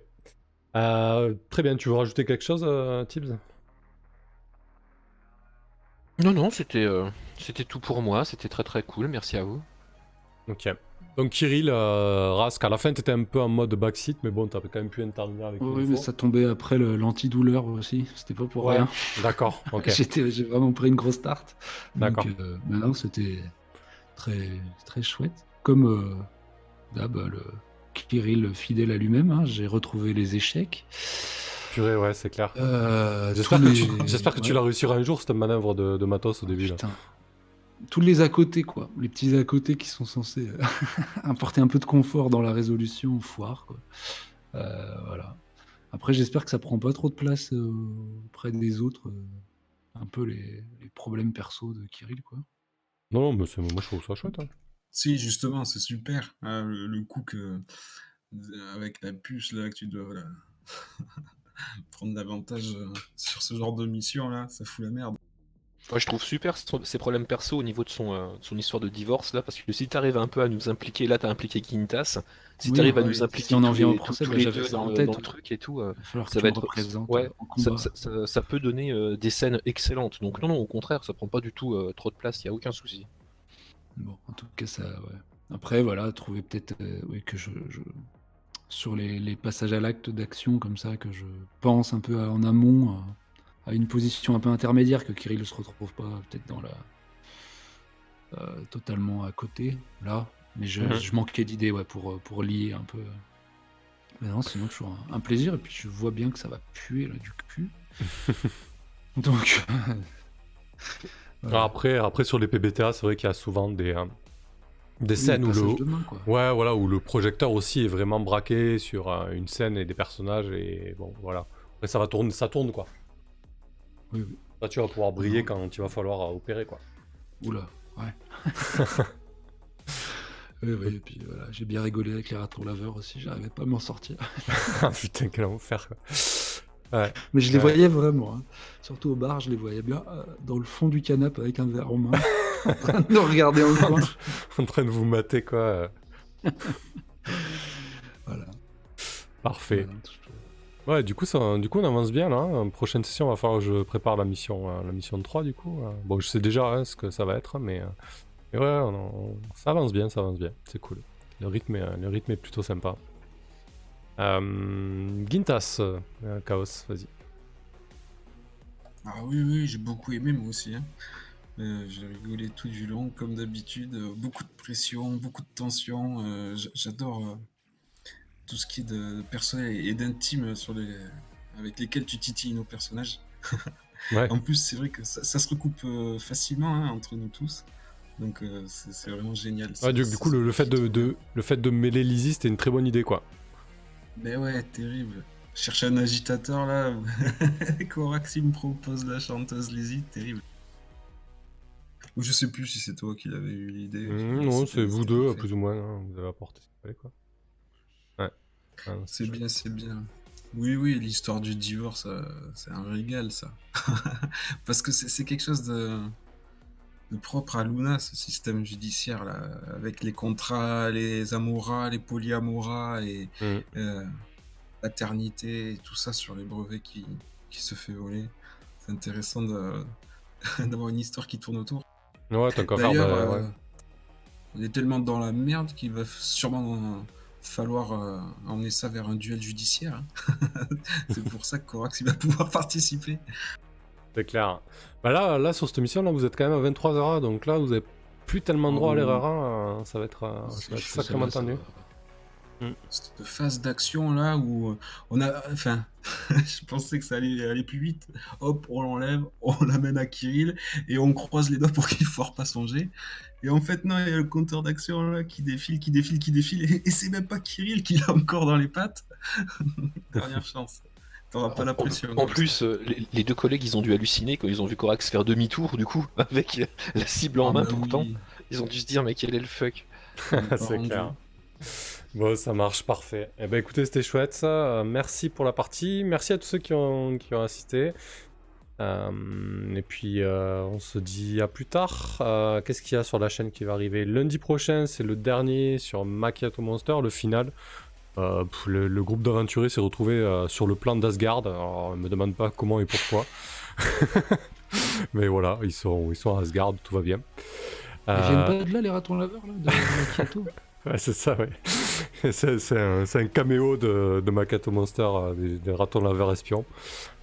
Euh, très bien. Tu veux rajouter quelque chose, euh, Tibbs? Non non, c'était c'était tout pour moi. C'était très très cool. Merci à vous. Ok. Donc Kirill, euh, Rask, à la fin t'étais un peu en mode backseat, mais bon, t'as quand même pu intervenir avec Oui, les mais ça tombait après le- l'antidouleur aussi. C'était pas pour Ouais. rien. D'accord, ok. J'ai vraiment pris une grosse tarte. D'accord. euh, mais non, c'était très, très chouette. Comme euh, le Kirill fidèle à lui-même, hein, j'ai retrouvé les échecs. Purée, ouais, c'est clair. Euh, J'espère que, tu, que tu ouais. la réussiras un jour, cette manœuvre de, de matos au début. Là. Tous les à côté, quoi. Les petits à côté qui sont censés euh, apporter un peu de confort dans la résolution, foire, quoi. Euh, voilà. Après, j'espère que ça prend pas trop de place euh, auprès des autres. euh, un peu les, les problèmes perso de Kirill, quoi. Non, non, mais c'est- moi je trouve ça chouette. hein. Si, justement, c'est super. hein, le, le coup que avec la puce là que tu dois voilà, prendre davantage euh, sur ce genre de mission là, ça fout la merde. Moi, je trouve super ses problèmes perso au niveau de son, euh, son histoire de divorce là, parce que si t'arrives un peu à nous impliquer, là t'as impliqué Quintas, si Oui, t'arrives à ouais, nous si impliquer on en vient les- procès, tous bah, les j'avais deux en dans, tête, dans le truc et tout, euh, ça tu va être ouais, en ça, combat. ça- ça- ça peut donner euh, des scènes excellentes. Donc non, non, au contraire, ça prend pas du tout euh, trop de place, il y a aucun souci. Bon, en tout cas, ça, ouais. Après, voilà, trouver peut-être oui, que je, je- sur les, les passages à l'acte d'action comme ça, que je pense un peu à- en amont à, une position un peu intermédiaire, que Kirill ne se retrouve pas peut-être dans la euh, totalement à côté là. Mais je, Mhm. je manquais d'idées ouais, pour, euh, pour lier un peu. Mais non, sinon toujours un, un plaisir. Et puis je vois bien que ça va puer là du cul. Donc. voilà. Après, après, sur les PBTA, c'est vrai qu'il y a souvent des, euh, des Oui, scènes où le, main. Ouais, voilà, où le projecteur aussi est vraiment braqué sur euh, une scène et des personnages et bon, voilà. Après, ça va tourner, ça tourne quoi. Oui, oui. Là, tu vas pouvoir briller quand il va falloir euh, opérer quoi. Oula, ouais. oui, oui, et puis voilà, j'ai bien rigolé avec les ratons laveurs aussi, j'arrivais pas à m'en sortir. Ah, Putain, quel enfer quoi. Mais je les voyais vraiment, hein. surtout au bar, je les voyais bien euh, dans le fond du canapé avec un verre en main, en train de nous regarder en coin. en train de vous mater quoi. Voilà. Parfait. Voilà, Ouais, du coup, ça, du coup, on avance bien là. hein. Prochaine session, va falloir que je prépare la mission, euh, la mission 3 du coup. euh. Bon, je sais déjà hein, ce que ça va être, mais, euh, mais ouais, ça avance bien, ça avance bien. C'est cool. Le rythme, est, le rythme est plutôt sympa. Gintas, Chaos, vas-y. Ah oui, oui, j'ai beaucoup aimé moi aussi. hein. J'ai rigolé tout du long, comme d'habitude. beaucoup de pression, beaucoup de tension. J'adore tout ce qui est de personnel et d'intime sur les... avec lesquels tu titilles nos personnages. Ouais. En plus, c'est vrai que ça, ça se recoupe euh, facilement hein, entre nous tous. Donc euh, c'est vraiment génial. Ouais, du, coup, le, le fait de, de- le fait de mêler Lizzie, c'était une très bonne idée, quoi. Mais ouais, terrible. Chercher un agitateur là. Corax il me propose la chanteuse Lizzie, terrible. Ou je sais plus si c'est toi qui l'avais eu l'idée. Mmh, non, c'est vous deux, plus ou moins. hein, vous avez apporté ce qu'il fallait, quoi. Ah, C'est bien, c'est bien. Oui, oui, l'histoire du divorce, euh, c'est un régal, ça. Parce que c'est quelque chose de, de propre à Luna, ce système judiciaire, là, avec les contrats, les amouras, les polyamoras et Mm. euh, paternité, et tout ça sur les brevets qui, qui se fait voler. C'est intéressant d'avoir une histoire qui tourne autour. Ouais, D'ailleurs, bah, euh, ouais. on est tellement dans la merde qu'il va sûrement euh, falloir euh, emmener ça vers un duel judiciaire. hein. c'est pour ça que Corax il va pouvoir participer. C'est clair. Bah là, là, sur cette mission, là, vous êtes quand même à 23 heures, donc là, vous avez plus tellement droit à Oh. l'erreur. hein, Ça va être, euh, C'est ça va être chaud, sacrément tendu. ça va. Cette phase d'action là où euh, on a. Enfin, je pensais que ça allait aller plus vite. Hop, on l'enlève, on l'amène à Kirill et on croise les doigts pour qu'il ne foire pas son jet. Et en fait, non, il y a le compteur d'action là qui défile, qui défile, qui défile. Et, et c'est même pas Kirill qui l'a encore dans les pattes. Dernière chance. T'auras pas la En- pression. En plus, euh, les, les deux collègues, ils ont dû halluciner quand ils ont vu Corax faire demi-tour, du coup, avec la cible en Ah main bah tout le temps. oui, Ils ont dû se dire, mais quel est le fuck? C'est clair. Bon, ça marche, parfait. Eh ben écoutez, c'était chouette ça. Euh, merci pour la partie. Merci à tous ceux qui ont, qui ont assisté. Euh, et puis, euh, on se dit à plus tard. Qu'est-ce qu'il y a sur la chaîne qui va arriver Lundi prochain, c'est le dernier sur Macchiato Monster, le final. Le, le groupe d'aventuriers s'est retrouvé sur le plan d'Asgard. Alors, me demande pas comment et pourquoi. Mais voilà, ils sont, ils sont à Asgard, tout va bien. Viennent pas de là, les ratons laveurs, là, de Macchiato Ouais, c'est ça, ouais. c'est c'est un, c'est un caméo de, de Makato Monster, euh, des, des ratons laveurs espions.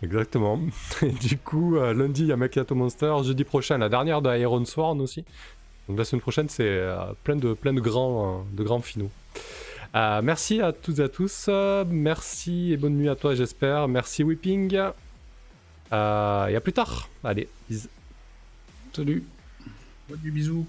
Exactement. Et du coup, euh, lundi, il y a Makato Monster. Jeudi prochain, la dernière de Iron Sworn aussi. Donc la semaine prochaine, c'est euh, plein, de, plein de grands, de grands finaux. Euh, merci à toutes et à tous. Euh, merci et bonne nuit à toi, j'espère. Merci Whipping. Euh, et à plus tard. Allez, bis. Salut Ouais, du bisou.